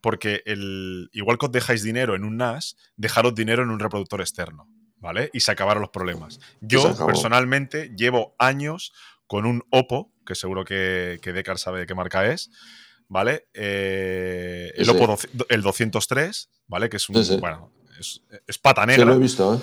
porque el, igual que os dejáis dinero en un NAS, dejaros dinero en un reproductor externo, ¿vale? Y se acabaron los problemas. Yo, personalmente, llevo años con un Oppo, que seguro que, que Decar sabe de qué marca es, ¿vale? Eh, el Sí, sí. Oppo doci- el 203, ¿vale? Que es un, Sí, sí. bueno, es, es pata sí, negra. lo he visto. ¿eh?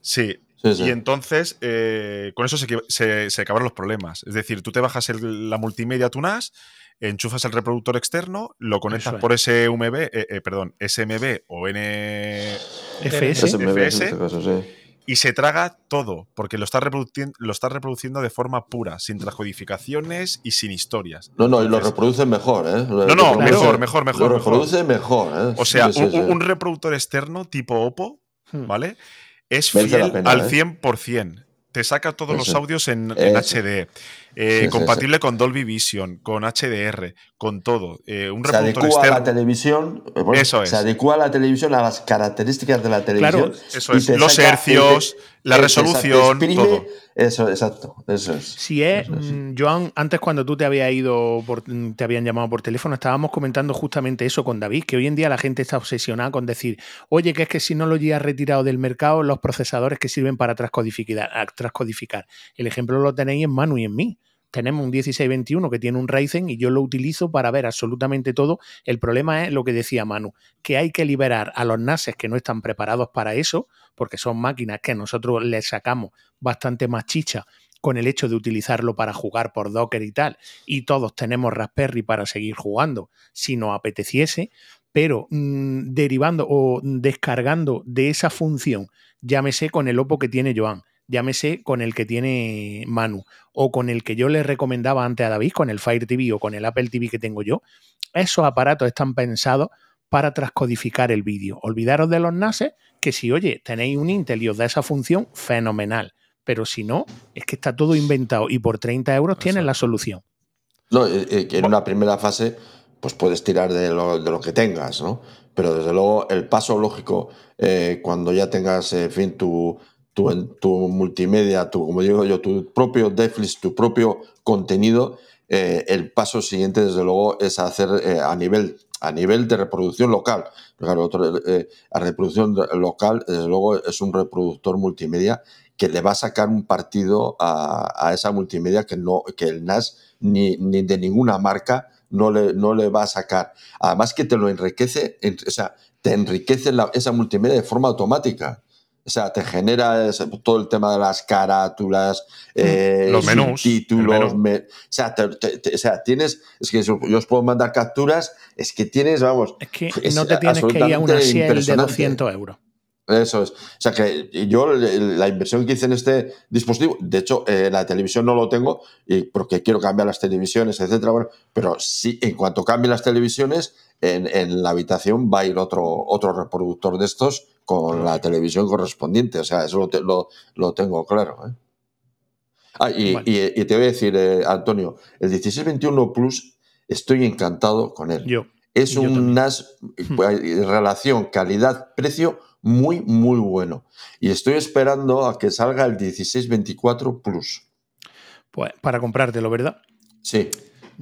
Sí. Sí, sí. Y entonces, eh, con eso se, se- se acabaron los problemas. Es decir, tú te bajas el- la multimedia a tu NAS, enchufas el reproductor externo, lo conectas es. por SMB, eh, eh, perdón, SMB o N FS. Ve en FS. este caso, sí. Y se traga todo, porque lo estás reproduciendo, lo estás reproduciendo de forma pura, sin transcodificaciones y sin historias. No, no, y lo reproduce mejor, ¿eh? Lo No, no, mejor, mejor, mejor, Lo reproduce mejor, ¿eh? O sea, Sí, sí, un, sí. un reproductor externo tipo Oppo, Hmm. ¿vale? Es fiel pena, al ¿eh? 100%. Te saca todos los Eso. audios en, en Eso. HD. eh, Sí, sí, compatible con Dolby Vision, con HDR, con todo. eh, un se adecua a la televisión. eh, bueno, Eso es. Se adecua a la televisión a las características de la televisión. Eso y es. Los hercios, la te- te resolución, exprime- todo. Eso, exacto. Eso es. Si es, Eso sí. mm, Joan, antes cuando tú te habías ido, por- mm, te habían llamado por teléfono, estábamos comentando justamente eso con David, que hoy en día la gente está obsesionada con decir, oye, que es que si no lo has retirado del mercado los procesadores que sirven para transcodificar, transcodificar. El ejemplo lo tenéis en Manu y en mí. Tenemos un 1621 que tiene un Ryzen y yo lo utilizo para ver absolutamente todo. El problema es lo que decía Manu, que hay que liberar a los NASes que no están preparados para eso, porque son máquinas que nosotros les sacamos bastante más chicha con el hecho de utilizarlo para jugar por Docker y tal, y todos tenemos Raspberry para seguir jugando si nos apeteciese, pero mm, derivando o descargando de esa función, llámese con el Oppo que tiene Joan, llámese con el que tiene Manu, o con el que yo le recomendaba antes a David, con el Fire TV o con el Apple TV que tengo yo, esos aparatos están pensados para transcodificar el vídeo. Olvidaros de los NASes, que si, oye, tenéis un Intel y os da esa función, fenomenal. Pero si no, es que está todo inventado y por 30 euros tienes la solución. No, eh, eh, en una primera fase pues puedes tirar de lo, que tengas, ¿no? Pero desde luego el paso lógico, eh, cuando ya tengas, en fin, tu, tu, tu, multimedia, tu, como digo yo, tu propio Netflix, tu propio contenido, eh, el paso siguiente, desde luego, es hacer eh, a, nivel, a nivel de reproducción local. Claro, otro, a reproducción local, desde luego, es un reproductor multimedia que le va a sacar un partido a, a esa multimedia que, no, que el NAS ni, ni de ninguna marca no le, no le va a sacar. Además que te lo enriquece, o sea, te enriquece esa multimedia de forma automática. O sea, te genera todo el tema de las carátulas, eh, los menús, títulos. o, sea, o, sea, tienes. Es que yo os puedo mandar capturas, es que tienes, vamos. Es que no te tienes que ir a una Shell de 200 euros. Eso es. O sea que yo la inversión que hice en este dispositivo, de hecho, eh, la televisión no lo tengo y porque quiero cambiar las televisiones, etcétera. Bueno, pero sí, en cuanto cambie las televisiones, en, la habitación va a ir otro, otro reproductor de estos con la televisión correspondiente. O sea, eso lo, lo, tengo claro. ¿eh? Ah, y, y, te voy a decir, eh, Antonio, el 1621 Plus estoy encantado con él. Yo. Es un NAS, relación calidad-precio muy, muy bueno. Y estoy esperando a que salga el 1624 Plus. Pues para comprártelo, ¿verdad? Sí.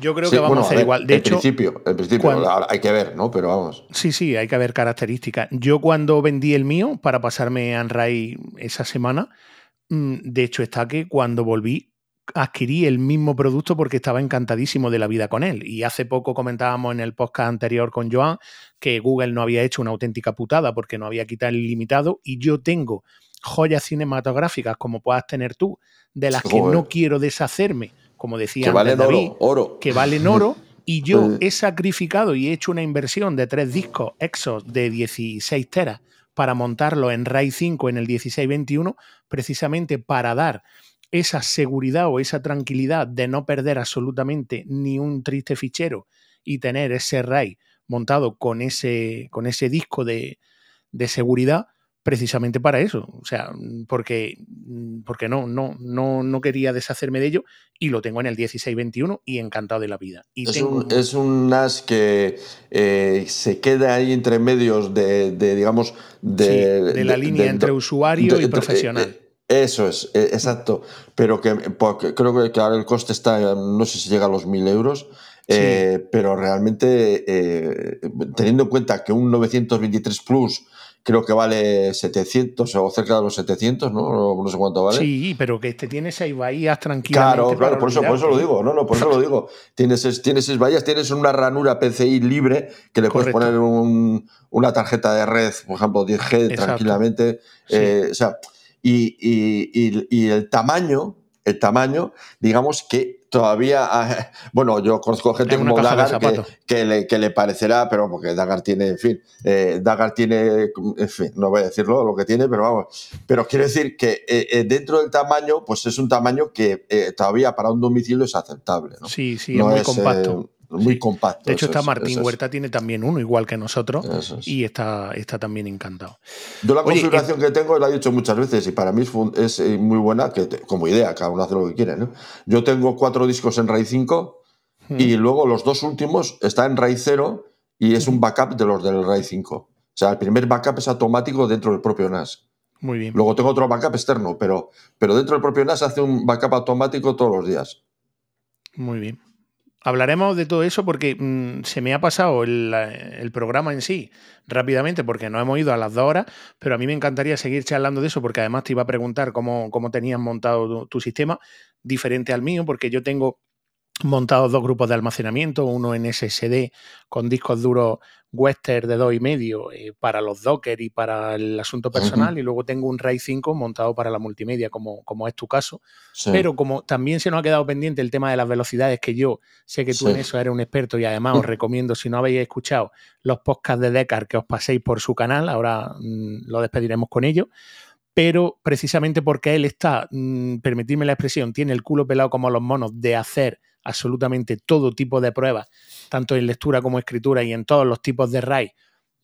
Yo creo que vamos a hacer igual. De en principio, en principio hay que ver, ¿no? Pero vamos. Sí, sí, hay que ver características. Yo cuando vendí el mío para pasarme a Anray esa semana, mm, de hecho está que cuando volví adquirí el mismo producto porque estaba encantadísimo de la vida con él. Y hace poco comentábamos en el podcast anterior con Joan que Google no había hecho una auténtica putada porque no había quitado el ilimitado y yo tengo joyas cinematográficas como puedas tener tú, de las que no quiero deshacerme, como decía que valen David, oro, que valen oro. Y yo he sacrificado y he hecho una inversión de tres discos Exos de 16 teras para montarlo en RAID 5 en el 1621, precisamente para dar esa seguridad o esa tranquilidad de no perder absolutamente ni un triste fichero y tener ese RAID montado con ese, con ese disco de, de seguridad precisamente para eso. O sea, porque, porque no, no, no, no quería deshacerme de ello y lo tengo en el 1621 y encantado de la vida. Y es, un, es, un, NAS que eh, se queda ahí entre medios de, digamos, de, de la línea entre usuario y profesional. Eh, eso es, e, exacto. Pero que creo que ahora el coste está, no sé si llega a los 1.000 euros, eh, pero realmente eh, teniendo en cuenta que un 923 Plus creo que vale 700 o cerca de los 700, ¿no? No sé cuánto vale. Sí, pero que este tiene seis bahías tranquilamente. Claro, claro, por eso, por eso lo digo, no, no, por eso lo digo. Tienes, tienes seis bahías, tienes una ranura PCI libre que le puedes poner una tarjeta de red, por ejemplo, 10G tranquilamente. Eh, o sea, y, el tamaño, el tamaño, digamos que todavía, ah, bueno, yo conozco gente como Dagar que, le, parecerá, pero porque Dagar tiene, en fin, eh, Dagar tiene, en fin, no voy a decirlo lo que tiene, pero vamos, pero quiero decir que eh, eh, dentro del tamaño, pues es un tamaño que todavía para un domicilio es aceptable. ¿no? Sí, sí, es muy compacto muy compacto. De hecho, está Martín Huerta, tiene también uno, igual que nosotros, y está, está también encantado. Yo la configuración que tengo, la he dicho muchas veces, y para mí es, eh, muy buena, que como idea, cada uno hace lo que quiere. ¿no? Yo tengo cuatro discos en RAID 5, y hmm. luego los dos últimos están en RAID 0, y es un backup de los del RAID 5. O sea, el primer backup es automático dentro del propio NAS. Muy bien. Luego tengo otro backup externo, pero, pero dentro del propio NAS hace un backup automático todos los días. Muy bien. Hablaremos de todo eso porque mm, se me ha pasado el, programa en sí rápidamente porque no hemos ido a las dos horas, pero a mí me encantaría seguir charlando de eso porque además te iba a preguntar cómo, cómo tenías montado tu sistema diferente al mío porque yo tengo montados dos grupos de almacenamiento, uno en SSD con discos duros Western de 2,5 eh, para los Docker y para el asunto personal, y luego tengo un RAID 5 montado para la multimedia, como, como es tu caso. Pero como también se nos ha quedado pendiente el tema de las velocidades, que yo sé que tú en eso eres un experto y además os recomiendo, si no habéis escuchado los podcasts de Decar, que os paséis por su canal, ahora mm, lo despediremos con ellos pero precisamente porque él está, mm, permitidme la expresión, tiene el culo pelado como los monos de hacer absolutamente todo tipo de pruebas, tanto en lectura como escritura y en todos los tipos de RAI,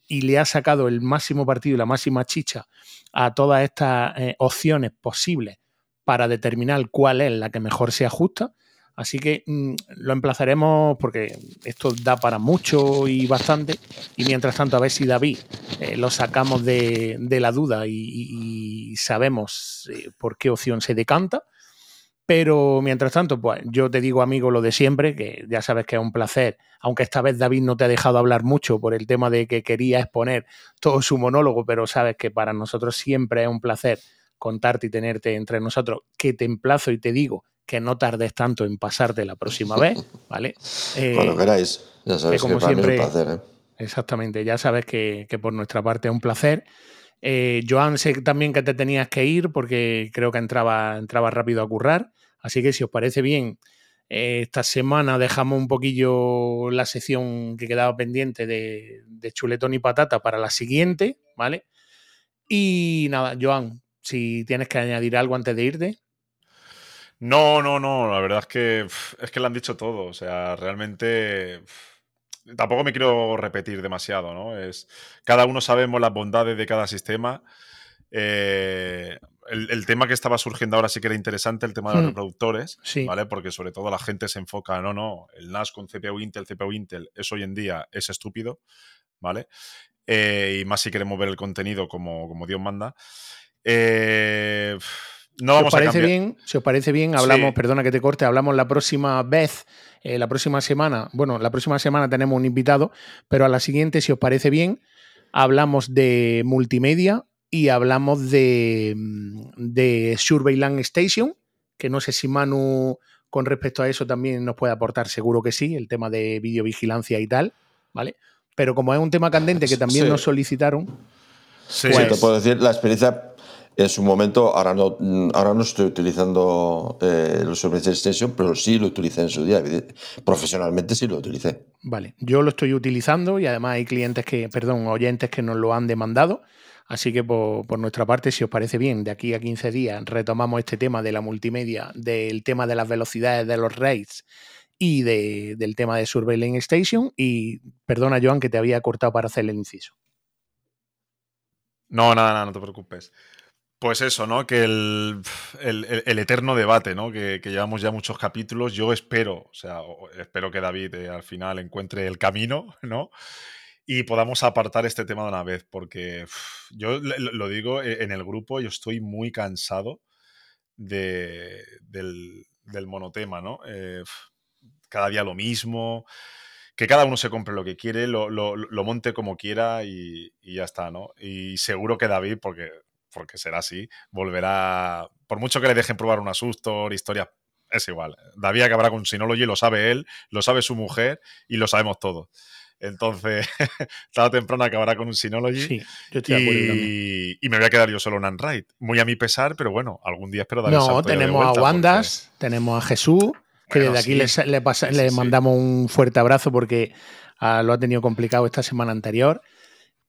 y le ha sacado el máximo partido y la máxima chicha a todas estas eh, opciones posibles para determinar cuál es la que mejor se ajusta. Así que mm, lo emplazaremos porque esto da para mucho y bastante. Y mientras tanto, a ver si David eh, lo sacamos de, la duda y, sabemos eh, por qué opción se decanta. Pero mientras tanto, pues yo te digo, amigo, lo de siempre, que ya sabes que es un placer, aunque esta vez David no te ha dejado hablar mucho por el tema de que quería exponer todo su monólogo, pero sabes que para nosotros siempre es un placer contarte y tenerte entre nosotros, que te emplazo y te digo que no tardes tanto en pasarte la próxima vez, ¿vale? Cuando eh, queráis, ya sabes que, para siempre, mí es un placer. ¿eh? Exactamente, ya sabes que, por nuestra parte es un placer. Eh, Joan, sé también que te tenías que ir porque creo que entraba, entraba rápido a currar. Así que si os parece bien, eh, esta semana dejamos un poquillo la sección que quedaba pendiente de, chuletón y patata para la siguiente, ¿vale? Y nada, Joan, si tienes que añadir algo antes de irte. No, no, no, la verdad es que es que lo han dicho todo, o sea, realmente tampoco me quiero repetir demasiado, ¿no? Es cada uno sabemos las bondades de cada sistema. Eh, el, tema que estaba surgiendo ahora sí que era interesante, el tema de los hmm. reproductores, ¿vale? Porque sobre todo la gente se enfoca, no, no, el NAS con CPU Intel, CPU Intel, eso hoy en día es estúpido, ¿vale? Eh, y más si queremos ver el contenido como, como Dios manda. Eh, no vamos si os parece bien, si os parece bien, hablamos, perdona que te corte, hablamos la próxima vez, eh, la próxima semana. Bueno, la próxima semana tenemos un invitado, pero a la siguiente, si os parece bien, hablamos de multimedia y hablamos de, de Surveillance Station, que no sé si Manu con respecto a eso también nos puede aportar, seguro que sí, el tema de videovigilancia y tal, ¿vale? Pero como es un tema candente que también nos solicitaron. Sí, te pues puedo decir, la experiencia en su momento, ahora no, ahora no estoy utilizando eh, los Surveillance Station, pero sí lo utilicé en su día. Profesionalmente sí lo utilicé. Vale, yo lo estoy utilizando y además hay clientes que, perdón, oyentes que nos lo han demandado. Así que por, nuestra parte, si os parece bien, de aquí a 15 días retomamos este tema de la multimedia, del tema de las velocidades de los RAIDs y del tema de Surveillance Station. Y perdona, Joan, que te había cortado para hacer el inciso. No, nada, nada, no te preocupes. Pues eso, ¿no? Que el, eterno debate, ¿no? Que, llevamos ya muchos capítulos. Yo espero, o sea, espero que David eh, al final encuentre el camino, ¿no? y podamos apartar este tema de una vez, porque yo lo digo e, en el grupo, yo estoy muy cansado de, del, monotema, ¿no? Eh, cada día lo mismo, que cada uno se compre lo que quiere, lo, monte como quiera y, ya está, ¿no? Y seguro que David, porque, porque será así, volverá, por mucho que le dejen probar un asusto, historia, es igual. David acabará con Synology, lo sabe él, lo sabe su mujer y lo sabemos todos. Entonces, tarde temprano acabará con un Synology. Sí, yo estoy y, y me voy a quedar yo solo en Android. Muy a mi pesar, pero bueno, algún día espero dar No, tenemos a Wandas, tenemos a Jesús, que desde aquí le, mandamos un fuerte abrazo porque ah, lo ha tenido complicado esta semana anterior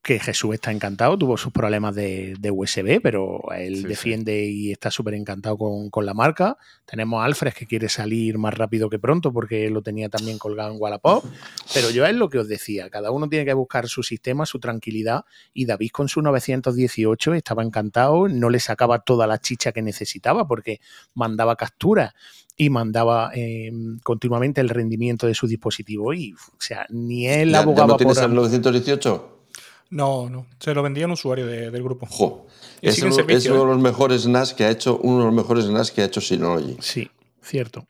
que Jesús está encantado, tuvo sus problemas de, USB, pero él defiende y está súper encantado con, la marca. Tenemos a Alfred que quiere salir más rápido que pronto porque lo tenía también colgado en Wallapop. Pero yo es lo que os decía, cada uno tiene que buscar su sistema, su tranquilidad y David con su 918 estaba encantado, no le sacaba toda la chicha que necesitaba porque mandaba capturas y mandaba em, continuamente el rendimiento de su dispositivo y, o sea, ni él abogaba ¿ya no tienes el 918? No, no. Se lo vendía un usuario del grupo. es, uno, de ¿eh? los mejores NAS que ha hecho, uno de los mejores NAS que ha hecho Synology. Sí, cierto.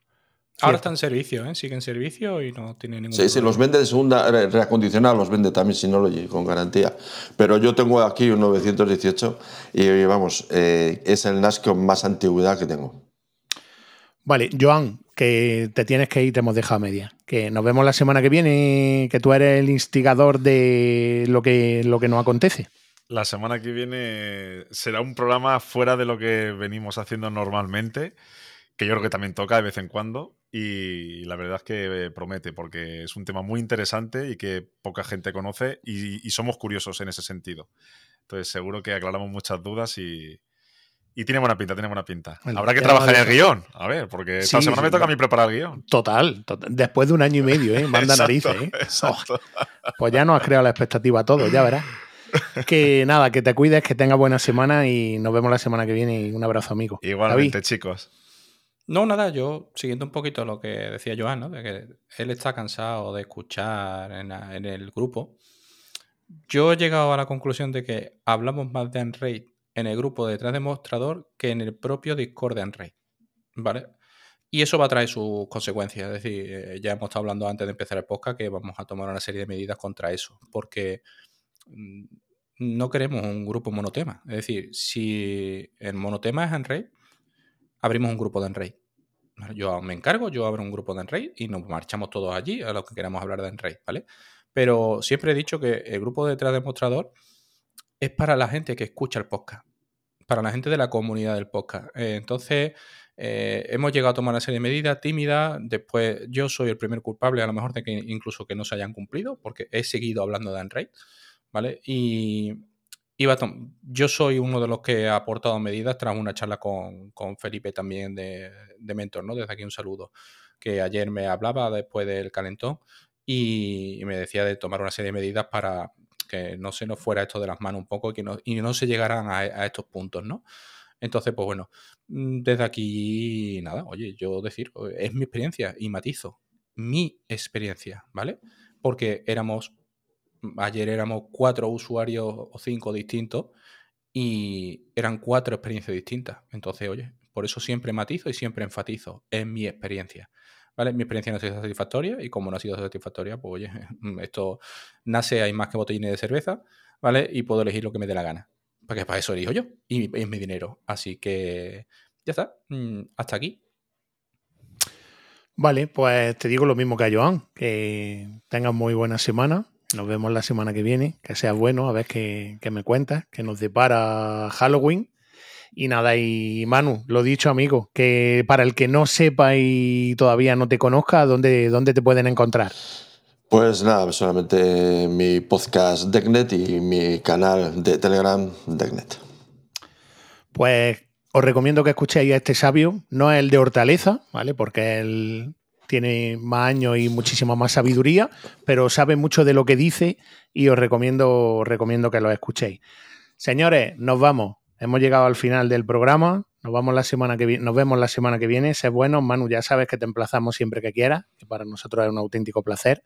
Ahora está en servicio, ¿eh? Sigue en servicio y no tiene ningún. Sí, sí, los vende de segunda, reacondicionado los vende también Synology con garantía. Pero yo tengo aquí un 918 y vamos, eh, es el NAS con más antigüedad que tengo. Vale, Joan, que te tienes que ir, te hemos dejado media. Que nos vemos la semana que viene, que tú eres el instigador de lo que, lo que nos acontece. La semana que viene será un programa fuera de lo que venimos haciendo normalmente, que yo creo que también toca de vez en cuando. Y la verdad es que promete, porque es un tema muy interesante y que poca gente conoce y, y somos curiosos en ese sentido. Entonces seguro que aclaramos muchas dudas y, y tiene buena pinta, tiene buena pinta. Habrá que trabajar en el guion. A ver, porque esta semana me toca a mí preparar el guion. Total, después de un año y medio, ¿eh? Manda narices, ¿eh? Oh, pues ya nos has creado la expectativa a todos, ya verás. Que nada, que te cuides, que tengas buena semana y nos vemos la semana que viene. Y un abrazo, amigo. Igualmente, chicos. No, nada, yo siguiendo un poquito lo que decía Joan, ¿no? De que él está cansado de escuchar en, en el grupo. Yo he llegado a la conclusión de que hablamos más de Unraid en el grupo detrás de mostrador que en el propio Discord de Unraid. ¿Vale? Y eso va a traer sus consecuencias. Es decir, eh, ya hemos estado hablando antes de empezar el podcast que vamos a tomar una serie de medidas contra eso. Porque mm, no queremos un grupo monotema. Es decir, si el monotema es Enraid, abrimos un grupo de Enraid. Yo me encargo, yo abro un grupo de Enraid y nos marchamos todos allí a los que queramos hablar de Enraid, ¿vale? Pero siempre he dicho que el grupo detrás de mostrador es para la gente que escucha el podcast, para la gente de la comunidad del podcast. Eh, entonces, eh, hemos llegado a tomar una serie de medidas tímidas. Después, yo soy el primer culpable, a lo mejor, de que incluso que no se hayan cumplido, porque he seguido hablando de Unraid, ¿vale? Y, yo soy uno de los que ha aportado medidas tras una charla con, Felipe también de, de, Mentor, ¿no? Desde aquí un saludo. Que ayer me hablaba después del calentón y me decía de tomar una serie de medidas para que no se nos fuera esto de las manos un poco y, que no, y no se llegaran a, estos puntos, ¿no? Entonces, pues bueno, mm, desde aquí, nada, oye, yo decir, es mi experiencia y matizo, mi experiencia, ¿vale? Porque éramos, ayer éramos cuatro usuarios o cinco distintos y eran cuatro experiencias distintas. Entonces, oye, por eso siempre matizo y siempre enfatizo, es mi experiencia. ¿Vale? Mi experiencia no ha sido satisfactoria y como no ha sido satisfactoria, pues oye, esto nace, hay más que botellines de cerveza, ¿vale? Y puedo elegir lo que me dé la gana. Porque para eso elijo yo y es mi dinero. Así que ya está, mm, hasta aquí. Vale, pues te digo lo mismo que a Joan, que tengas muy buena semana. Nos vemos la semana que viene, que sea bueno, a ver qué, qué me cuentas, que nos depara Halloween y nada, y Manu, lo dicho, amigo, que para el que no sepa y todavía no te conozca, ¿dónde, dónde te pueden encontrar? Pues nada, solamente mi podcast Decknet y mi canal de Telegram Decknet. Pues os recomiendo que escuchéis a este sabio, no es el de Hortaleza, ¿vale? Porque él tiene más años y muchísima más sabiduría, pero sabe mucho de lo que dice y os recomiendo, os recomiendo que lo escuchéis. Señores, nos vamos. Hemos llegado al final del programa. Nos, vamos la semana que nos vemos la semana que viene. Sé bueno, Manu, ya sabes que te emplazamos siempre que quieras, que para nosotros es un auténtico placer.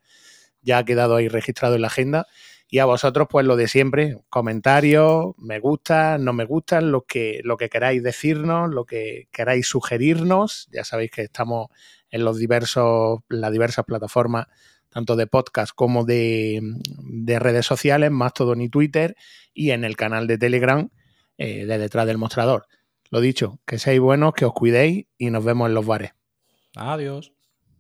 Ya ha quedado ahí registrado en la agenda. Y a vosotros, pues lo de siempre, comentarios, me gusta, no me gustan, lo que, lo que queráis decirnos, lo que queráis sugerirnos. Ya sabéis que estamos en los diversos, las diversas plataformas, tanto de podcast como de, de redes sociales, más todo ni Twitter, y en el canal de Telegram, eh, de detrás del mostrador. Lo dicho, que seáis buenos, que os cuidéis y nos vemos en los bares. Adiós.